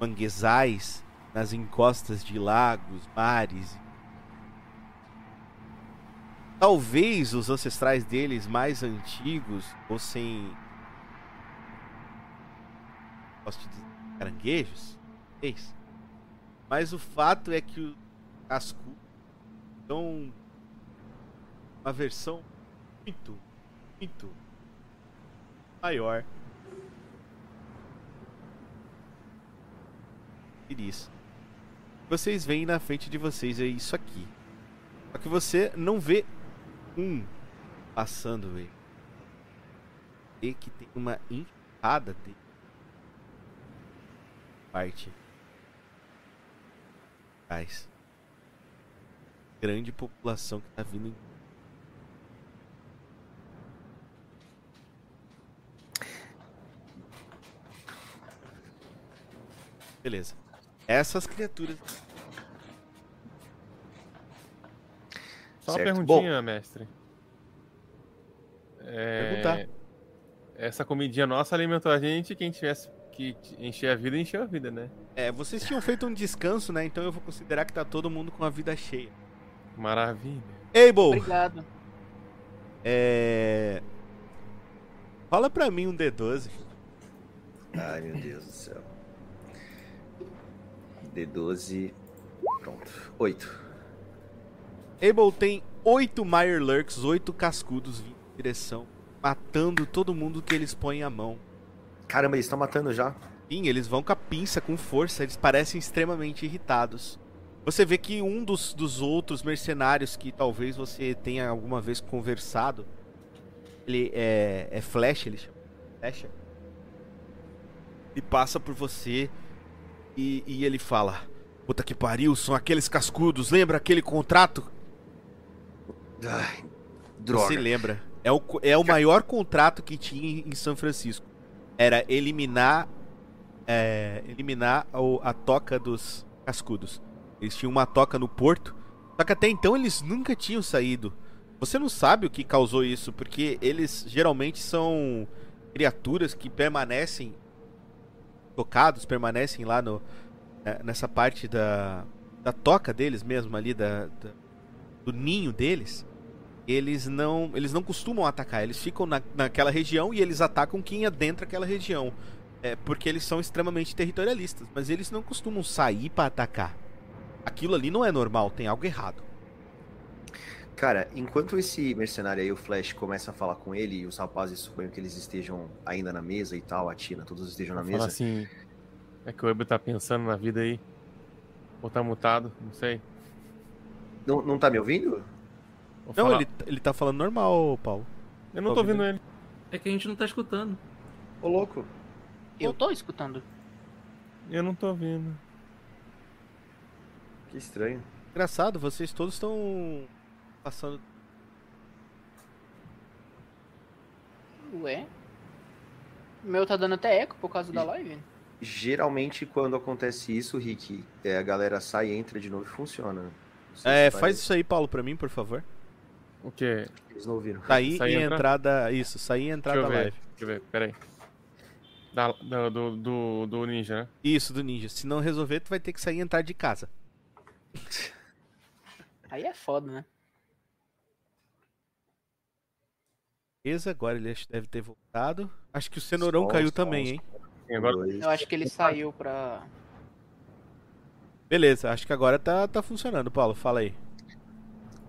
Manguezais nas encostas de lagos, mares. Talvez os ancestrais deles mais antigos fossem. Dizer, caranguejos? Talvez. Mas o fato é que os cascos são uma versão muito, muito maior. Isso. Vocês veem na frente de vocês é isso aqui. Só que você não vê um passando ele. E que tem uma enxada de parte. Mas grande população que tá vindo em Beleza. Essas criaturas.
Só certo. uma perguntinha, Bom, mestre. É... Perguntar. Essa comidinha nossa alimentou a gente. Quem tivesse que encher a vida, encheu a vida, né?
É, vocês tinham feito um descanso, né? Então eu vou considerar que tá todo mundo com a vida cheia.
Maravilha.
Abel!
Obrigado.
É. Fala pra mim um D12.
Ai, meu Deus do céu. D12. Pronto. 8.
Abel tem 8 Lurks, 8 cascudos vindo em direção, matando todo mundo que eles põem a mão.
Caramba, eles estão matando já?
Sim, eles vão com a pinça, com força, eles parecem extremamente irritados. Você vê que um dos, dos outros mercenários que talvez você tenha alguma vez conversado, ele é, é Flash, ele chama Flash. E passa por você e, e ele fala: Puta que pariu, são aqueles cascudos, lembra aquele contrato?
Ai, droga.
Você lembra? É o, é o maior contrato que tinha em São Francisco. Era eliminar é, eliminar o, a toca dos cascudos. Eles tinham uma toca no porto, só que até então eles nunca tinham saído. Você não sabe o que causou isso, porque eles geralmente são criaturas que permanecem tocados permanecem lá no, é, nessa parte da, da toca deles mesmo ali, da, da, do ninho deles, eles não, eles não costumam atacar, eles ficam na, naquela região e eles atacam quem adentra aquela região. É porque eles são extremamente territorialistas, mas eles não costumam sair pra atacar. Aquilo ali não é normal, tem algo errado.
Cara, enquanto esse mercenário aí, o Flash, começa a falar com ele e os rapazes suponho que eles estejam ainda na mesa e tal, a Tina, todos estejam na
Fala
mesa.
assim. É que o Ebo tá pensando na vida aí. Ou tá mutado, não sei.
Não, não tá me ouvindo?
Vou
Não,
falar-
ele, ele tá falando normal, Paulo.
Eu não tô ouvindo ele.
É que a gente não tá escutando.
Ô, louco.
Eu tô escutando.
Eu não tô ouvindo.
Que estranho.
Engraçado, vocês todos estão passando.
Ué? O meu tá dando até eco por causa da live.
Geralmente, quando acontece isso, Rick, é, a galera sai, entra de novo e funciona. Sei
É, faz isso aí, Paulo, pra mim, por favor.
O quê?
Eles não ouviram.
Sair e
entrar?
entrada. Isso, sair e entrada
eu
da
ver.
live.
Deixa eu ver, peraí. Da, da- do, do, do Ninja, né?
Isso, do Ninja. Se não resolver, tu vai ter que sair e entrar de casa.
Aí é foda, né?
Beleza, agora ele que deve ter voltado. Acho que o Cenourão
Só,
caiu
só,
também,
só.
hein?
Agora.
Eu acho que ele saiu pra.
Beleza, acho que agora tá, tá funcionando, Paulo. Fala aí.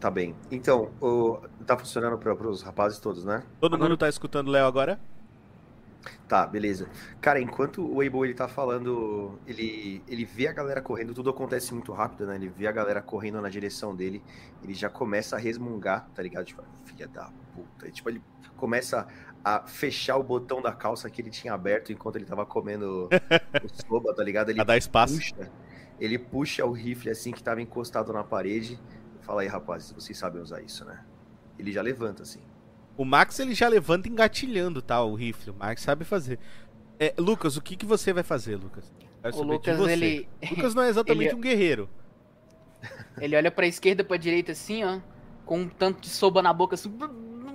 Tá bem. Então, o... tá funcionando para os rapazes todos, né?
Todo
Agora-
mundo tá escutando o Léo agora?
Tá, beleza. Cara, enquanto o Weibo ele tá falando, ele, ele vê a galera correndo, tudo acontece muito rápido, né? Ele vê a galera correndo na direção dele, ele já começa a resmungar, tá ligado? Tipo, filha da puta. E, tipo, ele começa a fechar o botão da calça que ele tinha aberto enquanto ele tava comendo o soba, tá ligado? Ele
Pra dar espaço.
puxa, ele puxa o rifle assim que tava encostado na parede. Fala aí, rapazes, vocês sabem usar isso, né? Ele já levanta assim.
O Max ele já levanta engatilhando, tá? O rifle. O Max sabe fazer. É, Lucas, o que, que você vai fazer, Lucas?
O Lucas,
você.
ele,
Lucas não é exatamente
ele-
um guerreiro.
ele olha pra esquerda, pra direita assim, ó. Com um tanto de soba na boca, assim.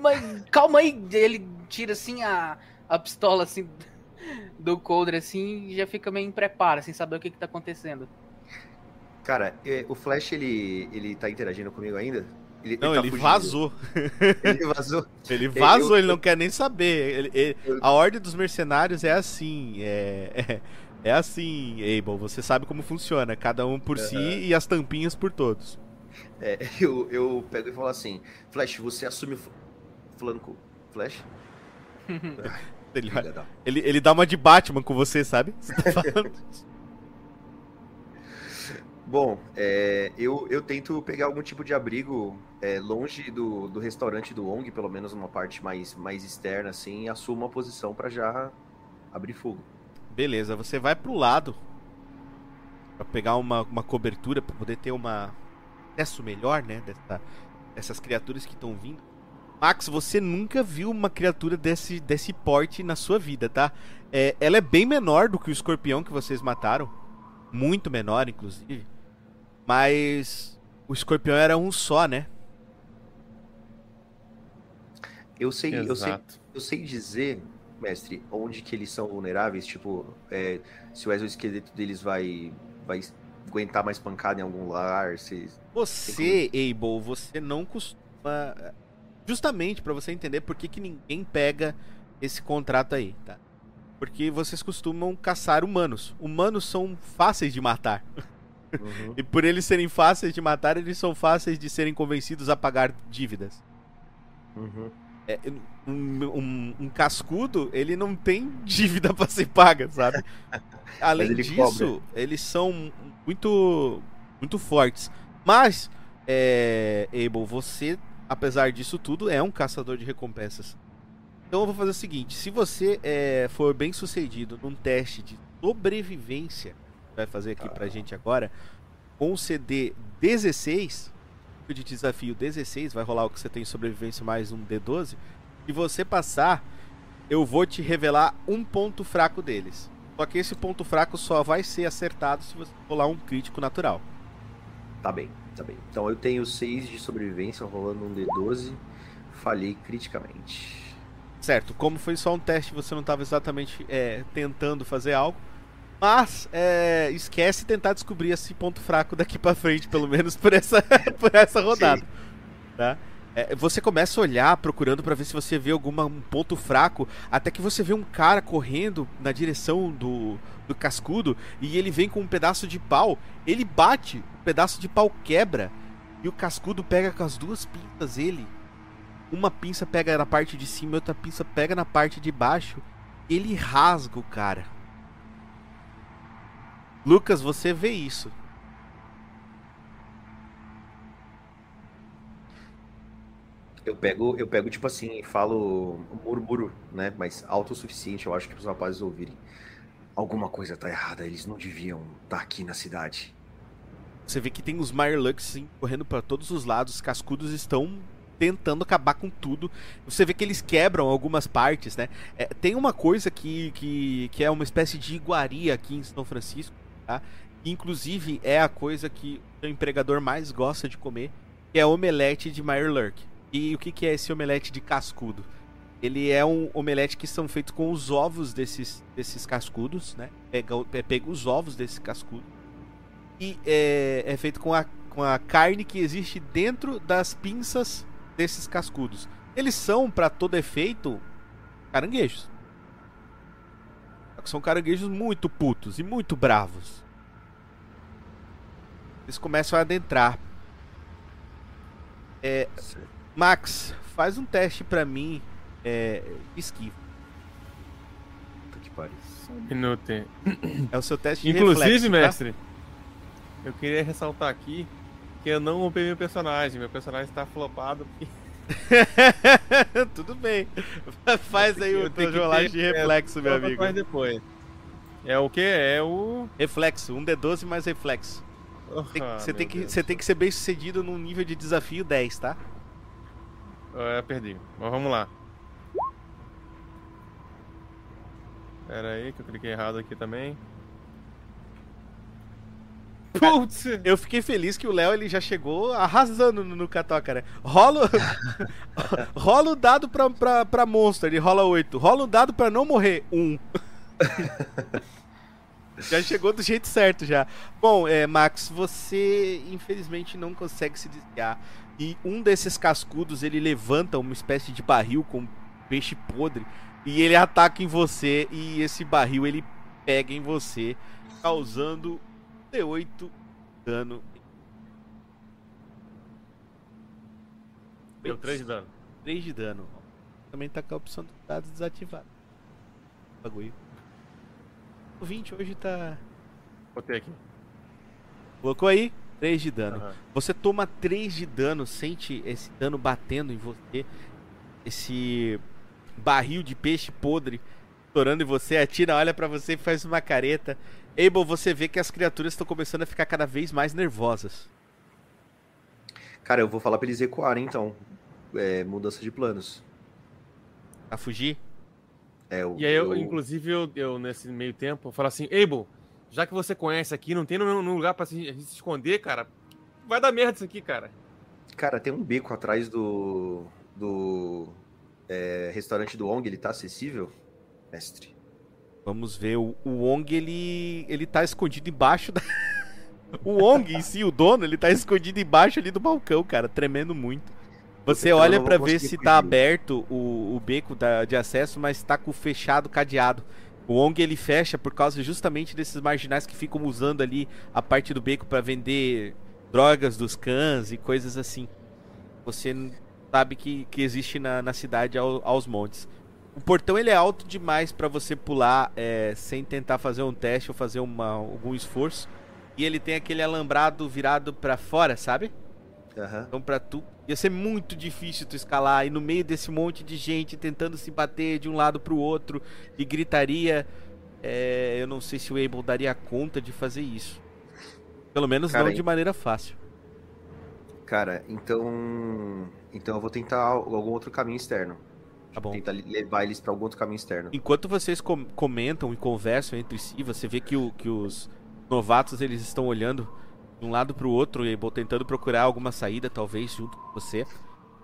Mas calma aí. Ele tira assim a, a pistola assim do coldre assim e já fica meio em preparo, sem saber o que, que tá acontecendo.
Cara, é, o Flash, ele, ele tá interagindo comigo ainda? Ele,
Não,
tá
ele
fugindo.
vazou.
Ele vazou.
Ele vazou,
eu-
ele não quer nem saber. Ele- ele- a ordem dos mercenários é assim. É, é, é assim, Abel. Você sabe como funciona. Cada um por si e as tampinhas por todos.
É, eu, eu pego e falo assim: Flash, você assume o. com. Flash?
Ele, ele, ele dá uma de Batman com você, sabe? Você tá falando?
Bom, é, eu, eu tento pegar algum tipo de abrigo é, longe do, do restaurante do ONG, pelo menos uma parte mais, mais externa, assim, e assumo uma posição pra já abrir fogo.
Beleza, você vai pro lado pra pegar uma, uma cobertura pra poder ter uma acesso melhor, né, dessa, dessas criaturas que estão vindo. Max, você nunca viu uma criatura desse, desse porte na sua vida, tá? É, ela é bem menor do que o escorpião que vocês mataram, muito menor, inclusive. Mas o escorpião era um só, né?
Eu sei, eu sei,
Exato.
eu sei dizer, mestre, onde que eles são vulneráveis, tipo, é, se o exoesqueleto deles vai, vai aguentar mais pancada em algum lugar, se...
Você, Abel, você não costuma. Justamente pra você entender por que, que ninguém pega esse contrato aí, tá? Porque vocês costumam caçar humanos. Humanos são fáceis de matar.
Uhum.
E por eles serem fáceis de matar, eles são fáceis de serem convencidos a pagar dívidas.
Uhum.
É, um, um- um cascudo, ele não tem dívida pra ser paga, sabe? Além
ele
disso, eles são muito muito fortes. Mas, é, Abel, você, apesar disso tudo, é um caçador de recompensas. Então eu vou fazer o seguinte: se você é, for bem sucedido num teste de sobrevivência, vai fazer aqui pra gente agora, com o CD 16, de desafio 16, vai rolar o que você tem em sobrevivência mais um D12. Se você passar, eu vou te revelar um ponto fraco deles. Só que esse ponto fraco só vai ser acertado se você rolar um crítico natural.
Tá bem, tá bem. Então eu tenho 6 de sobrevivência rolando um D12, falhei criticamente.
Certo, como foi só um teste, você não estava exatamente é, tentando fazer algo. Mas é, esquece tentar descobrir esse ponto fraco daqui pra frente, pelo menos por essa, por essa rodada. Tá? É, você começa a olhar, procurando pra ver se você vê algum um ponto fraco, até que você vê um cara correndo na direção do, do cascudo e ele vem com um pedaço de pau. Ele bate, o pedaço de pau quebra e o cascudo pega com as duas pinças ele. Uma pinça pega na parte de cima e outra pinça pega na parte de baixo. Ele rasga o cara. Lucas, você vê isso.
Eu pego, eu pego tipo assim, falo murmúrio, né? Mas alto o suficiente, eu acho que para os rapazes ouvirem. Alguma coisa tá errada, eles não deviam estar tá aqui na cidade.
Você vê que tem os Mirelux correndo para todos os lados, os cascudos estão tentando acabar com tudo. Você vê que eles quebram algumas partes, né? É, tem uma coisa que, que, que é uma espécie de iguaria aqui em São Francisco, tá? inclusive é a coisa que o empregador mais gosta de comer, que é omelete de Mirelurk. E o que, que é esse omelete de cascudo? Ele é um omelete que são feitos com os ovos desses, desses cascudos, né? Pega, é, pega os ovos desse cascudo. E é, é feito com a, com a carne que existe dentro das pinças desses cascudos. Eles são, para todo efeito, caranguejos. São caranguejos muito putos e muito bravos. Eles começam a adentrar. É, Max, faz um teste para mim. É, esquiva.
Puta que pariu.
Um minuto.
É o seu teste de
Inclusive,
reflexo, tá?
mestre, eu queria ressaltar aqui que eu não roubei meu personagem. Meu personagem está flopado. Porque...
Tudo bem. Faz aí o
ter-
de reflexo,
é,
meu amigo.
fazer depois. É o que? É o.
Reflexo, um D12 mais reflexo. Tem-
Ah,
Você
meu
tem, que-
Deus.
você tem que ser bem sucedido num nível de desafio 10, tá?
É, perdi. Mas vamos lá. Pera aí, que eu cliquei errado aqui também. Putz!
Eu fiquei feliz que o Léo ele já chegou arrasando no, no Catoca, né? Rola, rola o dado pra, pra, pra monstro, ele rola 8. Rola o dado pra não morrer, 1. já chegou do jeito certo já. Bom, é, Max, você infelizmente não consegue se desviar. E um desses cascudos ele levanta uma espécie de barril com peixe podre e ele ataca em você e esse barril ele pega em você, causando D8 dano.
Deu 3 de dano.
3 de dano. Também tá com a opção do dado desativado. Bagulho. O 20 hoje tá.
Botei aqui.
Colocou aí? 3 de dano.
Aham.
Você toma 3 de dano, sente esse dano batendo em você. Esse barril de peixe podre estourando em você, atira, olha pra você e faz uma careta. Abel, você vê que as criaturas estão começando a ficar cada vez mais nervosas.
Cara, eu vou falar pra eles recuarem então. É, mudança de planos.
A fugir?
É, eu,
E aí, eu,
eu-
inclusive, eu, eu, nesse meio tempo, eu falo assim: Abel, já que você conhece aqui, não tem nenhum lugar pra se, a gente se esconder, cara. Vai dar merda isso aqui, cara.
Cara, tem um beco atrás do. do. é, restaurante do Ong, ele tá acessível? Mestre.
Vamos ver, o, o Wong ele, ele tá escondido embaixo da. o Wong em si, o dono, ele tá escondido embaixo ali do balcão, cara, tremendo muito. Você
Então
olha pra ver se tá aberto o, o beco da- de acesso, mas tá com o fechado cadeado. O Wong ele fecha por causa justamente desses marginais que ficam usando ali a parte do beco pra vender drogas dos cães e coisas assim. Você sabe que, que existe na, na cidade ao- aos montes. O portão ele é alto demais pra você pular é, sem tentar fazer um teste ou fazer uma, algum esforço. E ele tem aquele alambrado virado pra fora, sabe?
Aham.
Então pra tu ia ser muito difícil tu escalar e no meio desse monte de gente tentando se bater de um lado pro outro e gritaria, é, eu não sei se o Abel daria conta de fazer isso. Pelo menos
Cara,
não de maneira fácil.
Cara, então. Então eu vou tentar algum outro caminho externo.
Tá bom.
Tentar levar eles pra algum outro caminho externo.
Enquanto vocês com- comentam e conversam entre si, você vê que, o- que os novatos eles estão olhando de um lado pro outro e tentando procurar alguma saída, talvez, junto com você.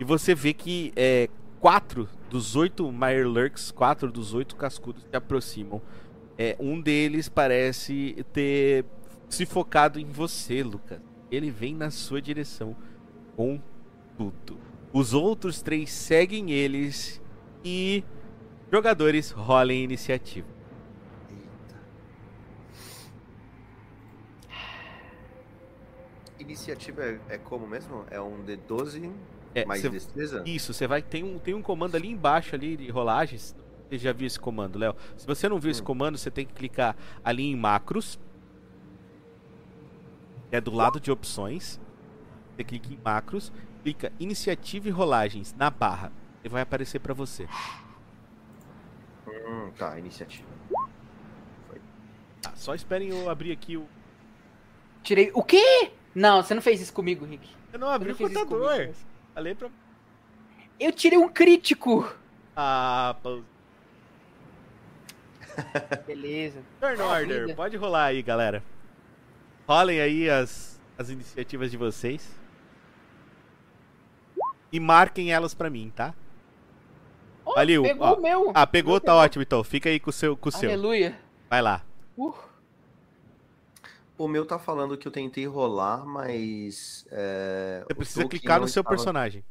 E você vê que é, quatro dos oito Mirelurks, quatro dos oito cascudos se aproximam. É, um deles parece ter se focado em você, Lucas. Ele vem na sua direção com tudo. Os outros três seguem eles e jogadores rolem iniciativa.
Eita. Iniciativa é, é como mesmo? É um D12
É,
mais
cê-
destreza?
Isso, você vai tem um tem um comando ali embaixo ali de rolagens. Você já viu esse comando, Léo? Se você não viu esse
Hum.
comando, você tem que clicar ali em macros. É do lado de opções. Você clica em macros, clica iniciativa e rolagens na barra. E vai aparecer pra você.
Hum, tá, iniciativa.
Tá, só esperem eu abrir aqui o.
Tirei. O quê? Não, você não fez isso comigo, Rick.
Eu não abri
não
o computador.
comigo.
Falei pra.
Eu tirei um crítico.
Ah, pô.
Beleza.
Turn
Ah,
order.
vida.
Pode rolar aí, galera. Rolem aí as, as iniciativas de vocês. E marquem elas pra mim, tá?
Oh,
Valeu,
Pegou
ó.
o meu.
Ah, pegou,
Meu
tá
pegou.
ótimo então. Fica aí com o seu. Com o seu.
Aleluia.
Vai lá.
Uh,
O meu tá falando que eu tentei rolar, mas. é,
Você precisa clicar no seu
estava-
personagem.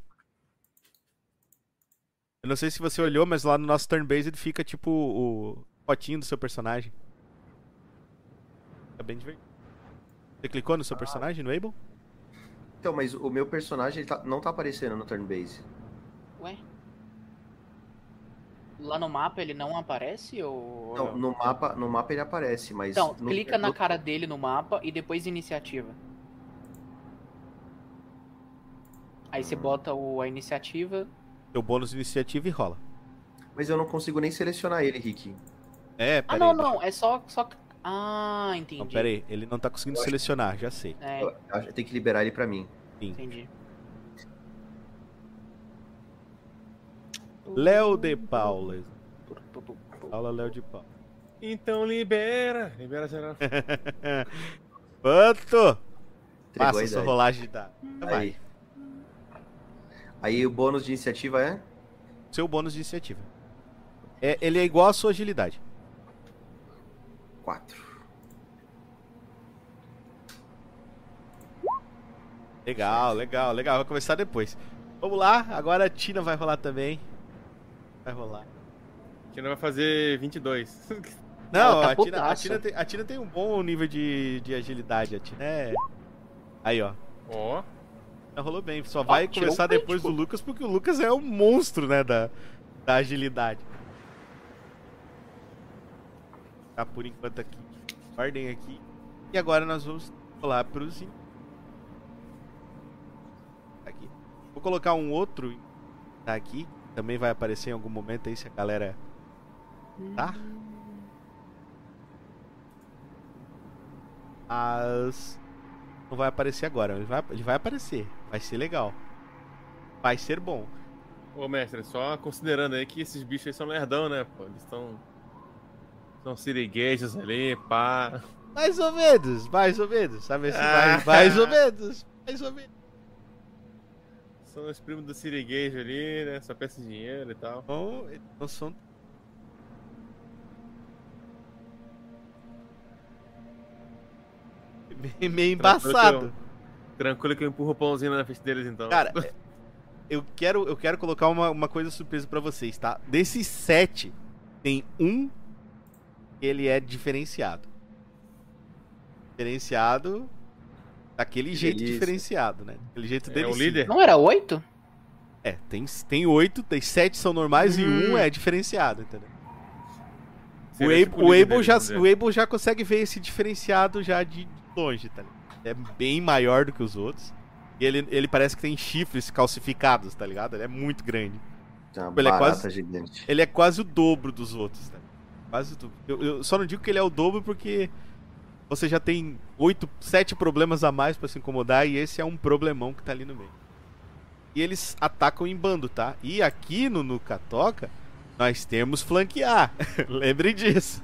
Eu não sei se você olhou, mas lá no nosso turn-based fica tipo o potinho do seu personagem. Fica bem divertido. Você clicou no seu personagem, no Able?
Então, mas o meu personagem ele tá- não tá aparecendo no turn base.
ué. Lá no mapa ele não aparece ou.
Não, no mapa, no mapa ele aparece, mas.
Então,
no-
clica na cara dele no mapa e depois iniciativa. Aí você bota o, a iniciativa.
Seu bônus de iniciativa e rola.
Mas eu não consigo nem selecionar ele, Rick.
É,
Ah,
peraí.
não,
deixa eu-
não. É só. só... Ah, entendi.
Não, pera aí. Ele não tá conseguindo
Eu acho-
selecionar, já sei.
É,
tenho que liberar ele pra mim.
entendi.
Léo de Paula. Paula Léo de Paula.
Então libera. Libera geral.
Quanto?
Entregou
Passa sua rolagem de dado. Vai.
Aí. Aí o bônus de iniciativa é?
Seu bônus de iniciativa. É, ele é igual à sua agilidade.
4.
Legal, legal, legal. Vai começar depois. Vamos lá, agora a Tina vai rolar também. Vai rolar.
Que não vai fazer 22.
Não,
tá
a, Tina, a. Tina tem, a Tina tem um bom nível de, de agilidade. A Tina é. Aí, ó.
Ó.
Já rolou bem. Só vai
tirou
começar
um
depois do
crítico.
Lucas, porque o Lucas é o monstro, né? Da, da agilidade. Tá por enquanto aqui. Ordem aqui. E agora nós vamos rolar pros. Aqui. Vou colocar um outro. Tá aqui. Também vai aparecer em algum momento aí se a galera. Tá? Mas. Não vai aparecer agora. Ele vai, ele vai aparecer. Vai ser legal. Vai ser bom.
Ô, mestre, só considerando aí que esses bichos aí são lerdão, né, pô? Eles estão. São siriguejos ali, pá.
Mais ou menos, mais ou menos. Sabe assim?
Ah.
Mais, mais ou menos. Mais ou menos.
São os primos do siriguejo ali, né? Só peça dinheiro e tal.
Eles não são. Meio- embaçado.
Tranquilo que eu empurro o pãozinho na frente deles, então.
Cara, é, eu quero, eu quero colocar uma, uma coisa surpresa pra vocês, tá? Desses sete, tem um que ele é diferenciado. Diferenciado daquele jeito
Delícia.
diferenciado, né? Daquele jeito
é
dele.
o líder?
Não era oito?
É, tem, tem oito, tem sete são normais e
Hum.
um é diferenciado, entendeu? O
tipo
o, Able
deles,
já, o Able já consegue ver esse diferenciado já de longe, tá ligado? É bem maior do que os outros. E ele, ele parece que tem chifres calcificados, tá ligado? Ele é muito grande.
Uma
Ele é quase-
gigante.
Ele é quase o dobro dos outros, tá? Quase o dobro. Eu, eu só não digo que ele é o dobro porque você já tem oito, sete problemas a mais pra se incomodar e esse é um problemão que tá ali no meio. E eles atacam em bando, tá? E aqui no Nuka Toca, nós temos flanquear. Lembrem disso.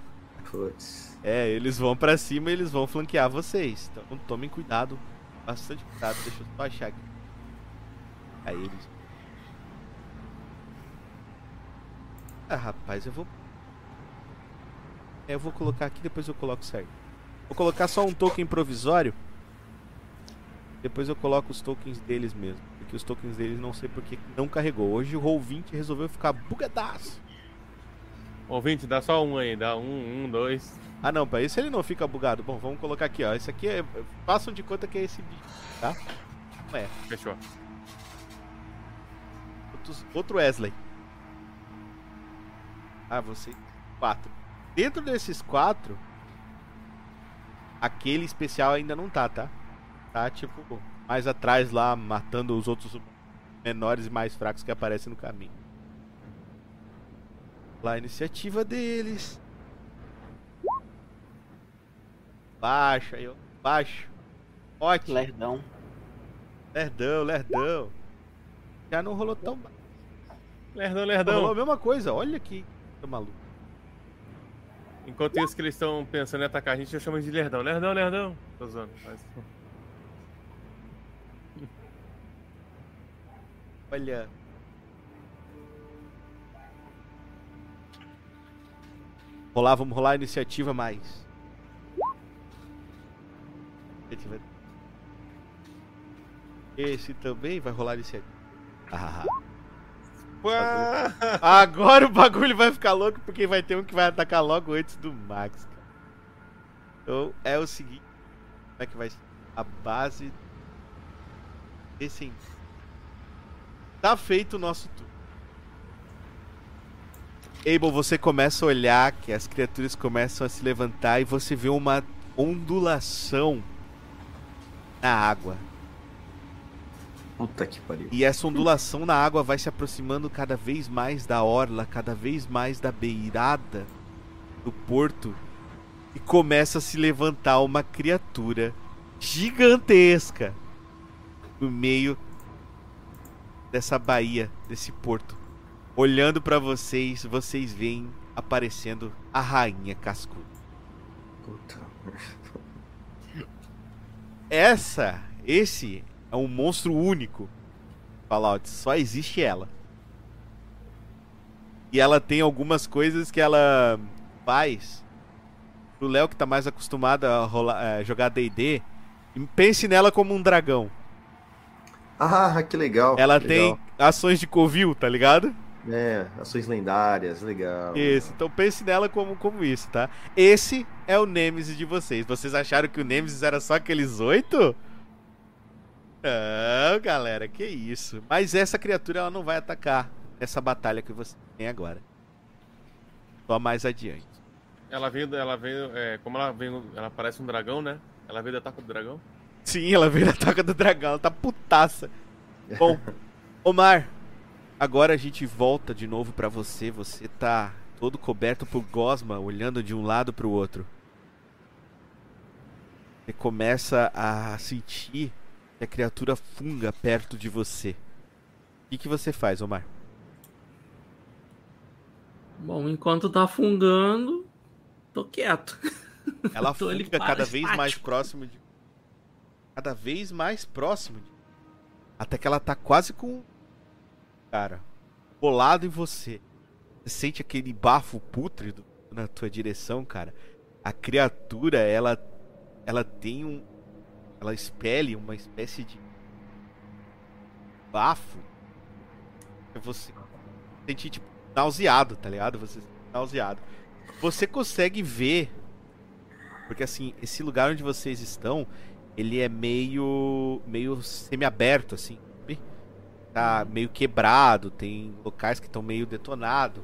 Putz.
É, eles vão pra cima e eles vão flanquear vocês. Então tomem cuidado. Bastante cuidado. Deixa eu só achar aqui. Aí eles. Ah, rapaz, eu vou. É, eu vou colocar aqui, depois eu coloco certo. Vou colocar só um token provisório. Depois eu coloco os tokens deles mesmo. porque os tokens deles não sei porque não carregou. Hoje o Roll20 resolveu ficar bugadaço.
Ouvinte, dá só um aí, dá um, um, dois.
Ah não, pra isso ele não fica bugado. Bom, vamos colocar aqui, ó. Esse aqui é. Façam de conta que é esse bicho, tá? Não é.
Fechou.
Outros- outro Wesley. Ah, você. Quatro. Dentro desses quatro, aquele especial ainda não tá, tá? Tá tipo mais atrás lá, matando os outros menores e mais fracos que aparecem no caminho. Lá a iniciativa deles. Baixa aí, ó. Baixo. Ótimo.
Lerdão.
Lerdão, lerdão. Já não rolou tão mal.
Lerdão,
Rolou a
lerdão.
mesma coisa, olha que tô maluco.
Enquanto isso que eles estão pensando em atacar a gente, eu chamo de lerdão. Lerdão, lerdão. Tô zoando. Mas...
Olha. Rolar, vamos rolar a iniciativa mais. Esse também vai rolar iniciativa. Ah, Agora o bagulho vai ficar louco porque vai ter um que vai atacar logo antes do Max. cara. Então é o seguinte: como é que vai ser? A base. Desse. Tá feito o nosso turno. Abel, você começa a olhar que as criaturas começam a se levantar e você vê uma ondulação na água.
Puta que pariu.
E essa ondulação na água vai se aproximando cada vez mais da orla, cada vez mais da beirada do porto. E começa a se levantar uma criatura gigantesca no meio dessa baía, desse porto. Olhando pra vocês, vocês veem aparecendo a rainha cascuda.
Puta.
Essa, esse é um monstro único. Fallout, só existe ela. E ela tem algumas coisas que ela faz. Pro Léo que tá mais acostumado a rolar- eh, jogar D&D, pense nela como um dragão.
Ah, que legal.
Ela
que
tem
legal.
ações de covil, tá ligado?
É, ações lendárias, legal.
Isso, então pense nela como, como isso, tá? Esse é o Nemesis de vocês. Vocês acharam que o Nemesis era só aqueles oito? Não, galera, que isso. Mas essa criatura ela não vai atacar essa batalha que você tem agora. Só mais adiante.
Ela veio, ela veio, é, como ela veio, ela parece um dragão, né? Ela veio do ataque do dragão.
Sim, ela veio na toca do dragão, ela tá putaça. Bom, Omar, agora a gente volta de novo pra você. Você tá todo coberto por gosma, olhando de um lado pro outro. Você começa a sentir que a criatura funga perto de você. O que, que você faz, Omar?
Bom, enquanto tá fungando, tô quieto.
Ela
Tô
funga cada vez mais próximo de. Cada vez mais próximo de. Até que ela tá quase com. Cara, colado em você. Você sente aquele bafo pútrido na tua direção, cara. A criatura, ela. Ela tem um. Ela expele uma espécie de. Bafo. Que você sente, tipo, nauseado, tá ligado? Você nauseado. Você consegue ver porque assim, esse lugar onde vocês estão, ele é meio meio semi-aberto assim? Tá meio quebrado, tem locais que estão meio detonados.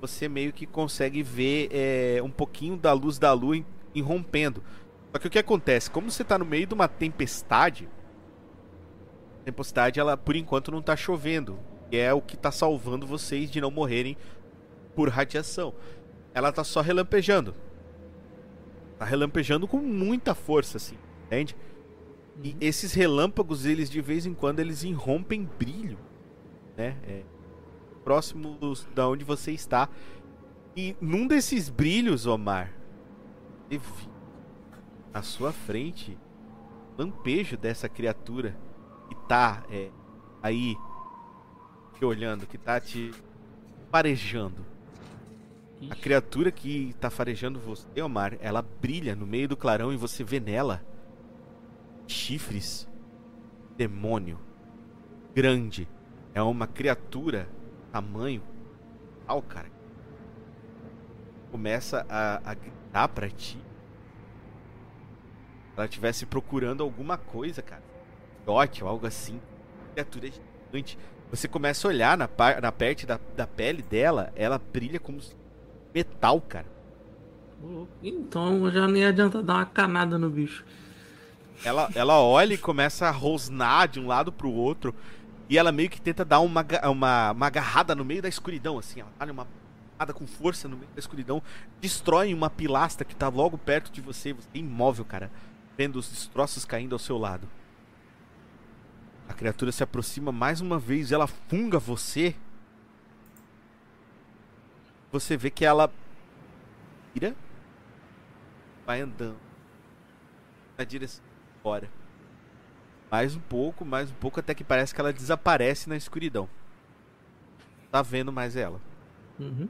Você meio que consegue ver é, um pouquinho da luz da lua irrompendo. Só que o que acontece? Como você tá no meio de uma tempestade, a tempestade ela por enquanto não tá chovendo, que é o que tá salvando vocês de não morrerem por radiação. Ela tá só relampejando. Tá relampejando com muita força, assim, entende? E esses relâmpagos, eles de vez em quando, eles irrompem brilho, né? É, próximo da onde você está. E num desses brilhos, Omar, você à sua frente lampejo dessa criatura que tá é, aí te olhando, que tá te farejando. A criatura que tá farejando você, Omar, ela brilha no meio do clarão e você vê nela chifres demônio. grande. É uma criatura, tamanho, tal, cara. Começa a, a gritar pra ti. Ela estivesse procurando alguma coisa, cara. Filhote ou algo assim. Criatura gigante. Você começa a olhar na, par, na parte da, da pele dela, ela brilha como metal, cara.
Então já nem adianta dar uma canada no bicho.
Ela, ela olha e começa a rosnar de um lado pro outro. E ela meio que tenta dar uma, uma, uma agarrada no meio da escuridão, assim. Ela dá uma agarrada com força no meio da escuridão. Destrói uma pilastra que tá logo perto de você. Você é imóvel, cara. Vendo os destroços caindo ao seu lado. A criatura se aproxima mais uma vez. Ela funga você. Você vê que ela vira. Vai andando. Na direção fora. Mais um pouco, mais um pouco, até que parece que ela desaparece na escuridão. Tá vendo mais ela.
Uhum.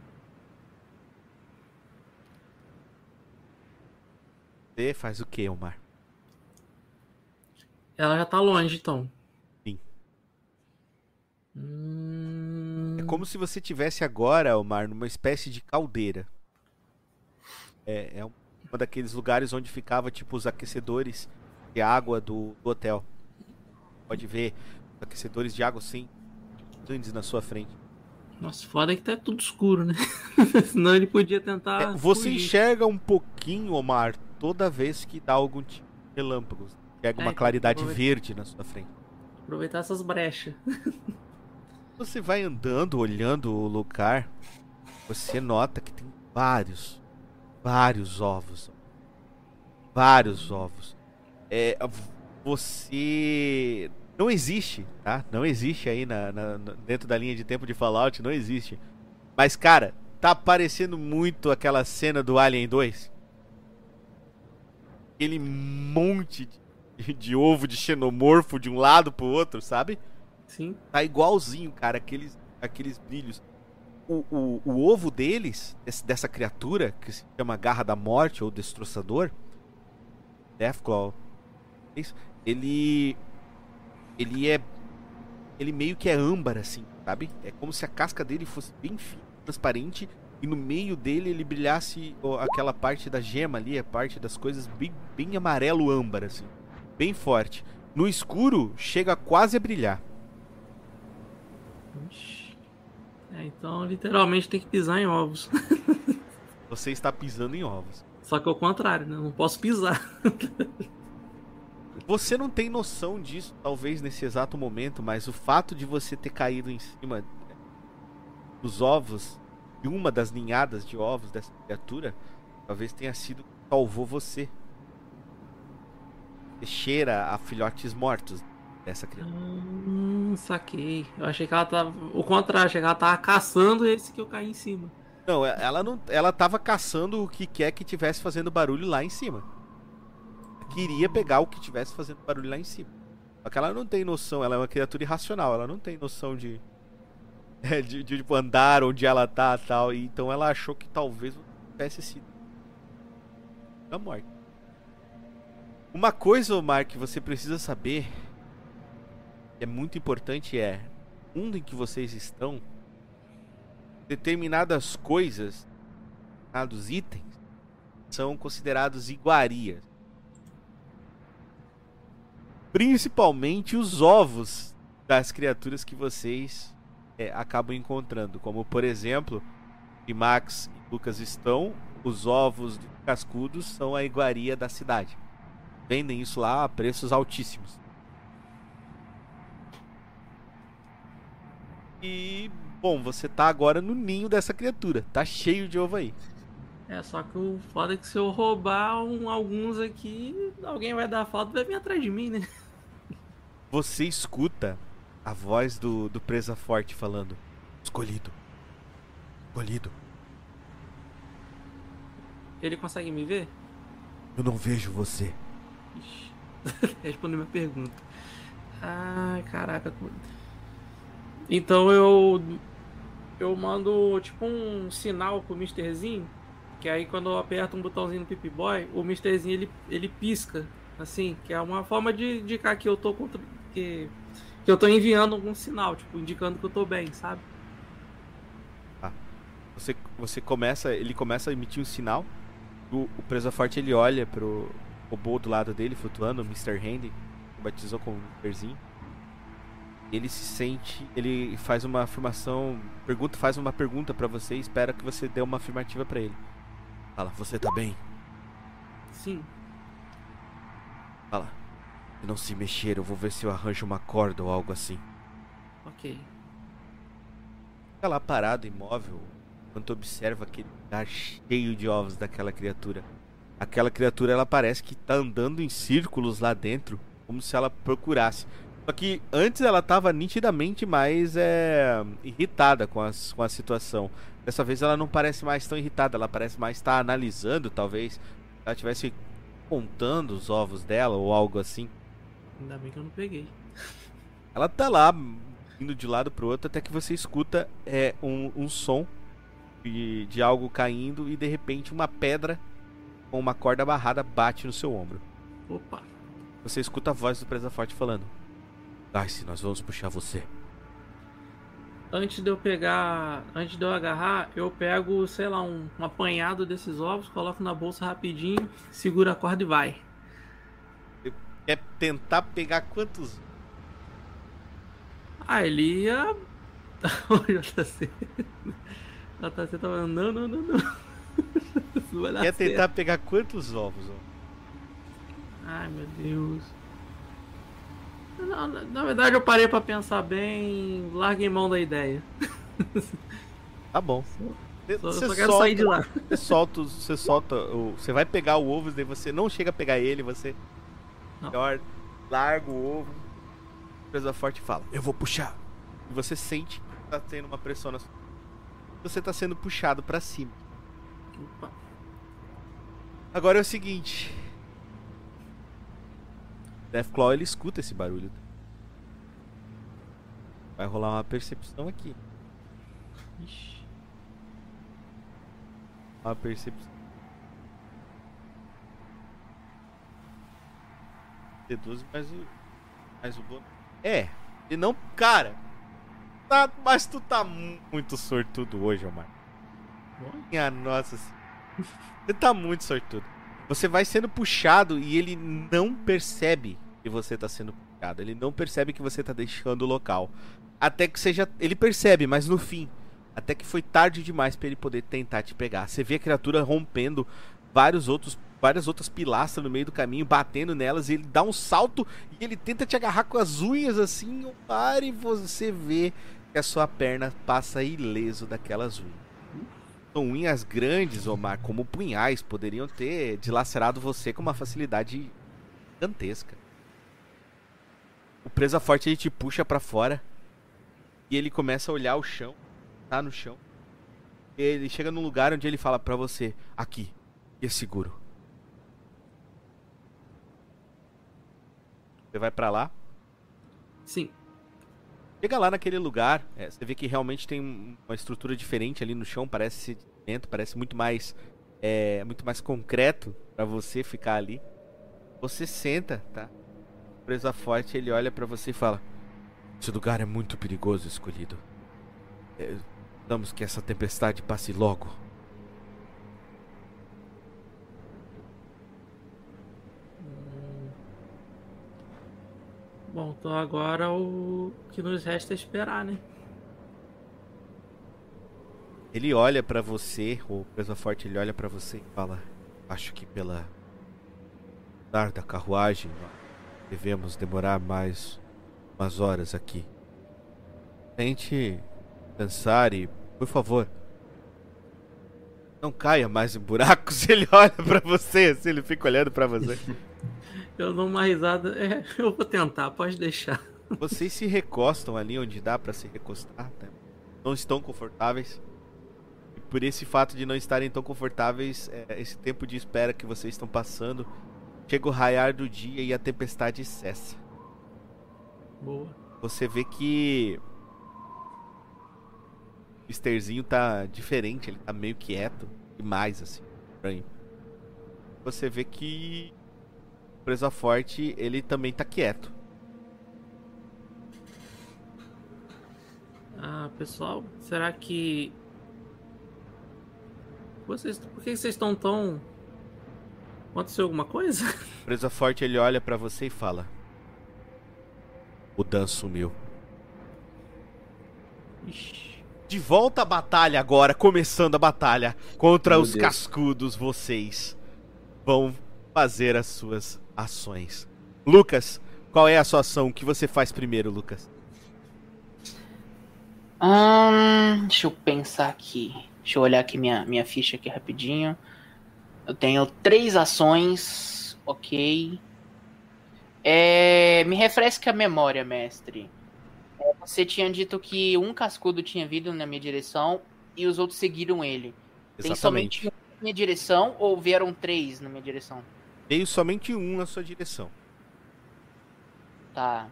Você faz o que, Omar?
Ela já tá longe, então.
Sim.
Hum...
É como se você tivesse agora, Omar, numa espécie de caldeira. É, é uma daqueles lugares onde ficava tipo os aquecedores de água do, do hotel. Pode ver aquecedores de água assim, grandes na sua frente.
Nossa, foda que tá tudo escuro, né? Senão ele podia tentar.
É, você
fugir.
enxerga um pouquinho, Omar, toda vez que dá algum tipo de relâmpagos. Pega uma
É,
claridade verde na sua frente.
Aproveitar essas brechas.
Você vai andando, olhando o lugar, você nota que tem vários, vários ovos. Vários ovos. É, você não existe, tá? Não existe aí na- na- dentro da linha de tempo de Fallout, não existe. Mas, cara, tá parecendo muito aquela cena do Alien 2. Aquele monte de, de ovo de xenomorfo de um lado pro outro, sabe?
Sim.
Tá igualzinho, cara, aqueles, aqueles brilhos. O, o, o ovo deles, desse- dessa criatura, que se chama Garra da Morte ou Destroçador, Deathclaw, é isso, ele. Ele é. Ele meio que é âmbar, assim, sabe? É como se a casca dele fosse bem fina, transparente, e no meio dele ele brilhasse aquela parte da gema ali, a parte das coisas bem, bem amarelo âmbar, assim. Bem forte. No escuro, chega quase a brilhar.
É, então literalmente tem que pisar em ovos.
Você está pisando em ovos.
Só que ao contrário, né? Eu Não posso pisar.
Você não tem noção disso, talvez nesse exato momento, mas o fato de você ter caído em cima dos ovos, de uma das ninhadas de ovos dessa criatura, talvez tenha sido o que salvou você. Cheira a filhotes mortos dessa criatura.
Hum, saquei. Eu achei que ela tava. O contrário, achei que ela tava caçando esse que eu caí em cima.
Não, e- ela não, ela tava caçando o que quer que tivesse fazendo barulho lá em cima. Queria pegar o que tivesse fazendo barulho lá em cima. Só que ela não tem noção, ela é uma criatura irracional, ela não tem noção de é, de, de, tipo, andar onde ela tá, tal, e então ela achou que talvez tivesse sido da morte. Uma coisa, Omar, que você precisa saber, que é muito importante é, no mundo em que vocês estão, determinadas coisas, determinados itens, são considerados iguarias. Principalmente os ovos das criaturas que vocês é, acabam encontrando. Como, por exemplo, que Max e Lucas estão, os ovos de cascudos são a iguaria da cidade. Vendem isso lá a preços altíssimos. E, bom, você tá agora no ninho dessa criatura. Tá cheio de ovo aí.
É, só que o foda é que se eu roubar um- alguns aqui, alguém vai dar falta e vai vir atrás de mim, né?
Você escuta a voz do, do Presa Forte falando: Escolhido. Escolhido.
Ele consegue me ver?
Eu não vejo você.
Ixi. Respondeu minha pergunta. Ai, caraca. Então eu. Eu mando tipo um sinal pro Misterzinho. Que aí quando eu aperto um botãozinho no Pip Boy, o Misterzinho ele, ele pisca. Assim, que é uma forma de indicar que eu tô contra. Que, que eu tô enviando algum sinal, tipo, indicando que eu tô bem, sabe?
Você, você começa, ele começa a emitir um sinal. O, o presa forte ele olha pro robô do lado dele, flutuando, o Mr. Handy, que batizou como Mrzinho. Ele se sente, ele faz uma afirmação, pergunta, faz uma pergunta pra você e espera que você dê uma afirmativa pra ele. Fala, você tá bem?
Sim.
Fala. Se não se mexer, eu vou ver se eu arranjo uma corda ou algo assim.
Ok.
Fica lá parado, imóvel, enquanto observa aquele lugar cheio de ovos daquela criatura. Aquela criatura, ela parece que tá andando em círculos lá dentro, como se ela procurasse. Só que antes ela tava nitidamente mais é, irritada com, as, com a situação. Dessa vez ela não parece mais tão irritada, ela parece mais estar tá analisando, talvez. Ela estivesse contando os ovos dela ou algo assim.
Ainda bem que eu não peguei.
Ela tá lá, indo de um lado pro outro, até que você escuta é, um, um som de, de algo caindo e de repente uma pedra com uma corda amarrada bate no seu ombro.
Opa.
Você escuta a voz do Presa Forte falando: Darcy, nós vamos puxar você.
Antes de eu pegar. Antes de eu agarrar, eu pego, sei lá, um, um apanhado desses ovos, coloco na bolsa rapidinho, segura a corda e vai.
Quer tentar pegar quantos?
Ah, ele ia. O JC. O JC tava falando, não, não, não, não. Isso vai dar
Quer
certo.
tentar pegar quantos ovos? ó?
Ai, meu Deus. Na, na- na verdade, eu parei pra pensar bem, larguei mão da ideia.
Tá bom.
Só,
Você
só quero
solta-
sair de lá.
Você solta, os- você solta, você vai pegar o ovo, daí você não chega a pegar ele, você
Não.
melhor larga o ovo. Presa forte fala: "Eu vou puxar". E você sente que tá tendo uma pressão na sua... Você tá sendo puxado pra cima.
Opa.
Agora é o seguinte, Deathclaw ele escuta esse barulho. Vai rolar uma percepção aqui.
Ixi.
Uma percepção. D12 mais o. Mais o bônus. É. E não. Cara. Tá, mas tu tá mu- muito sortudo hoje, Omar. Minha nossa senhora. Você tá muito sortudo. Você vai sendo puxado e ele não percebe que você tá sendo puxado. Ele não percebe que você tá deixando o local. Até que seja. Ele percebe, mas no fim. Até que foi tarde demais pra ele poder tentar te pegar. Você vê a criatura rompendo vários outros, várias outras pilastras no meio do caminho, batendo nelas, e ele dá um salto e ele tenta te agarrar com as unhas assim, Omar, e você vê que a sua perna passa ileso daquelas unhas. Unhas grandes, Omar, como punhais, poderiam ter dilacerado você com uma facilidade gigantesca. O presa forte ele te puxa pra fora e ele começa a olhar o chão, tá no chão. Ele chega num lugar onde ele fala pra você: "Aqui, é seguro". Você vai pra lá?
Sim.
Chega lá naquele lugar, é, você vê que realmente tem um- uma estrutura diferente ali no chão, parece cimento, parece muito mais é, muito mais concreto pra você ficar ali. Você senta, tá? Presa forte, ele olha pra você e fala: "Esse lugar é muito perigoso, escolhido. É, Vamos que essa tempestade passe logo."
Bom, então agora o que nos resta é esperar, né?
Ele olha pra você, o Presa Forte ele olha pra você e fala: Acho que pela dar da carruagem devemos demorar mais umas horas aqui. Tente pensar e, por favor, não caia mais em buracos. Ele olha pra você, assim, ele fica olhando pra você.
Eu dou uma risada. É, eu vou tentar, pode deixar.
Vocês se recostam ali onde dá pra se recostar, tá? Não estão confortáveis. E por esse fato de não estarem tão confortáveis, é, esse tempo de espera que vocês estão passando, chega o raiar do dia e a tempestade cessa.
Boa.
Você vê que o Misterzinho tá diferente, ele tá meio quieto demais assim, estranho. Você vê que Presa Forte, ele também tá quieto.
Ah, pessoal, será que. Vocês, por que vocês estão tão. Aconteceu alguma coisa?
Presa forte, ele olha pra você e fala: O Dan sumiu.
Ixi.
De volta à batalha agora, começando a batalha contra
Meu
os
Deus.
cascudos, vocês vão fazer as suas ações. Lucas, qual é a sua ação? O que você faz primeiro, Lucas?
Hum, deixa eu pensar aqui. Deixa eu olhar aqui minha, minha ficha aqui rapidinho. Eu tenho três ações, ok. É, me refresca a memória, mestre. É, Você tinha dito que um cascudo tinha vindo na minha direção e os outros seguiram ele. Tem somente um na minha direção ou vieram três na minha direção?
Veio somente um na sua direção.
Tá.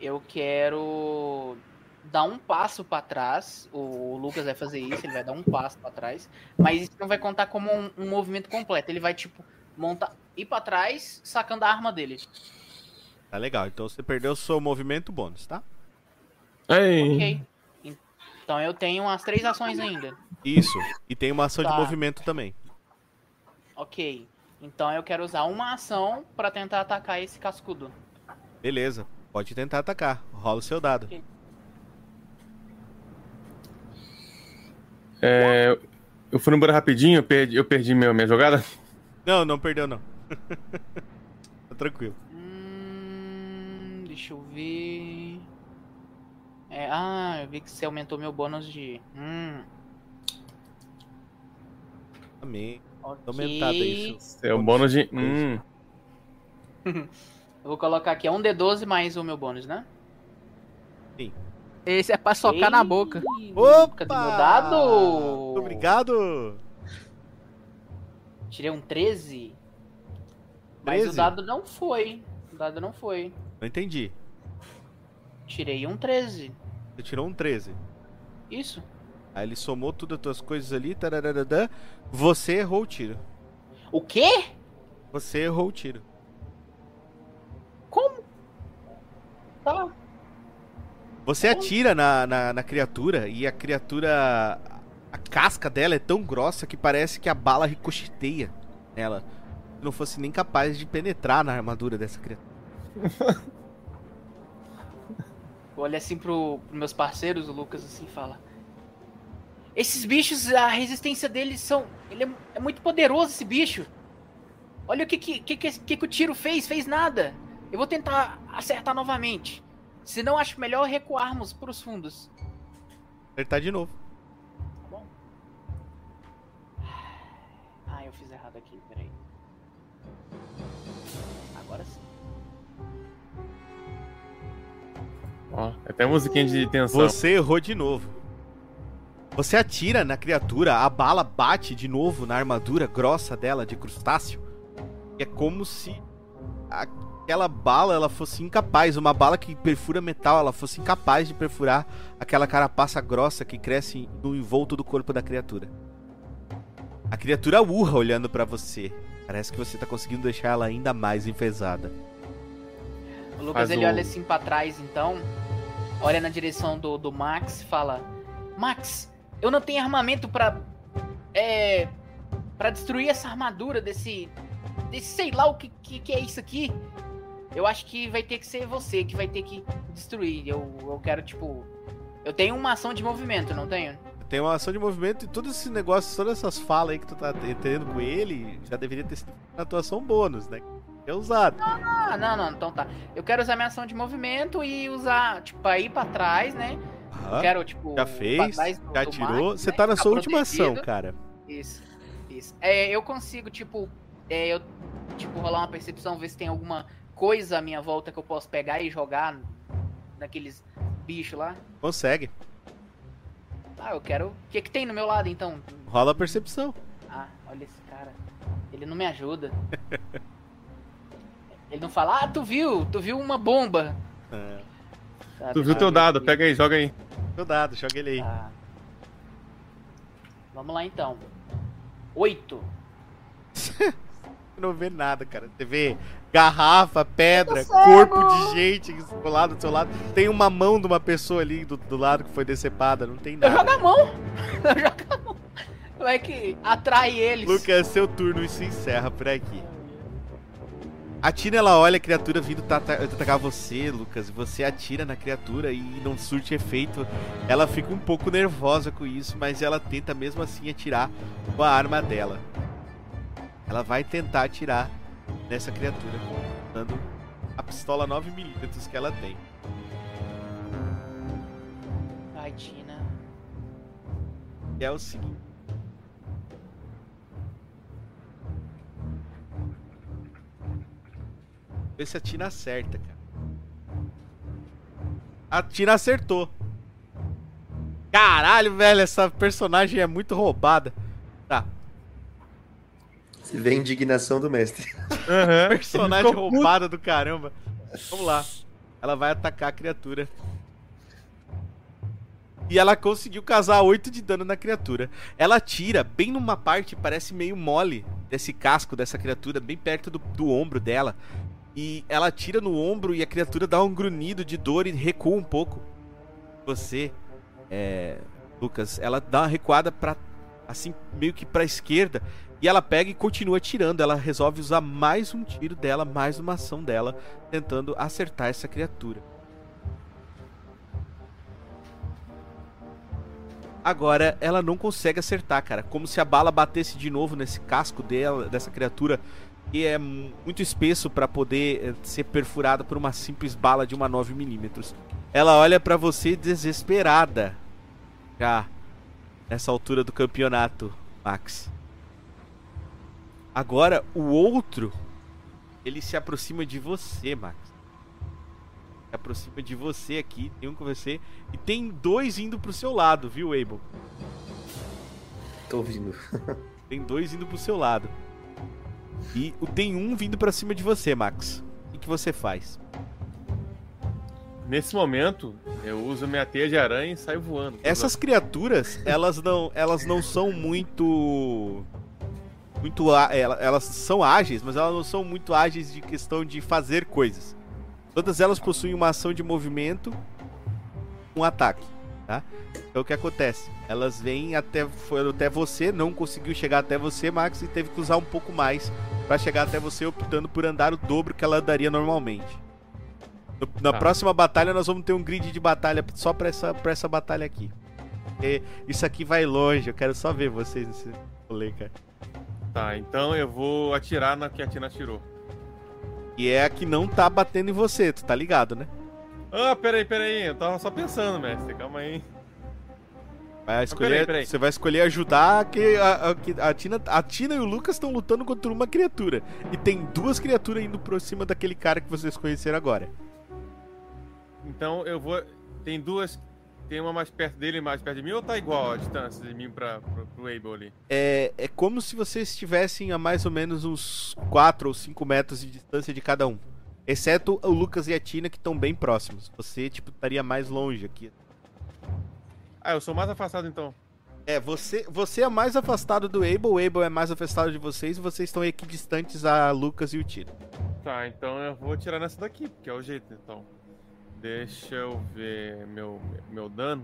Eu quero dar um passo pra trás. O Lucas vai fazer isso, ele vai dar um passo pra trás. Mas isso não vai contar como um, um movimento completo. Ele vai, tipo, montar, ir pra trás, sacando a arma dele.
Tá legal. Então você perdeu o seu movimento bônus, tá?
Ei,
Ok. Então eu tenho as três ações ainda.
Isso. E tem uma ação de
Tá.
movimento também.
Ok. Então eu quero usar uma ação pra tentar atacar esse cascudo.
Beleza. Pode tentar atacar. Rola o seu dado.
é, eu fui no banheiro rapidinho, eu perdi, eu perdi minha, minha jogada.
Não, não perdeu não. tá tranquilo.
Hum, deixa eu ver. É, ah, eu vi que você aumentou meu bônus de. Hum,
Amém.
Ok.
Aumentada isso.
É o bônus de. Hum,
Eu vou colocar aqui, é um D12 mais o meu bônus, né?
Esse é pra socar na boca.
Opa!
Cadê meu dado?
Muito obrigado!
Tirei um 13. Mas
13?
o dado não foi. O dado não foi.
Não entendi.
Tirei um 13.
Você tirou um 13.
Isso.
Aí ele somou tudo as tuas coisas ali. tarararã. Você errou o tiro.
O quê?
Você errou o tiro.
Como? Tá.
Você atira na, na, na criatura e a criatura. A casca dela é tão grossa que parece que a bala ricocheteia nela. Se não fosse nem capaz de penetrar na armadura dessa criatura.
Olha assim pro, pros meus parceiros, o Lucas assim fala. Esses bichos, a resistência deles são. Ele é, é muito poderoso esse bicho. Olha o que que, que, que, que que o tiro fez, fez nada. Eu vou tentar acertar novamente. Se não, acho melhor recuarmos pros fundos.
Acertar de novo.
Tá bom? Ah, eu fiz errado aqui, peraí. Agora sim.
ó, até musiquinha de tensão.
Você errou de novo. Você atira na criatura, a bala bate de novo na armadura grossa dela de crustáceo. E é como se aquela bala ela fosse incapaz, uma bala que perfura metal, ela fosse incapaz de perfurar aquela carapaça grossa que cresce no envolto do corpo da criatura. A criatura urra olhando pra você. Parece que você tá conseguindo deixar ela ainda mais enfesada.
O Lucas
Faz
ele
o-
olha assim pra trás, então. Olha na direção do, do Max e fala: Max, eu não tenho armamento pra. É. Pra destruir essa armadura desse. Desse sei lá o que, que, que é isso aqui. Eu acho que vai ter que ser você que vai ter que destruir. Eu, eu quero, tipo. Eu tenho uma ação de movimento, não tenho?
Tem uma ação de movimento e todo esse negócio, todas essas falas aí que tu tá tendo com ele, já deveria ter sido uma atuação bônus, né? É usado.
Ah, não, não, então tá. Eu quero usar minha ação de movimento e usar, tipo, ir pra trás, né? Eu quero, tipo.
Já fez, já tirou. Você
né?
tá na sua última ação, cara.
Isso, isso. É, eu consigo, tipo, é, eu, tipo, rolar uma percepção, ver se tem alguma coisa à minha volta que eu posso pegar e jogar naqueles bichos lá.
Consegue.
Ah, eu quero. O que que tem no meu lado, então?
Rola a percepção.
Ah, olha esse cara. Ele não me ajuda. Ele não fala, ah, tu viu, tu viu uma bomba.
É.
Tu viu
eu
teu dado, pega aí, joga aí.
Seu dado, joga ele aí.
Tá. Vamos lá então. Oito.
não vê nada, cara. Você vê garrafa, pedra,
Eu
corpo de gente do lado do seu lado. Tem uma mão de uma pessoa ali do, do lado que foi decepada, não tem
Eu
nada.
jogo a mão. Eu jogo a mão. Vai que atrai eles.
Lucas, seu turno e se encerra por aqui. A Tina, ela olha a criatura vindo ta- ta- atacar você, Lucas. e Você atira na criatura e não surte efeito. Ela fica um pouco nervosa com isso, mas ela tenta mesmo assim atirar com a arma dela. Ela vai tentar atirar nessa criatura usando a pistola 9mm que ela tem.
Ai, Tina.
É o seguinte. Vê se a Tina acerta, cara. A Tina acertou. Caralho, velho, essa personagem é muito roubada. Tá.
Se vê a indignação do mestre.
Aham.
Personagem roubada do caramba. Vamos lá. Ela vai atacar a criatura. E ela conseguiu casar 8 de dano na criatura. Ela tira bem numa parte, parece meio mole, desse casco dessa criatura, bem perto do, do ombro dela. E ela tira no ombro e a criatura dá um grunhido de dor e recua um pouco. Você, é, Lucas, ela dá uma recuada pra, assim, meio que pra esquerda. E ela pega e continua tirando. Ela resolve usar mais um tiro dela, mais uma ação dela, tentando acertar essa criatura. Agora ela não consegue acertar, cara. Como se a bala batesse de novo nesse casco dela, dessa criatura, que é mu- muito espesso para poder eh, ser perfurada por uma simples bala de uma 9mm. Ela olha pra você desesperada. Já nessa altura do campeonato, Max. Agora o outro ele se aproxima de você, Max. Se aproxima de você aqui, tem um com você e tem dois indo pro seu lado, viu, Abel?
Tô ouvindo.
Tem dois indo pro seu lado. E o- tem um vindo pra cima de você, Max. O que, você faz?
Nesse momento, eu uso minha teia de aranha e saio voando.
Essas criaturas, elas não, elas não são muito muito elas são ágeis, mas elas não são muito ágeis de questão de fazer coisas. Todas elas possuem uma ação de movimento, um ataque, tá? Então o que acontece? Elas vêm até foram até você, não conseguiu chegar até você, Max, e teve que usar um pouco mais pra chegar até você, optando por andar o dobro que ela andaria normalmente. No- na
Tá.
próxima batalha nós vamos ter um grid de batalha só pra essa, pra essa batalha aqui. Porque isso aqui vai longe, eu quero só ver vocês nesse rolê, cara.
Tá, então eu vou atirar na que a Tina atirou.
E é a que não tá batendo em você, tu tá ligado, né?
Ah, peraí, peraí. Eu tava só pensando, mestre. Calma aí.
Vai escolher,
peraí, peraí.
Você vai escolher ajudar que a, a, que a Tina, a Tina e o Lucas estão lutando contra uma criatura. E tem duas criaturas indo por cima daquele cara que vocês conheceram agora.
Então eu vou. Tem duas. Tem uma mais perto dele e mais perto de mim ou tá igual a distância de mim pra, pro, pro Abel ali?
É, é como se vocês estivessem a mais ou menos uns 4 ou 5 metros de distância de cada um. Exceto o Lucas e a Tina que estão bem próximos. Você, tipo, estaria mais longe aqui.
Ah, eu sou mais afastado então.
É, você, você é mais afastado do Abel, o Abel é mais afastado de vocês e vocês estão equidistantes a Lucas e o Tino.
Tá, então eu vou tirar nessa daqui, porque é o jeito então. Deixa eu ver meu, meu dano.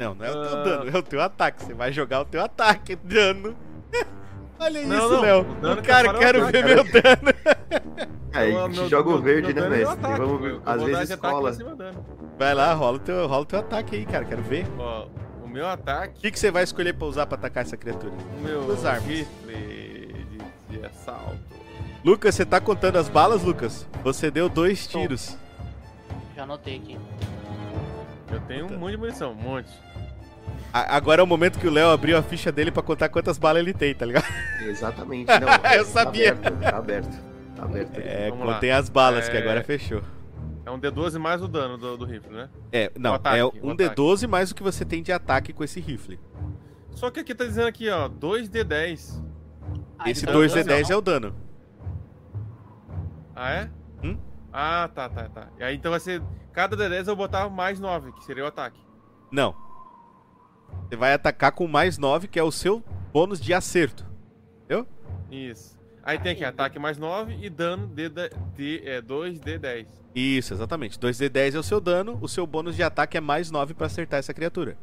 Não, não é o teu
Ah.
dano, é o teu ataque. Você vai jogar o teu ataque, dano. Olha
Não,
isso,
não,
Léo.
o que
cara, quero
ataque,
ver meu dano.
Aí
Então,
a gente
meu-
joga o
meu-
verde,
meu
né,
é
mestre?
ataque,
Vamos,
eu- eu
às vezes cola.
Vai lá, rola o teu, rola o teu ataque aí, cara. Quero ver.
Ó, o meu ataque,
O que, que você vai escolher pra usar pra atacar essa criatura?
o meu
Duas armas.
rifle de, de assalto.
Lucas, você tá contando as balas, Lucas? Você deu dois tiros.
Já anotei aqui.
Eu tenho
Tá.
um monte de munição, um monte.
A- agora é o momento que o Léo abriu a ficha dele pra contar quantas balas ele tem, tá ligado?
Exatamente. Não, é,
Eu sabia.
Tá aberto, tá aberto. Tá aberto.
É,
Vamos lá.
contém as balas, que
É.
agora fechou.
É um D12 mais o dano do, do rifle, né?
É, não,
ataque,
é um
ataque.
D12 mais o que você tem de ataque com esse rifle.
Só que aqui tá dizendo aqui, ó, 2D10.
Ah,
esse
então
2D10
não.
é o dano.
Ah, é?
Hum?
Ah, tá, tá, tá. E aí então vai ser. Cada D10 eu vou botar mais 9, que seria o ataque.
Não. Você vai atacar com mais 9, que é o seu bônus de acerto.
Isso. Aí tem aqui ataque mais 9 e dano de, de, de é, 2d10.
Isso, exatamente. 2d10 é o seu dano, o seu bônus de ataque é mais 9 pra acertar essa criatura.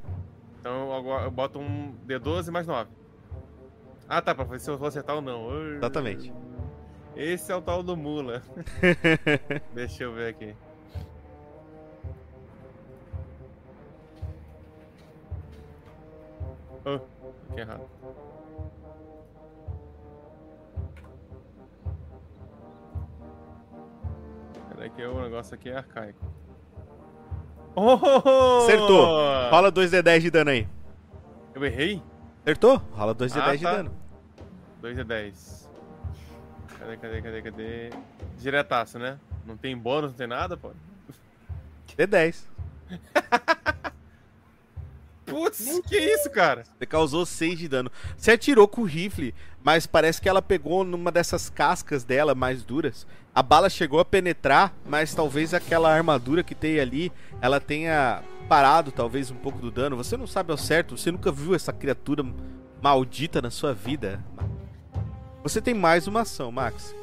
Então agora eu boto um d12 mais 9. Ah tá, pra ver se eu vou acertar ou não.
Exatamente.
Esse é o tal do mula. Deixa eu ver aqui. Oh, aqui errado. Peraí que o negócio aqui é arcaico. Oh!
Acertou. Rola 2d10 de dano aí.
Eu errei?
Acertou? Rola 2d10
Ah,
de
tá.
dano.
2 e 10. Cadê, cadê, cadê, cadê? Diretaço, né? Não tem bônus, não tem nada, pô.
D10.
Putz, que isso, cara?
Você causou 6 de dano. Você atirou com o rifle, mas parece que ela pegou numa dessas cascas dela mais duras. A bala chegou a penetrar, mas talvez aquela armadura que tem ali, ela tenha parado talvez um pouco do dano. Você não sabe ao certo, você nunca viu essa criatura maldita na sua vida. Você tem mais uma ação, Max.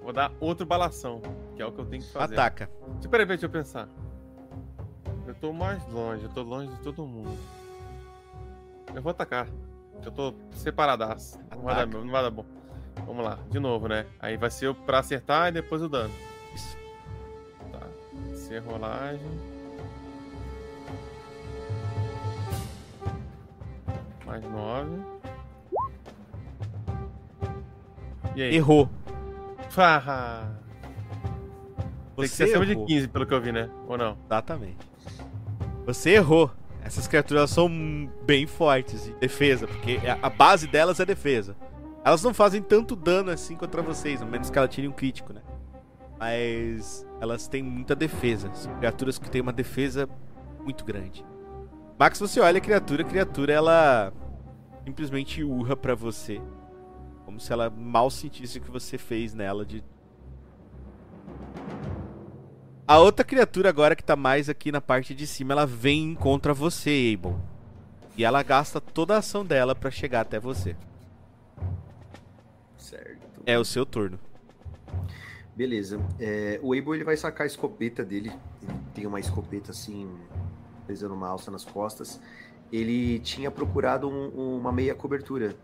Vou dar outro balação, que é o que eu tenho que fazer.
Ataca.
Deixa, peraí, deixa eu pensar. Eu tô mais longe, eu tô longe de todo mundo. Eu vou atacar. Eu tô separadaço. Não vai, dar, não vai dar bom. Vamos lá, de novo, né? Aí vai ser pra acertar e depois o dano.
Isso.
Tá. Ser rolagem. Mais nove. E aí?
Errou.
Farra. Tem que
Você
ser acima de
errou.
15, pelo que eu vi, né? Ou não?
Exatamente. Você errou. Essas criaturas são bem fortes de defesa, porque a- a base delas é defesa. Elas não fazem tanto dano assim contra vocês, a menos que ela tire um crítico, né? Mas elas têm muita defesa. São criaturas que têm uma defesa muito grande. Max, você olha a criatura, a criatura ela simplesmente urra pra você. Como se ela mal sentisse o que você fez nela de a outra criatura agora que tá mais aqui na parte de cima, ela vem contra você, Abel. E ela gasta toda a ação dela pra chegar até você.
Certo.
É o seu turno.
Beleza. É, o Abel ele vai sacar a escopeta dele. Ele tem uma escopeta assim, pesando uma alça nas costas. Ele tinha procurado um- uma meia cobertura.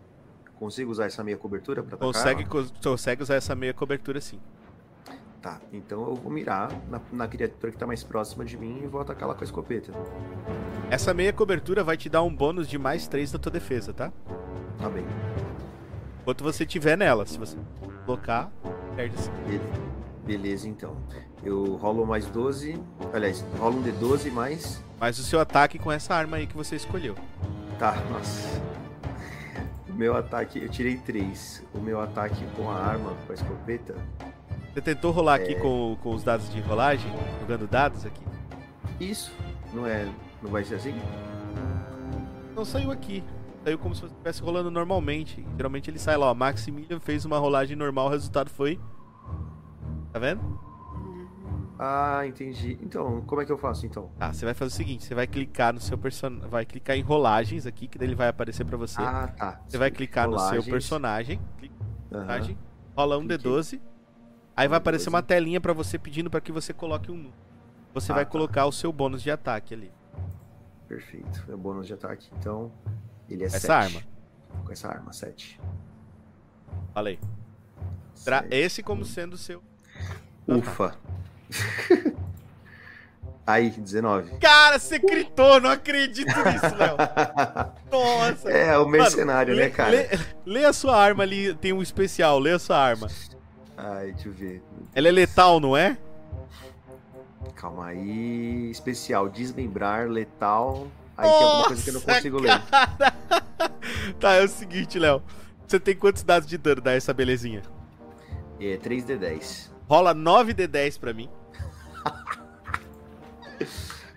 Consigo usar essa meia cobertura para atacar?
Consegue, consegue usar essa meia cobertura sim.
Tá, então eu vou mirar na, na criatura que tá mais próxima de mim e vou atacar ela com a escopeta.
Essa meia cobertura vai te dar um bônus de mais 3 na tua defesa, tá?
Tá bem.
Enquanto você tiver nela. Se você colocar, perde sim.
Be- Beleza, então. Eu rolo mais 12. Aliás, rolo um D12 mais.
Mas o seu ataque com essa arma aí que você escolheu.
Tá, nossa. O meu ataque, eu tirei 3. O meu ataque com a arma, com a escopeta.
Você tentou rolar
É.
aqui com, com os dados de rolagem? Jogando dados aqui?
Isso, não é. Não vai ser assim?
Não saiu aqui. Saiu como se estivesse rolando normalmente. Geralmente ele sai lá, ó. Maximilian fez uma rolagem normal, o resultado foi. Tá vendo?
Ah, entendi. Então, como é que eu faço então?
Tá, você vai fazer o seguinte: você vai clicar no seu personagem. Vai clicar em rolagens aqui, que daí ele vai aparecer pra você.
Ah, tá.
você vai clicar no seu
Rolagens.
personagem. Clica personagem, rola um
Cliquei.
D12. Aí vai aparecer
12.
uma telinha pra você pedindo pra que você coloque um. Você
Ah,
vai
tá.
colocar o seu bônus de ataque ali.
Perfeito. É bônus de ataque. Então, ele é
Essa
7.
arma.
Com essa arma, 7.
Falei. Tra esse como sendo o seu.
Ufa. Aí, 19.
Cara, você gritou, não acredito nisso, Léo. Nossa.
É, o mercenário,
Mano,
né, cara?
Lê, lê a sua arma ali, tem um especial, lê a sua arma.
Ai, deixa eu ver.
Ela é letal, não é?
Calma aí. Especial, desmembrar, letal. Aí tem alguma coisa que eu não
Nossa,
consigo ler.
Tá, é o seguinte, Léo. Você tem quantos dados de dano, dá essa belezinha?
É 3D10.
Rola 9d10 pra mim.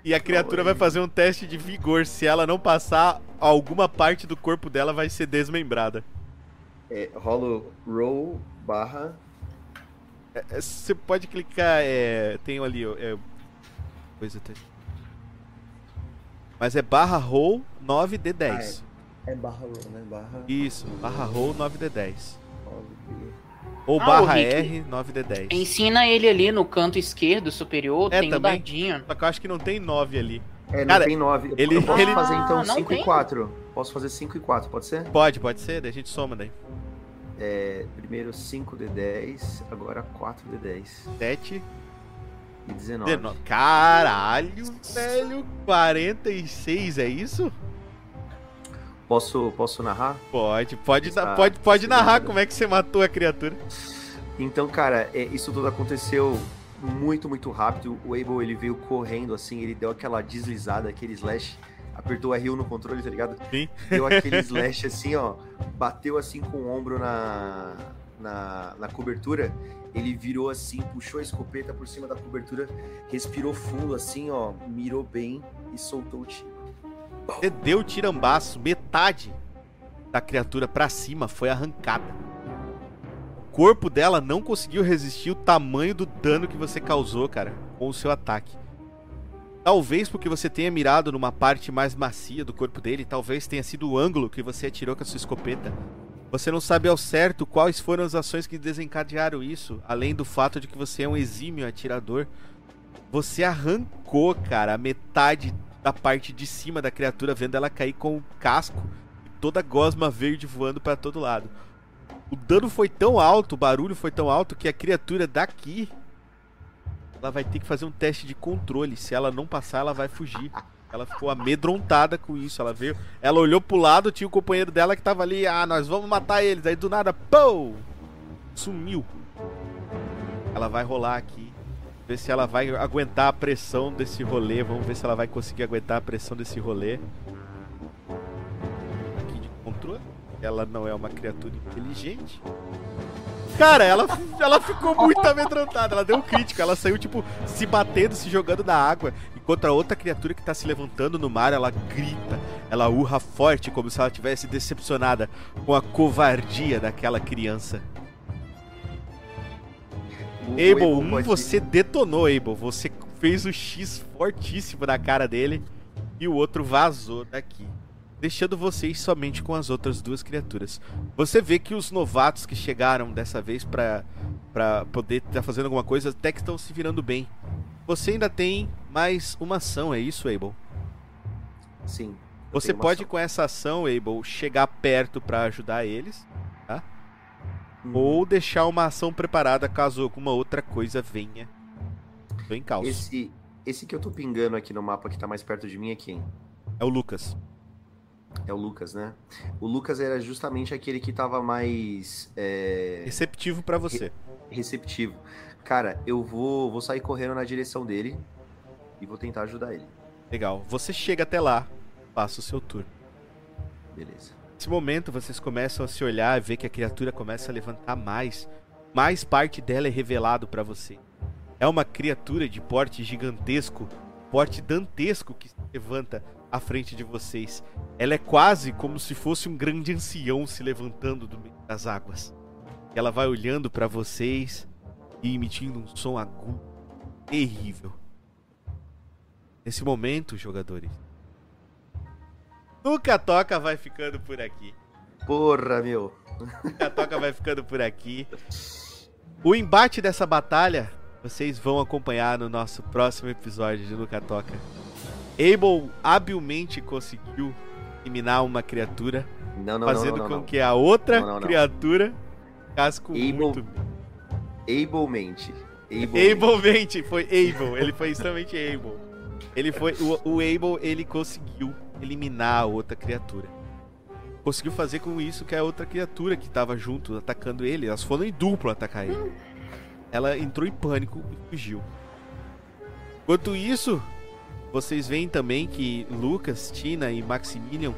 E a criatura vai fazer um teste de vigor. Se ela não passar, alguma parte do corpo dela vai ser desmembrada.
É, rolo roll barra.
É, é, Você pode clicar, é, tem ali, é, coisa até. Mas é barra roll 9d10.
É barra roll, né? Barra
Isso, barra roll 9d10.
9D.
Ou
Ah,
barra
Rick.
R 9D10.
Ensina ele ali no canto esquerdo superior,
É,
tem um
também.
dadinho.
Só que eu acho que não tem 9 ali.
É, não
Cara,
tem 9.
ele-
eu posso
ele-
fazer então
Ah, não
5 e
tem?
4. Posso fazer 5 e 4, pode ser?
Pode, pode ser, daí a gente soma daí.
É, primeiro 5D10, agora 4D10
7,
e 19.
19. Caralho, velho. 46, é isso?
Posso, posso narrar?
Pode, pode,
Está-
pode, pode narrar como é que você matou a criatura.
Então, cara, é, isso tudo aconteceu muito, muito rápido. O Abel, ele veio correndo assim, ele deu aquela deslizada, aquele slash, apertou R1 no controle, tá ligado?
Sim.
Deu aquele slash assim, ó, bateu assim com o ombro na, na, na cobertura, ele virou assim, puxou a escopeta por cima da cobertura, respirou fundo assim, ó, mirou bem e soltou o tiro.
Você deu o tirambaço, metade da criatura pra cima foi arrancada. O corpo dela não conseguiu resistir o tamanho do dano que você causou, cara, com o seu ataque. Talvez porque você tenha mirado numa parte mais macia do corpo dele, talvez tenha sido o ângulo que você atirou com a sua escopeta. Você não sabe ao certo quais foram as ações que desencadearam isso, além do fato de que você é um exímio atirador. Você arrancou, cara, a metade da parte de cima da criatura, vendo ela cair com o casco e toda a gosma verde voando pra todo lado. O dano foi tão alto, o barulho foi tão alto que a criatura daqui ela vai ter que fazer um teste de controle. Se ela não passar, ela vai fugir. Ela ficou amedrontada com isso. Ela veio, ela olhou pro lado, tinha o companheiro dela que tava ali, ah, nós vamos matar eles. Aí do nada, pô! Sumiu. Ela vai rolar aqui. Ver se ela vai aguentar a pressão desse rolê. Vamos ver se ela vai conseguir aguentar a pressão desse rolê. Aqui de controle. Ela não é uma criatura inteligente. Cara, ela, ela ficou muito amedrontada. Ela deu um crítico. Ela saiu, tipo, se batendo, se jogando na água. Enquanto a outra criatura que tá se levantando no mar, ela grita. Ela urra forte, como se ela tivesse decepcionada com a covardia daquela criança. Abel um, você detonou, Abel. Você fez o X fortíssimo na cara dele e o outro vazou daqui. Deixando vocês somente com as outras duas criaturas. Você vê que os novatos que chegaram dessa vez pra, pra poder estar fazendo alguma coisa até que estão se virando bem. Você ainda tem mais uma ação, é isso, Abel?
Sim.
Você pode,
ação.
com essa ação, Abel, chegar perto pra ajudar eles.
Uhum.
Ou deixar uma ação preparada caso alguma outra coisa venha. Tô em caos.
Esse, esse que eu tô pingando aqui no mapa que tá mais perto de mim é quem?
É o Lucas.
É o Lucas, né? O Lucas era justamente aquele que tava mais é,
Receptivo pra você.
receptivo. Cara, eu vou, vou sair correndo na direção dele e vou tentar ajudar ele.
Legal. Você chega até lá, passa o seu turno.
Beleza.
Nesse momento, vocês começam a se olhar e ver que a criatura começa a levantar mais. Mais parte dela é revelado pra você. É uma criatura de porte gigantesco, porte dantesco que se levanta à frente de vocês. Ela é quase como se fosse um grande ancião se levantando do meio das águas. Ela vai olhando pra vocês e emitindo um som agudo, terrível. Nesse momento, jogadores, Nunca Toca vai ficando por aqui.
Porra, meu.
A toca vai ficando por aqui. O embate dessa batalha vocês vão acompanhar no nosso próximo episódio de Nunca Toca. Abel habilmente conseguiu eliminar uma criatura,
Não, não,
fazendo
não,
com que a outra criatura ficasse com
Abel-
muito.
Ablemente. Ablemente.
Foi Abel, ele foi extremamente Abel. Ele foi. O, o Abel ele conseguiu eliminar a outra criatura. Conseguiu fazer com isso que a outra criatura que tava junto atacando ele, elas foram em duplo atacar ele. Ela entrou em pânico e fugiu. Enquanto isso, vocês veem também que Lucas, Tina e Maximilian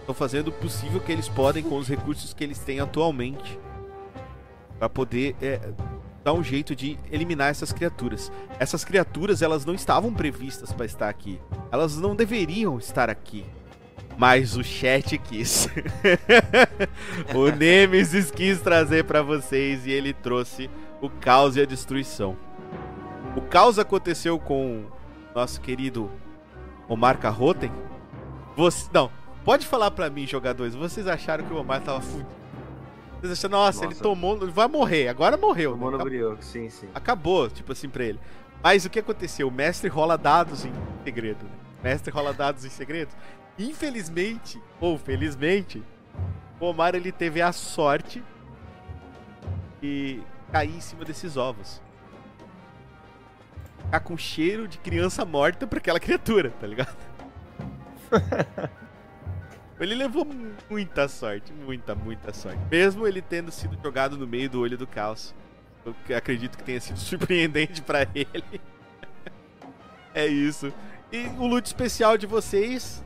estão fazendo o possível que eles podem com os recursos que eles têm atualmente para poder é, dar um jeito de eliminar essas criaturas. Essas criaturas elas não estavam previstas para estar aqui. Elas não deveriam estar aqui. Mas o chat quis. o Nemesis quis trazer para vocês e ele trouxe o caos e a destruição. O caos aconteceu com nosso querido Omar Carroten. Você, não, pode falar para mim, jogadores, vocês acharam que o Omar tava fudido? Você acha, nossa, ele
Nossa.
tomou, vai morrer, agora morreu.
Tomou no
Acabou-
brioco, sim, sim.
Acabou, tipo assim, pra ele. Mas o que aconteceu? O mestre rola dados em segredo. né? O mestre rola dados em segredo. Infelizmente, ou felizmente, o Omar ele teve a sorte de cair em cima desses ovos. Ficar com cheiro de criança morta pra aquela criatura, tá ligado? ele levou muita sorte, muita, muita sorte. Mesmo ele tendo sido jogado no meio do olho do caos. Eu acredito que tenha sido surpreendente pra ele. é isso. E o loot especial de vocês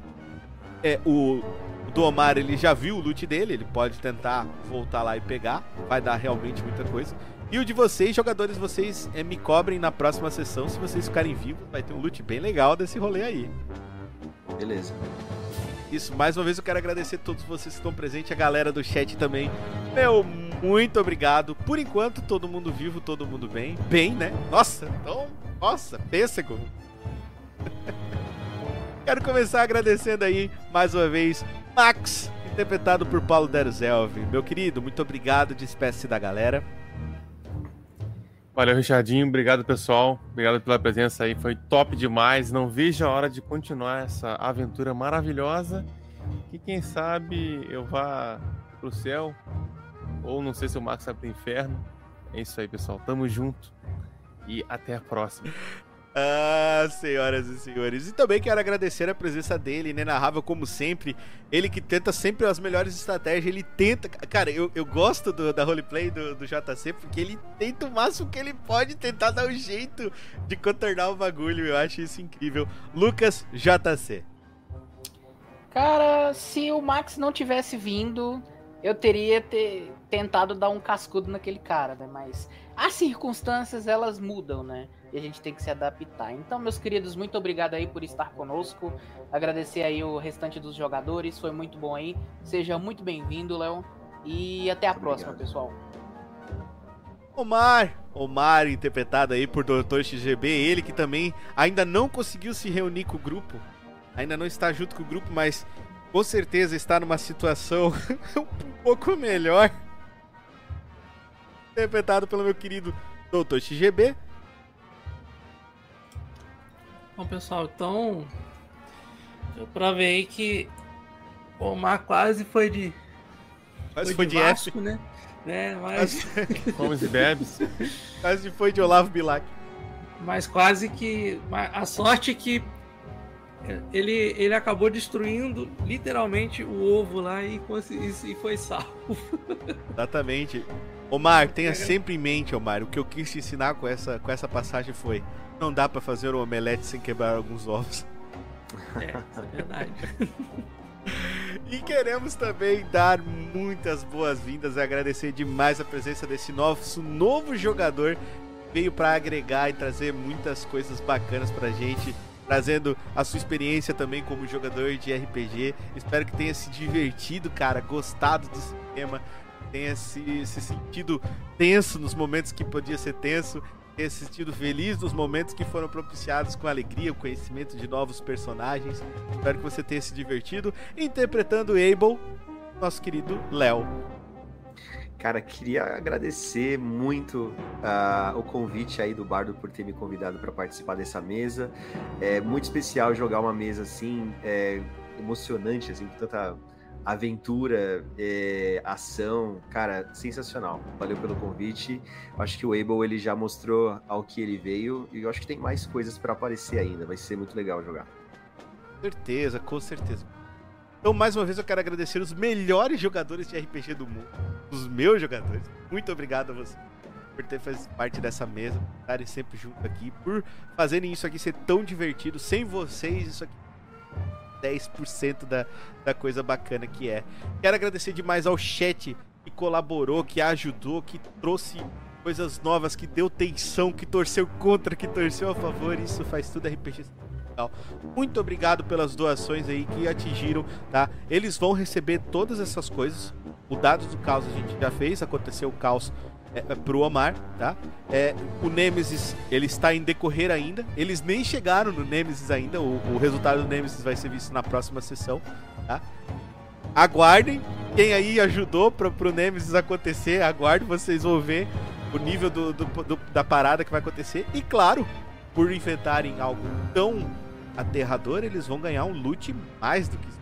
é o, o do Omar, ele já viu o loot dele, ele pode tentar voltar lá e pegar, vai dar realmente muita coisa. E o de vocês, jogadores, vocês é, me cobrem na próxima sessão, se vocês ficarem vivos, vai ter um loot bem legal desse rolê aí.
Beleza.
Isso, mais uma vez eu quero agradecer a todos vocês que estão presentes, a galera do chat também. Meu, muito obrigado. Por enquanto, todo mundo vivo, todo mundo bem. Bem, né? Nossa, então, nossa, pêssego. quero começar agradecendo aí, mais uma vez, Max, interpretado por Paulo Deruzelv. Meu querido, muito obrigado, despeça-se da galera.
Valeu, Richardinho. Obrigado, pessoal. Obrigado pela presença aí. Foi top demais. Não vejo a hora de continuar essa aventura maravilhosa. Que quem sabe eu vá pro céu. Ou não sei se o Max vai pro inferno. É isso aí, pessoal. Tamo junto. E até a próxima.
Ah, senhoras e senhores. E também quero agradecer a presença dele, inenarrável como sempre. Ele que tenta sempre as melhores estratégias. Ele tenta. Cara, eu, eu gosto do- da roleplay do, do JC porque ele tenta o máximo que ele pode tentar dar um jeito de contornar o bagulho. Eu acho isso incrível. Lucas JC.
Cara, se o Max não tivesse vindo, eu teria ter tentado dar um cascudo naquele cara, né? Mas as circunstâncias elas mudam, né? E a gente tem que se adaptar. Então, meus queridos, muito obrigado aí por estar conosco. Agradecer aí o restante dos jogadores, foi muito bom aí. Seja muito bem-vindo, Léo. E até a
Muito
próxima,
obrigado.
pessoal.
Omar. Omar, interpretado aí por Dr. XGB. Ele que também ainda não conseguiu se reunir com o grupo. Ainda não está junto com o grupo, mas com certeza está numa situação um pouco melhor. Interpretado pelo meu querido Dr. XGB.
Bom, pessoal, então. Eu provei aí que o Omar quase foi de.
Quase foi de F.
Vasco, né? É, mas,
Quase,
Comes e bebes.
quase foi de Olavo Bilac.
mas quase que. A sorte é que ele, ele acabou destruindo literalmente o ovo lá e, e foi salvo.
Exatamente. Omar, tenha sempre em mente, Omar, o que eu quis te ensinar com essa, com essa passagem foi: não dá pra fazer um omelete sem quebrar alguns ovos.
É, isso é verdade.
E queremos também dar muitas boas-vindas e agradecer demais a presença desse nosso novo jogador que veio para agregar e trazer muitas coisas bacanas pra gente, trazendo a sua experiência também como jogador de RPG. Espero que tenha se divertido, cara, gostado do sistema, tenha se, se sentido tenso nos momentos que podia ser tenso. Se sentido feliz nos momentos que foram propiciados com alegria, o conhecimento de novos personagens. Espero que você tenha se divertido interpretando Abel, nosso querido Léo.
Cara, queria agradecer muito ah, o convite aí do Bardo por ter me convidado para participar dessa mesa. É muito especial jogar uma mesa assim, é, emocionante, assim, com tanta aventura, é, ação. Cara, sensacional. Valeu pelo convite. Acho que o Abel ele já mostrou ao que ele veio e eu acho que tem mais coisas para aparecer ainda. Vai ser muito legal jogar.
Certeza, com certeza. Então, mais uma vez, eu quero agradecer os melhores jogadores de RPG do mundo. Os meus jogadores. Muito obrigado a você por ter feito parte dessa mesa, por estarem sempre junto aqui, por fazerem isso aqui ser tão divertido. Sem vocês, isso aqui 10% da, da coisa bacana que é. Quero agradecer demais ao chat que colaborou, que ajudou, que trouxe coisas novas, que deu tensão, que torceu contra, que torceu a favor. Isso faz tudo RPG. Muito obrigado pelas doações aí que atingiram, tá? Eles vão receber todas essas coisas. O dados do caos a gente já fez, aconteceu o caos é, é, pro Omar, tá? É, o Nemesis, ele está em decorrer ainda. Eles nem chegaram no Nemesis ainda. O, o resultado do Nemesis vai ser visto na próxima sessão, tá? Aguardem, quem aí ajudou pra, pro Nemesis acontecer, aguarde, vocês vão ver o nível do, do- do- da parada que vai acontecer. E claro, por enfrentarem algo tão aterrador, eles vão ganhar um loot mais do que.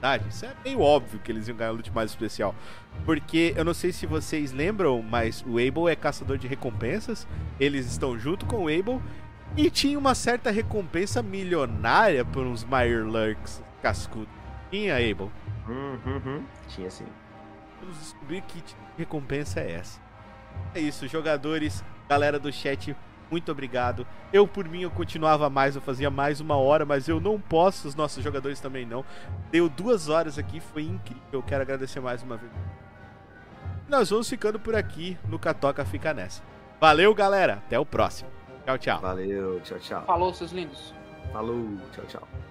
Verdade, Isso é meio óbvio que eles iam ganhar um loot mais especial. Porque eu não sei se vocês lembram, mas o Abel é caçador de recompensas. Eles estão junto com o Abel. E tinha uma certa recompensa milionária por uns Mirelurks cascudos. Tinha, Abel.
Uhum, uhum. Tinha sim.
Vamos descobrir que tipo de recompensa é essa. É isso, jogadores, galera do chat, muito obrigado. Eu, por mim, eu continuava mais, eu fazia mais uma hora, mas eu não posso, os nossos jogadores também não. Deu duas horas aqui, foi incrível. Eu quero agradecer mais uma vez. Nós vamos ficando por aqui no Catoca Fica Nessa. Valeu, galera. Até o próximo. Tchau, tchau.
Valeu, tchau, tchau.
Falou, seus lindos.
Falou, tchau, tchau.